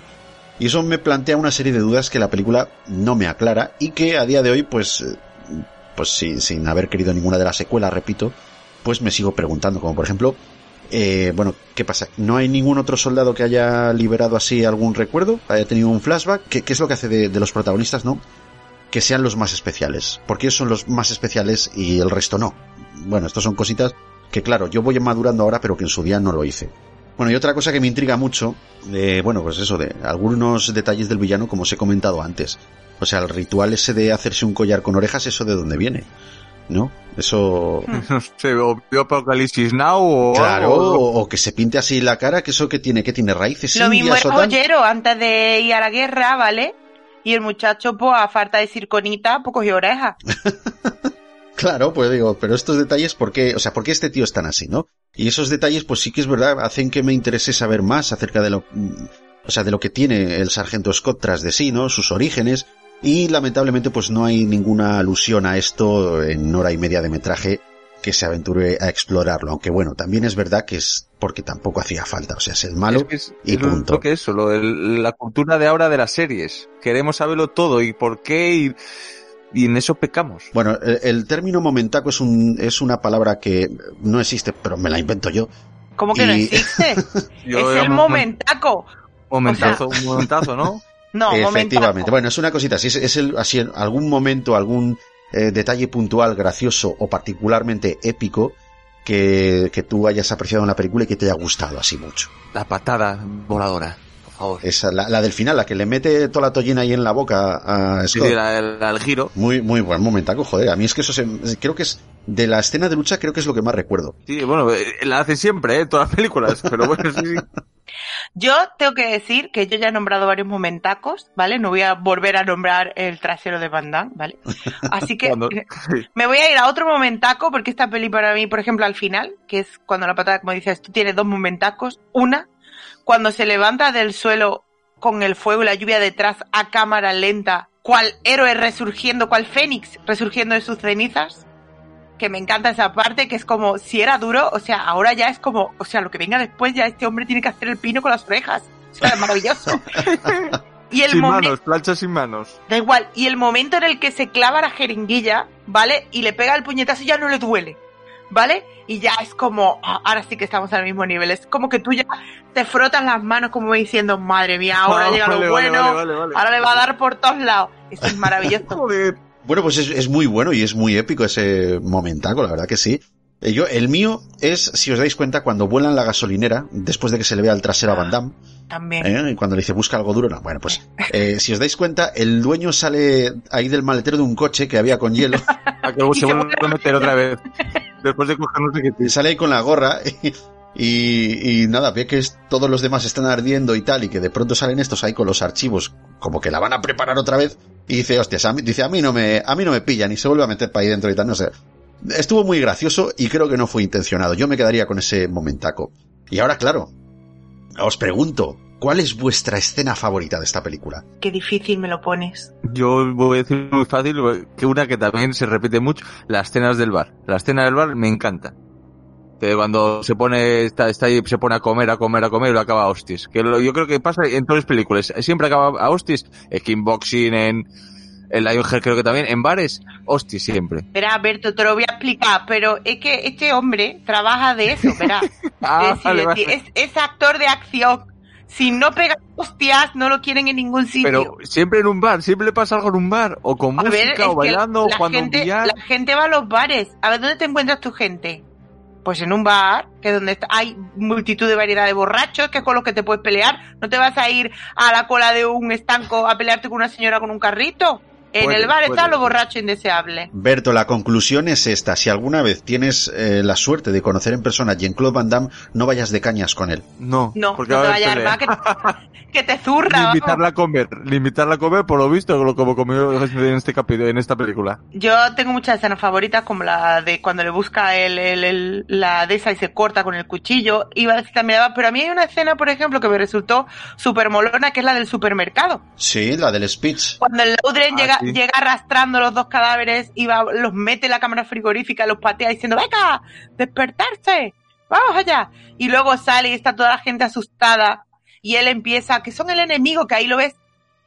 Y eso me plantea una serie de dudas que la película no me aclara y que a día de hoy, pues, eh, pues sí, sin haber querido ninguna de las secuelas, repito, pues me sigo preguntando, como por ejemplo, eh, bueno, ¿qué pasa? ¿No hay ningún otro soldado que haya liberado así algún recuerdo? ¿Haya tenido un flashback? ¿Qué, es lo que hace de, de los protagonistas, no? Que sean los más especiales. Porque ellos son los más especiales y el resto no. Bueno, estas son cositas que claro, yo voy madurando ahora, pero que en su día no lo hice. Bueno, y otra cosa que me intriga mucho, eh, bueno, pues eso, de algunos detalles del villano, como os he comentado antes. O sea, el ritual ese de hacerse un collar con orejas, ¿eso de dónde viene? ¿No? Eso... No sé, o vio Apocalipsis Now o Claro, o, o que se pinte así la cara, que eso que tiene, que tiene raíces Lo mismo era joyero antes de ir a la guerra, ¿vale? Y el muchacho, pues, a falta de circonita, pues cogió orejas. Claro, pues digo, pero estos detalles, ¿por qué? O sea, ¿por qué este tío es tan así, no? Y esos detalles, pues sí que es verdad, hacen que me interese saber más acerca de lo, mm, o sea, de lo que tiene el sargento Scott tras de sí, ¿no? Sus orígenes. Y lamentablemente, pues no hay ninguna alusión a esto en hora y media de metraje que se aventure a explorarlo. Aunque bueno, también es verdad que es porque tampoco hacía falta. O sea, es el malo Es que es, y punto. lo que eso, lo del- la cultura de ahora de las series. Queremos saberlo todo y por qué y, y en eso pecamos. Bueno, el, el término momentaco es un, es una palabra que no existe, pero me la invento yo. ¿Cómo que no existe? Es el momentaco. Momentazo, un momentazo, ¿no? No, Efectivamente. Bueno, es una cosita. Si es, es el, así, en algún momento, algún eh, detalle puntual, gracioso o particularmente épico que, que tú hayas apreciado en la película y que te haya gustado así mucho. La patada voladora, por favor. Esa, la, la del final, la que le mete toda la tollina ahí en la boca a Sí, Scott. sí, la- el, el giro. Muy, muy buen momentaco, joder. A mí es que eso se, creo que es, de la escena de lucha, creo que es lo que más recuerdo. Sí, bueno, eh, la hacen siempre, ¿eh? Todas las películas, pero bueno, sí, sí. Yo tengo que decir que yo ya he nombrado varios momentacos, ¿vale? No voy a volver a nombrar el trasero de Van Damme, ¿vale? Así que Cuando- me voy a ir a otro momentaco porque esta peli para mí, por ejemplo, al final, que es cuando la patada, como dices, tú tienes dos momentacos. Una, cuando se levanta del suelo con el fuego y la lluvia detrás a cámara lenta, cual héroe resurgiendo, cual fénix resurgiendo de sus cenizas. Que me encanta esa parte, que es como, si era duro, o sea, ahora ya es como, o sea, lo que venga después ya este hombre tiene que hacer el pino con las orejas. O sea, es maravilloso. y el sin momento, manos, plancha sin manos. Da igual. Y el momento en el que se clava la jeringuilla, ¿vale? Y le pega el puñetazo ya no le duele, ¿vale? Y ya es como, ah, ahora sí que estamos al mismo nivel. Es como que tú ya te frotas las manos como diciendo, madre mía, ahora Ah, llega vale, lo bueno, vale, vale, vale. ahora le va a dar por todos lados. Eso es maravilloso. Joder. Bueno, pues es, es muy bueno y es muy épico ese momentaco, la verdad que sí. Eh, Yo, el mío es, si os dais cuenta, cuando vuelan la gasolinera, después de que se le vea el trasero a Van Damme, También. ¿eh? y cuando le dice busca algo duro, no, bueno, pues, eh, si os dais cuenta, el dueño sale ahí del maletero de un coche que había con hielo, A que luego se vuelve a meter otra vez. Después de coger no sé qué. y sale ahí con la gorra, y, y, y nada, ve que es- todos los demás están ardiendo y tal, y que de pronto salen estos ahí con los archivos, como que la van a preparar otra vez, y dice, hostias, a mí, dice, a mí no me, a mí no me pillan, y se vuelve a meter para ahí dentro y tal, no sé. Estuvo muy gracioso y creo que no fue intencionado. Yo me quedaría con ese momentaco. Y ahora, claro, os pregunto, ¿cuál es vuestra escena favorita de esta película? Qué difícil me lo pones. Yo voy a decir muy fácil que una que también se repite mucho, las escenas del bar. La escena del bar me encanta. Cuando se pone, está, está ahí, se pone a comer, a comer, a comer y lo acaba a hostis. Que lo- yo creo que pasa en todas las películas. Siempre acaba a hostis. En Kickboxing, en, en Lionheart creo que también. En bares, hostis siempre. Verá, Berto, te lo voy a explicar, pero es que este hombre trabaja de eso, verá. Ah, es, vale, es vale. decir, es- es actor de acción. Si no pega hostias, no lo quieren en ningún sitio. Pero siempre en un bar, siempre le pasa algo en un bar. O con A música, o bailando, o un gente, la gente va a los bares. A ver, ¿dónde te encuentras tu gente? Pues en un bar, que es donde hay multitud de variedad de borrachos, que es con los que te puedes pelear. No te vas a ir a la cola de un estanco a pelearte con una señora con un carrito. En Puede, el bar puede. están los borrachos indeseables. Berto, la conclusión es esta. Si alguna vez tienes eh, la suerte de conocer en persona a Jean-Claude Van Damme, no vayas de cañas con él. No, No, porque no te a vayas bar que, que te zurra. Limitarla a comer, limitarla a comer, por lo visto, como, como comió en este capítulo, en esta película. Yo tengo muchas escenas favoritas, como la de cuando le busca el, el- el- la de esa y se corta con el cuchillo. Iba a decir también, pero a mí hay una escena, por ejemplo, que me resultó súper molona, que es la del supermercado. Sí, la del speech. Cuando el Laudren Ah, llega, sí. llega arrastrando los dos cadáveres y va, los mete en la cámara frigorífica, los patea diciendo, venga, despertarse, vamos allá. Y luego sale y está toda la gente asustada y él empieza, que son el enemigo, que ahí lo ves,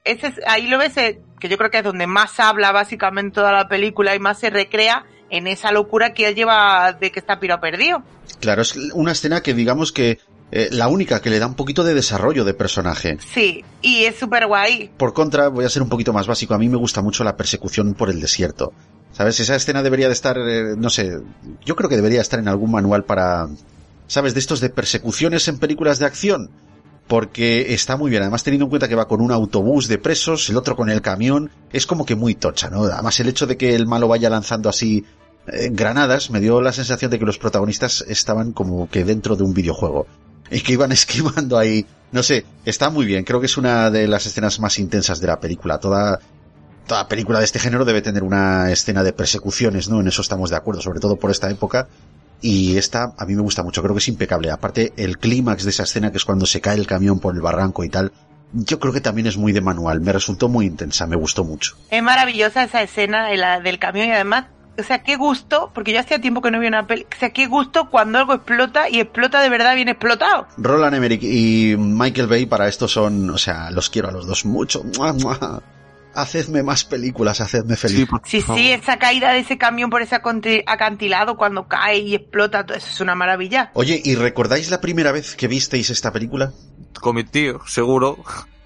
ese es- ahí lo ves, eh, que yo creo que es donde más habla básicamente toda la película y más se recrea en esa locura que él lleva de que está piro perdido. Claro, es una escena que digamos que eh, la única que le da un poquito de desarrollo de personaje. Sí, y es súper guay. Por contra, voy a ser un poquito más básico. A mí me gusta mucho la persecución por el desierto. ¿Sabes? Esa escena debería de estar, eh, no sé, yo creo que debería estar en algún manual para, ¿sabes? De estos de persecuciones en películas de acción. Porque está muy bien. Además, teniendo en cuenta que va con un autobús de presos, el otro con el camión, es como que muy tocha, ¿no? Además, el hecho de que el malo vaya lanzando así eh, granadas me dio la sensación de que los protagonistas estaban como que dentro de un videojuego. Y que iban esquivando ahí. No sé, está muy bien. Creo que es una de las escenas más intensas de la película. Toda, toda película de este género debe tener una escena de persecuciones, ¿no? En eso estamos de acuerdo, sobre todo por esta época. Y esta a mí me gusta mucho, creo que es impecable. Aparte, el clímax de esa escena, que es cuando se cae el camión por el barranco y tal, yo creo que también es muy de manual. Me resultó muy intensa, me gustó mucho. Es maravillosa esa escena de la, del camión y además, o sea, qué gusto, porque yo hacía tiempo que no vi una peli, o sea, qué gusto cuando algo explota y explota de verdad bien explotado. Roland Emmerich y Michael Bay para esto son, o sea, los quiero a los dos mucho. ¡Mua, mua! Hacedme más películas, hacedme feliz. Sí, sí, esa caída de ese camión por ese acantilado cuando cae y explota, todo eso es una maravilla. Oye, ¿y recordáis la primera vez que visteis esta película? Con mi tío, seguro.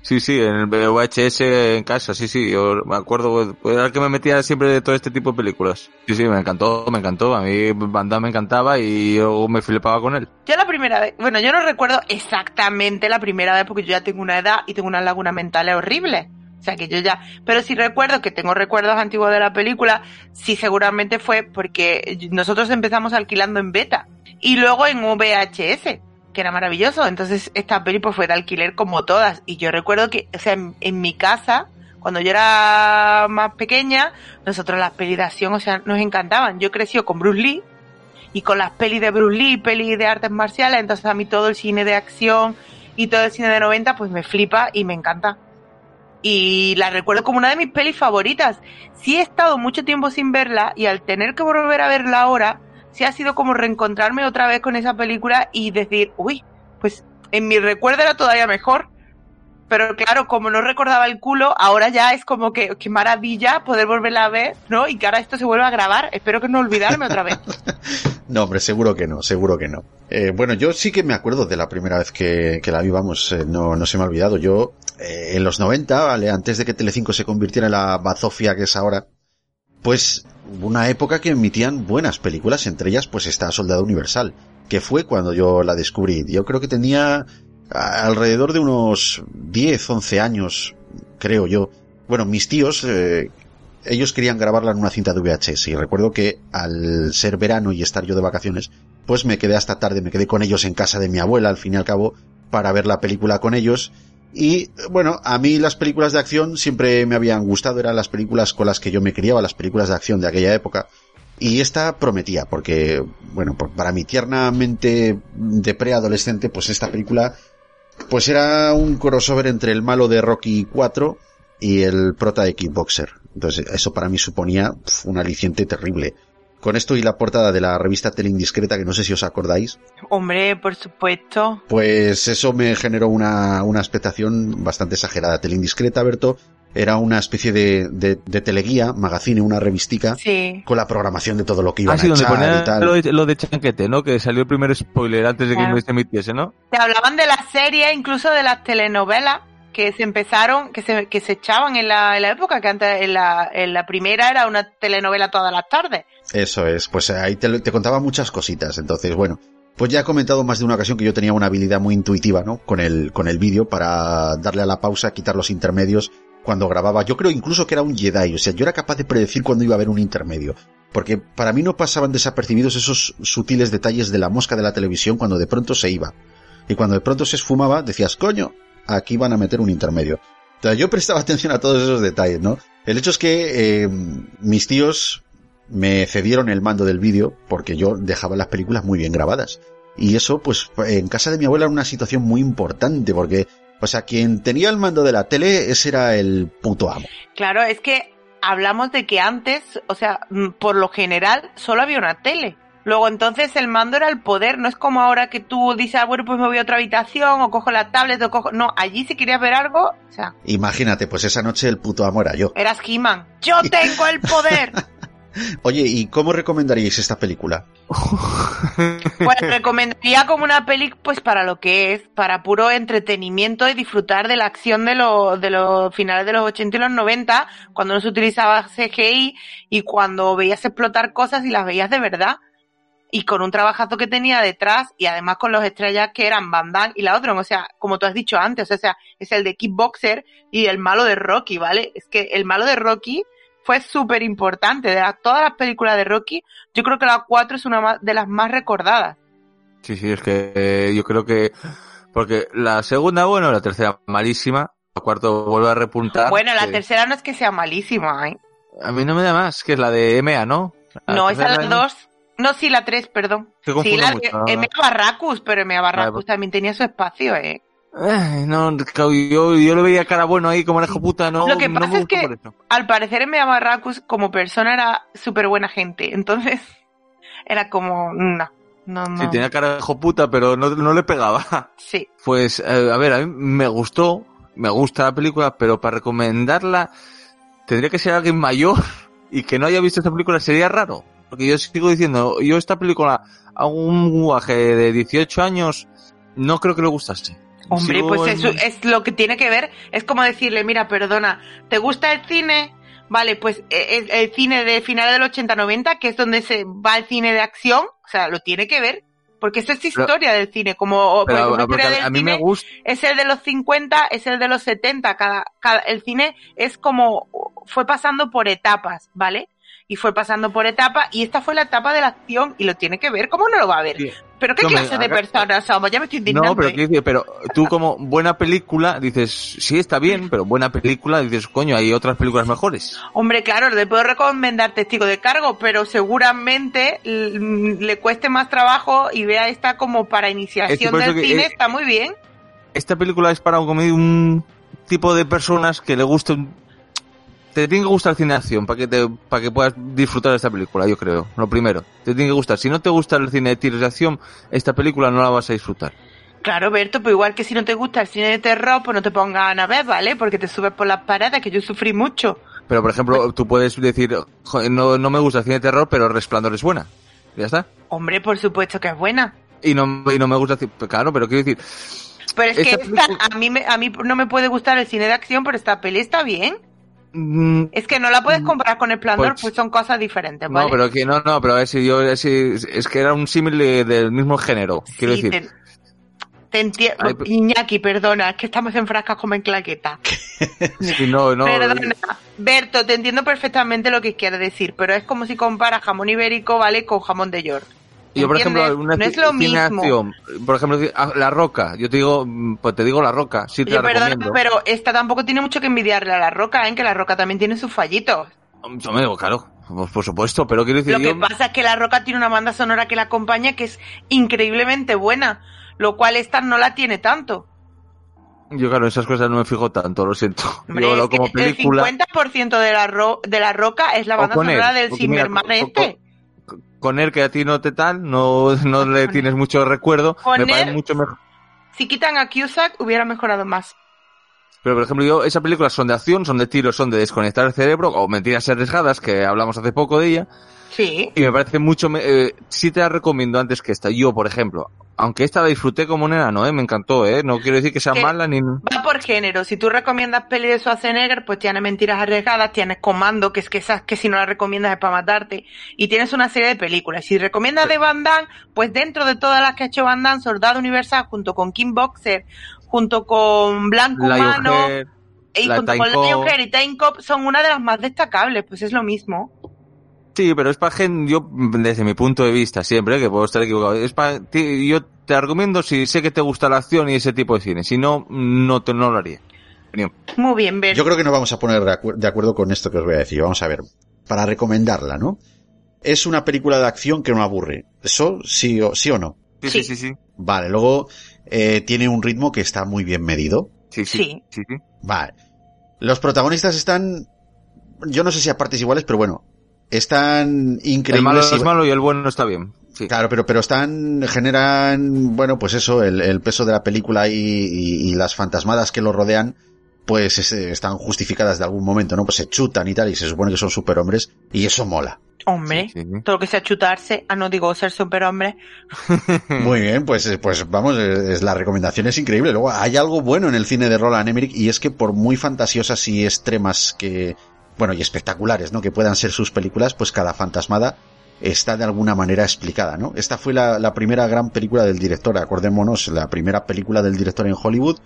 Sí, sí, en el VHS en casa, sí, sí. Yo me acuerdo, pues, era el que me metía siempre de todo este tipo de películas. Sí, sí, me encantó, me encantó. A mí Van me encantaba y yo me flipaba con él. Yo la primera vez, bueno, yo no recuerdo exactamente la primera vez porque yo ya tengo una edad y tengo unas lagunas mentales horribles. O sea que yo ya, pero sí recuerdo que tengo recuerdos antiguos de la película, sí seguramente fue porque nosotros empezamos alquilando en beta y luego en VHS, que era maravilloso. Entonces esta peli pues fue de alquiler como todas y yo recuerdo que, o sea, en, mi casa, cuando yo era más pequeña, nosotros las pelis de acción, o sea, nos encantaban. Yo crecí con Bruce Lee y con las pelis de Bruce Lee, pelis de artes marciales, entonces a mí todo el cine de acción y todo el cine de 90 pues me flipa y me encanta. Y la recuerdo como una de mis pelis favoritas. Sí he estado mucho tiempo sin verla y al tener que volver a verla ahora, sí ha sido como reencontrarme otra vez con esa película y decir, uy, pues en mi recuerdo era todavía mejor. Pero claro, como no recordaba el culo, ahora ya es como que, qué maravilla poder volverla a ver, ¿no? Y que ahora esto se vuelva a grabar. Espero que no olvidarme otra vez. No, hombre, seguro que no, seguro que no. Eh, bueno, yo sí que me acuerdo de la primera vez que, la vi, vamos, eh, no, no se me ha olvidado. Yo, eh, en los 90, vale, antes de que Telecinco se convirtiera en la bazofia que es ahora, pues una época que emitían buenas películas, entre ellas pues está Soldado Universal, que fue cuando yo la descubrí. Yo creo que tenía alrededor de unos 10, 11 años, creo yo. Bueno, mis tíos, eh, ellos querían grabarla en una cinta de VHS y recuerdo que al ser verano y estar yo de vacaciones, pues me quedé hasta tarde, me quedé con ellos en casa de mi abuela, al fin y al cabo, para ver la película con ellos. Y bueno, a mí las películas de acción siempre me habían gustado, eran las películas con las que yo me criaba, las películas de acción de aquella época. Y esta prometía, porque, bueno, para mi tiernamente de preadolescente, pues esta película, pues era un crossover entre el malo de Rocky 4 y el prota de Kickboxer. Entonces, eso para mí suponía un aliciente terrible. Con esto y la portada de la revista Tele Indiscreta, que no sé si os acordáis. Hombre, por supuesto. Pues eso me generó una, una expectación bastante exagerada. Tele Indiscreta, Berto, era una especie de, de, de teleguía, magazine, una revistica, Sí. con la programación de todo lo que iban Ah, sí, a donde echar y tal. lo de, lo de Chanquete, ¿no? Que salió el primer spoiler antes de que se emitiese, ¿no? Te hablaban de las series, incluso de las telenovelas que se empezaron, que se, que se echaban en la, en la época, que antes en la, en la primera era una telenovela todas las tardes. Eso es, pues ahí te, contaba muchas cositas. Entonces, bueno, pues ya he comentado más de una ocasión que yo tenía una habilidad muy intuitiva, ¿no? Con el, con el vídeo para darle a la pausa, quitar los intermedios cuando grababa. Yo creo incluso que era un Jedi, o sea, yo era capaz de predecir cuándo iba a haber un intermedio. Porque para mí no pasaban desapercibidos esos sutiles detalles de la mosca de la televisión cuando de pronto se iba. Y cuando de pronto se esfumaba, decías, coño, aquí van a meter un intermedio. Entonces yo prestaba atención a todos esos detalles, ¿no? El hecho es que eh, mis tíos me cedieron el mando del vídeo porque yo dejaba las películas muy bien grabadas. Y eso, pues, en casa de mi abuela era una situación muy importante porque, o sea, quien tenía el mando de la tele, ese era el puto amo. Claro, es que hablamos de que antes, o sea, mm, por lo general, solo había una tele. Luego entonces el mando era el poder, no es como ahora que tú dices, ah, bueno, pues me voy a otra habitación o cojo la tablet o cojo... No, allí si querías ver algo, o sea, Imagínate, pues esa noche el puto amo era yo. eras He-Man. Yo tengo el poder. Oye, ¿y cómo recomendaríais esta película? Pues recomendaría como una peli, pues para lo que es, para puro entretenimiento y disfrutar de la acción de, los de los finales de los 80 y los 90, cuando no se utilizaba CGI y cuando veías explotar cosas y las veías de verdad. Y con un trabajazo que tenía detrás y además con los estrellas que eran Van Damme y la otra, o sea, como tú has dicho antes, o sea, es el de Kickboxer y el malo de Rocky, ¿vale? Es que el malo de Rocky fue súper importante. De la- todas las películas de Rocky, yo creo que la 4 es una de las más recordadas. Sí, sí, es que eh, yo creo que... Porque la segunda, bueno, la tercera, malísima. La cuarta vuelve a repuntar. Bueno, la que tercera no es que sea malísima, ¿eh? A mí no me da más, que es la de MA, ¿no? La No, esa es la 2. No, sí, la 3, perdón. Sí, la. Emea Barracus, pero Emea Barracus también tenía su espacio, ¿eh? No, yo, yo lo veía cara bueno ahí como hijo puta, no, Lo que no pasa me es que-. Al parecer Emea Barracus como persona era súper buena gente, entonces era como, no, no, no. Sí, tenía cara de hijo puta, pero no, no le pegaba. Sí. Pues, eh, a ver, a mí me gustó, me gusta la película, pero para recomendarla tendría que ser alguien mayor y que no haya visto esta película sería raro. Porque yo sigo diciendo, yo esta película a un guaje de 18 años no creo que le gustase. Hombre, Sigo pues en- eso es lo que tiene que ver. Es como decirle, mira, perdona, ¿te gusta el cine? Vale, pues eh, el, el cine de finales del 80-90, que es donde se va el cine de acción, o sea, lo tiene que ver. Porque eso es Pero- historia del cine, como Pero, porque del a mí me cine gusta, es el de los 50, es el de los 70, cada, cada, el cine es como, fue pasando por etapas, ¿vale? Y fue pasando por etapas, y esta fue la etapa de la acción, y lo tiene que ver, ¿cómo no lo va a ver? Sí. ¿Pero qué No, me- clase de personas somos? Ya me estoy indignando. No, pero, ¿eh? decir, pero tú como buena película dices, sí está bien, pero buena película dices, coño, hay otras películas mejores. Hombre, claro, le puedo recomendar Testigo de Cargo, pero seguramente l- le cueste más trabajo y vea esta como para iniciación del cine, está muy bien. Esta película es para un, un tipo de personas que le guste un- te tiene que gustar el cine de acción para que te, para que puedas disfrutar de esta película, yo creo. Lo primero, te tiene que gustar. Si no te gusta el cine de tiros de acción, esta película no la vas a disfrutar. Claro, Berto, pues igual que si no te gusta el cine de terror, pues no te pongan a ver, ¿vale? Porque te subes por las paredes, que yo sufrí mucho. Pero por ejemplo, tú puedes decir, "Joder, no, no me gusta el cine de terror, pero Resplandor es buena. Ya está. Hombre, por supuesto que es buena. Y no, y no me gusta, el ci- claro, pero quiero decir, Pero es que Esta esta, a mí, me, a mí no me puede gustar el cine de acción, pero esta peli está bien. Mm, Es que no la puedes comparar con Esplendor, Pues- pues, son cosas diferentes, ¿vale? No, pero que no, no, pero es, yo, es, es que era un símil de- del mismo género, quiero decir. te, te entiendo. Ay, pe- Iñaki, perdona, es que estamos en frascas como en claqueta. Sí, no, no, Perdona, Berto, te entiendo perfectamente lo que quieres decir, pero es como si comparas jamón ibérico, ¿vale? Con jamón de York. Yo, por ejemplo, una no es lo mismo. acción, por ejemplo, ah, La Roca, yo te digo, mm, pues te digo La Roca, sí te Oye, la perdona, recomiendo. pero esta tampoco tiene mucho que envidiarle a la roca, ¿eh? Que la roca también tiene sus fallitos. Yo me digo, claro, pues, por supuesto, pero quiero decir, Lo que yo- pasa es que la roca tiene una banda sonora que la acompaña que es increíblemente buena, lo cual esta no la tiene tanto. yo claro, esas cosas no me fijo tanto, lo siento. Hombre, yo lo como película, El 50% de la, ro- de la roca es la banda él, sonora del Zimmerman este. con él que a ti no te tal, no, no le tienes mucho recuerdo, Con me parece él- mucho mejor. Si quitan a Cusack, hubiera mejorado más. Pero, por ejemplo, yo, esas películas son de acción, son de tiros, son de desconectar el cerebro, o mentiras arriesgadas, que hablamos hace poco de ella, Sí. y me parece mucho, eh, sí te la recomiendo antes que esta. Yo, por ejemplo, aunque esta la disfruté como un enano, eh, me encantó, eh, no quiero decir que sea Que- mala ni... Va por género. Si tú recomiendas peli de Schwarzenegger, pues tienes mentiras arriesgadas, tienes Comando, que es que esas que si no las recomiendas es para matarte, y tienes una serie de películas. Si recomiendas de Van Damme, pues dentro de todas las que ha hecho Van Damme, Soldado Universal, junto con King Boxer, junto con Blanco Humano, Lionheart, y la junto con Cop. Lionheart y Time Cop, son una de las más destacables, pues es lo mismo. Sí, pero es para gente, yo, desde mi punto de vista, siempre, que puedo estar equivocado, es para ti, yo te recomiendo si sé que te gusta la acción y ese tipo de cine, si no, no te, no lo haría. Muy bien, Bert. Yo creo que nos vamos a poner de, acuer- de acuerdo con esto que os voy a decir. Vamos a ver, para recomendarla, ¿no? Es una película de acción que no aburre. ¿Eso sí o, sí o no? Sí, sí, sí, sí. Vale, luego eh, tiene un ritmo que está muy bien medido. Sí, sí. sí, sí. Vale. Los protagonistas están, yo no sé si a partes iguales, pero bueno, están increíbles. El malo es malo y el bueno está bien. Sí. Claro, pero, pero están, generan, bueno, pues eso, el, el peso de la película y, y- y las fantasmadas que lo rodean, pues es- están justificadas de algún momento, ¿no? Pues se chutan y tal, y se supone que son superhombres, y eso mola. Hombre, todo lo que sea chutarse, ah, no digo ser superhombre. Muy bien, pues, eh, pues vamos, eh, es, la recomendación es increíble. Luego, hay algo bueno en el cine de Roland Emmerich, y es que por muy fantasiosas y extremas que, bueno, y espectaculares, ¿no? Que puedan ser sus películas, pues cada fantasmada está de alguna manera explicada, ¿no? Esta fue la, primera gran película del director, acordémonos, la primera película del director en Hollywood,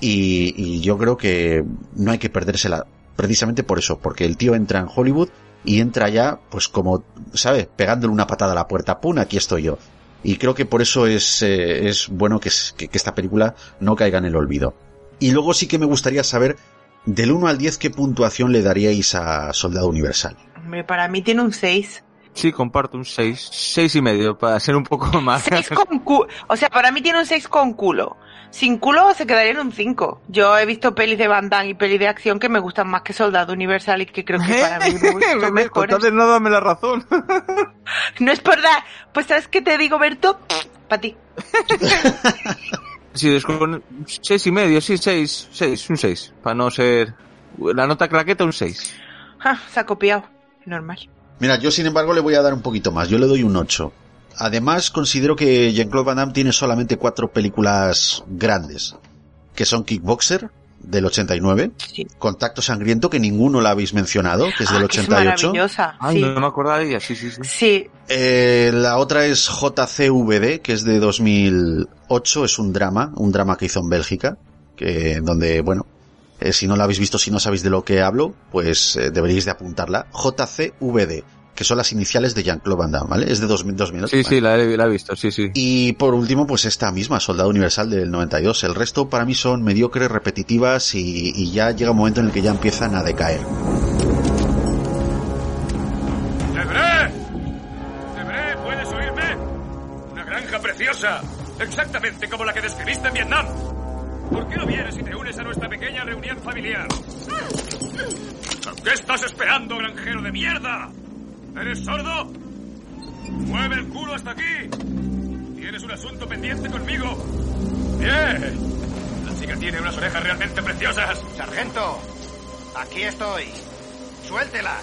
y, yo creo que no hay que perdérsela precisamente por eso, porque el tío entra en Hollywood y entra ya, pues como, ¿sabe? Pegándole una patada a la puerta, ¡pum! Aquí estoy yo. Y creo que por eso es, eh, es bueno que esta película no caiga en el olvido. Y luego sí que me gustaría saber, del 1 al 10, ¿qué puntuación le daríais a Soldado Universal? Hombre, para mí tiene un 6. Sí, comparto un 6, seis y medio, para ser un poco más. 6 con culo. O sea, para mí tiene un 6 con culo. Sin culo se quedaría en un 5. Yo he visto pelis de Van Damme y pelis de acción que me gustan más que Soldado Universal y que creo que para mí son mejores. Entonces no dame la razón. No es por dar. Pues ¿sabes qué te digo, Berto? Para ti. Sí, es con seis y medio, sí, seis, seis, un seis, para no ser la nota claqueta un seis. Ah, se ha copiado. Normal. Mira, yo sin embargo le voy a dar un poquito más, yo le doy un 8. Además, considero que Jean-Claude Van Damme tiene solamente cuatro películas grandes, que son Kickboxer, del 89, Contacto Sangriento, que ninguno la habéis mencionado, que es del Ah, que es 88. maravillosa. Ay, sí. no me acordaba de ella, sí, sí, sí. Sí, Eh, la otra es JCVD, que es de 2008, es un drama, un drama que hizo en Bélgica, que donde, bueno, eh, si no la habéis visto, si no sabéis de lo que hablo, pues eh, deberíais de apuntarla. JCVD, que son las iniciales de Jean-Claude Van Damme, ¿vale? Es de 2000, 2008. Sí, sí, la he, la he visto, sí, sí. Y por último, pues esta misma, Soldado Universal del 92. El resto para mí son mediocres, repetitivas y, y ya llega un momento en el que ya empiezan a decaer. ¡Debré! ¡Debré, ¿puedes oírme? Una granja preciosa. Exactamente como la que describiste en Vietnam. ¿Por qué no vienes y te unes a nuestra pequeña reunión familiar? ¿Qué estás esperando, granjero de mierda? ¿Eres sordo? ¡Mueve el culo hasta aquí! ¿Tienes un asunto pendiente conmigo? ¡Bien! La chica tiene unas orejas realmente preciosas. Sargento, aquí estoy. Suéltela.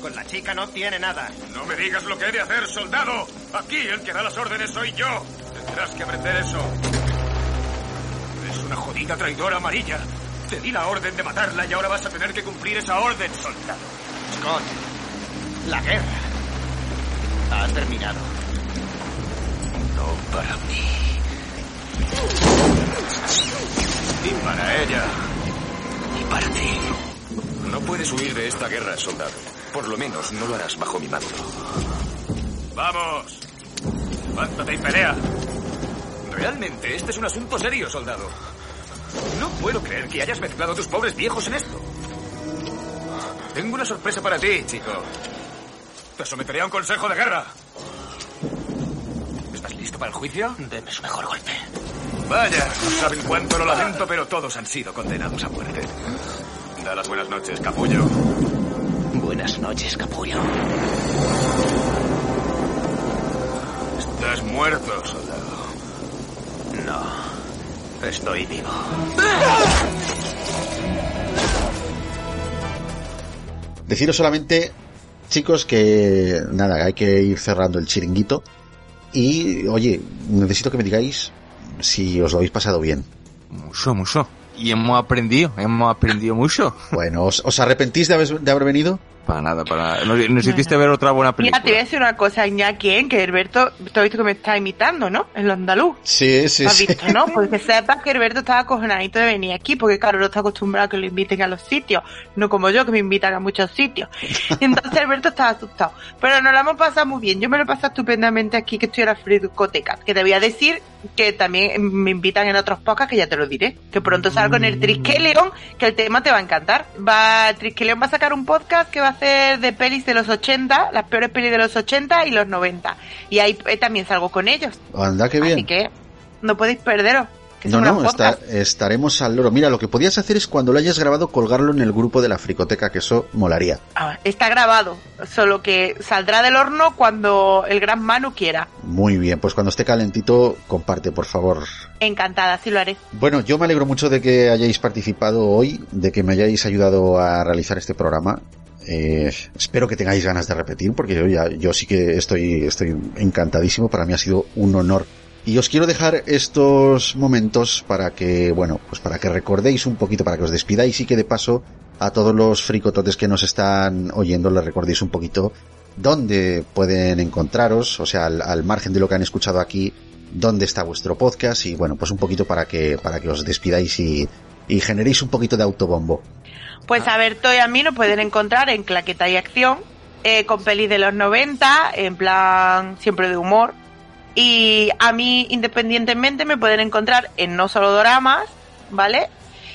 Con la chica no tiene nada. No me digas lo que he de hacer, soldado. Aquí el que da las órdenes soy yo. Tendrás que aprender eso. Es una jodida traidora amarilla. Te di la orden de matarla y ahora vas a tener que cumplir esa orden, soldado. Scott, la guerra ha terminado. No para mí. Y para ella. Y para ti. No puedes huir de esta guerra, soldado. Por lo menos no lo harás bajo mi mando. ¡Vamos! ¡Levántate y pelea! Realmente, este es un asunto serio, soldado. No puedo creer que hayas mezclado a tus pobres viejos en esto. Tengo una sorpresa para ti, chico. Te someteré a un consejo de guerra. ¿Estás listo para el juicio? Deme su mejor golpe. Vaya, no saben cuánto lo lamento, pero todos han sido condenados a muerte. Da las buenas noches, capullo. Buenas noches, capullo. Estás muerto, soldado. No, estoy vivo. Deciros solamente, chicos, que nada, hay que ir cerrando el chiringuito. Y, oye, necesito que me digáis si os lo habéis pasado bien. Mucho, mucho. Y hemos aprendido, hemos aprendido mucho. Bueno, ¿os, os arrepentís de haber, de haber venido? Para nada, para nada. Nos, nos hiciste ver otra buena película. Mira, te voy a decir una cosa, Iñaki, ¿eh? que Herberto, te has visto que me está imitando, ¿no? En lo andaluz. Sí, sí, ¿Lo has sí. visto, no? Pues que sepas que Herberto estaba acojonadito de venir aquí, porque claro, no está acostumbrado a que lo inviten a los sitios, no como yo, que me invitan a muchos sitios. Entonces Herberto estaba asustado. Pero nos lo hemos pasado muy bien. Yo me lo he pasado estupendamente aquí, que estoy en la fricoteca. Que te voy a decir que también me invitan en otros podcasts, que ya te lo diré. Que pronto salgo en el Trisque León, que el tema te va a encantar. Va, Trisque León va a sacar un podcast que va a hacer de pelis de los 80, las peores pelis de los 80 y los 90. Y ahí eh, también salgo con ellos. Anda, qué bien. Así que no podéis perderos. No, no, está- estaremos al loro. Mira, lo que podías hacer es cuando lo hayas grabado colgarlo en el grupo de la fricoteca, que eso molaría. Ah, está grabado, solo que saldrá del horno cuando el gran Manu quiera. Muy bien, pues cuando esté calentito, comparte, por favor. Encantada, sí lo haré. Bueno, yo me alegro mucho de que hayáis participado hoy, de que me hayáis ayudado a realizar este programa. Eh, espero que tengáis ganas de repetir, porque yo ya, yo sí que estoy, estoy encantadísimo. Para mí ha sido un honor. Y os quiero dejar estos momentos para que, bueno, pues para que recordéis un poquito, para que os despidáis y que de paso a todos los fricototes que nos están oyendo les recordéis un poquito dónde pueden encontraros, o sea, al, al margen de lo que han escuchado aquí, dónde está vuestro podcast y bueno, pues un poquito para que, para que os despidáis y, y generéis un poquito de autobombo. Pues a Berto y a mí nos pueden encontrar en Claqueta y Acción, eh, con pelis de los 90, en plan siempre de humor. Y a mí, independientemente, me pueden encontrar en No Solo Doramas, ¿vale?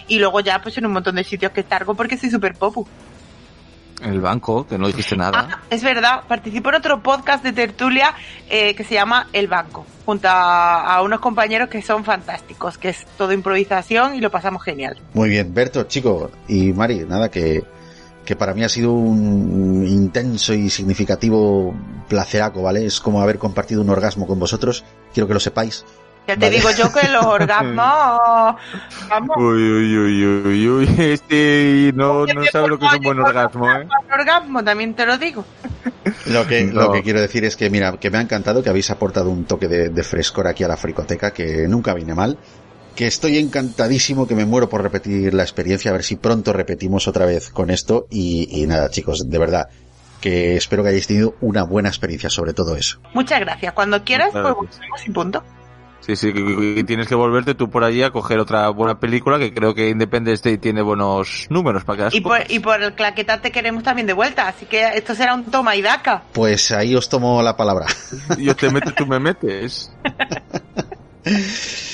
Y luego ya, pues en un montón de sitios que estargo porque soy súper popu. En el banco, que no dijiste nada. Ah, es verdad, participo en otro podcast de tertulia eh, que se llama El Banco, junto a, a unos compañeros que son fantásticos, que es todo improvisación y lo pasamos genial. Muy bien, Berto, chico y Mari, nada que, que para mí ha sido un intenso y significativo placeraco, ¿vale? Es como haber compartido un orgasmo con vosotros, quiero que lo sepáis. Ya te Vale. digo yo que los orgasmos... Vamos, Uy, uy, uy, uy, uy, este no, no sabe lo que es un buen orgasmo, ¿eh? orgasmo, también te lo digo. Lo que, No. lo que quiero decir es que, mira, que me ha encantado que habéis aportado un toque de, de frescor aquí a la fricoteca, que nunca viene mal. Que estoy encantadísimo, que me muero por repetir la experiencia, a ver si pronto repetimos otra vez con esto. Y, y nada, chicos, de verdad, que espero que hayáis tenido una buena experiencia sobre todo eso. Muchas gracias. Cuando quieras, pues volvemos y punto. Sí, sí, que tienes que volverte tú por allí a coger otra buena película que creo que Independence Day tiene buenos números para que las Y por, y por el claqueta te queremos también de vuelta, así que esto será un toma y daca. Pues ahí os tomo la palabra. Yo te meto, tú me metes.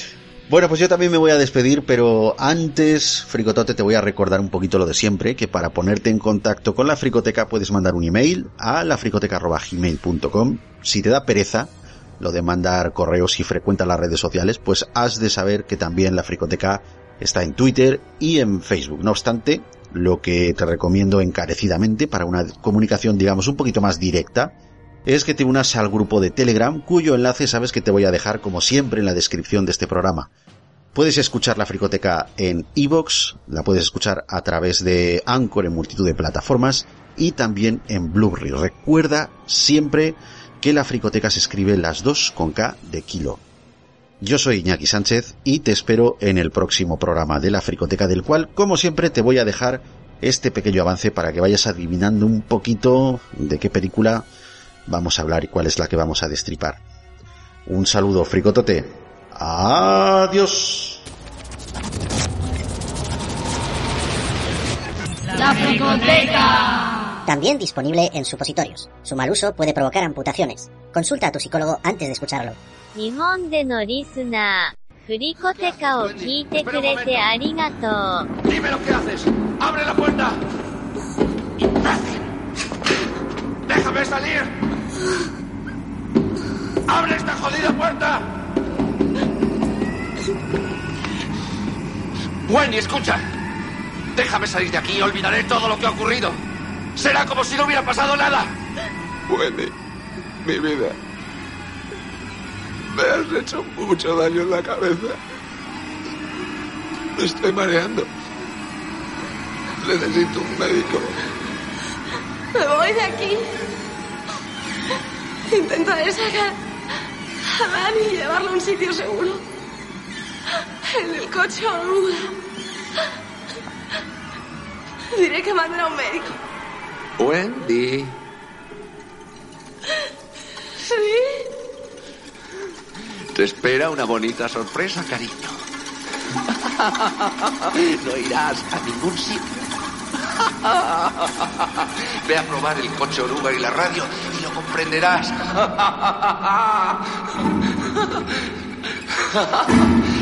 Bueno, pues yo también me voy a despedir, pero antes, Fricotote, te voy a recordar un poquito lo de siempre, que para ponerte en contacto con la Fricoteca puedes mandar un email a lafricoteca.gmail.com. Si te da pereza lo de mandar correos y frecuenta las redes sociales, pues has de saber que también la Fricoteca está en Twitter y en Facebook. No obstante, lo que te recomiendo encarecidamente para una comunicación, digamos, un poquito más directa, es que te unas al grupo de Telegram, cuyo enlace sabes que te voy a dejar como siempre en la descripción de este programa. Puedes escuchar la Fricoteca en iVoox, la puedes escuchar a través de Anchor en multitud de plataformas y también en Blu-ray. Recuerda siempre que la Fricoteca se escribe las dos con K de kilo. Yo soy Iñaki Sánchez y te espero en el próximo programa de la Fricoteca, del cual, como siempre, te voy a dejar este pequeño avance para que vayas adivinando un poquito de qué película vamos a hablar y cuál es la que vamos a destripar. Un saludo, Fricotote. Adiós. La Fricoteca. También disponible en supositorios. Su mal uso puede provocar amputaciones. Consulta a tu psicólogo antes de escucharlo. Fricoteca o kurete arigato. Dime lo que haces. ¡Abre la puerta! ¡Imbécil! ¡Déjame salir! ¡Abre esta jodida puerta! Wendy, escucha. Déjame salir de aquí y olvidaré todo lo que ha ocurrido. Será como si no hubiera pasado nada. Wendy, mi vida. Me has hecho mucho daño en la cabeza. Me estoy mareando. Necesito un médico. Me voy de aquí. Intentaré sacar a Dani y llevarlo a un sitio seguro. En el coche oruga. Diré que manden a un médico. Wendy. ¿Sí? Te espera una bonita sorpresa, cariño. No irás a ningún sitio. Ve a probar el coche oruga y la radio y lo comprenderás.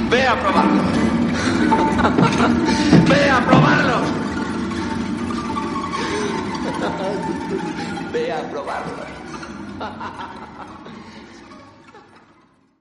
Ve a probarlo. Ve a probarlo. Ve a probarlo.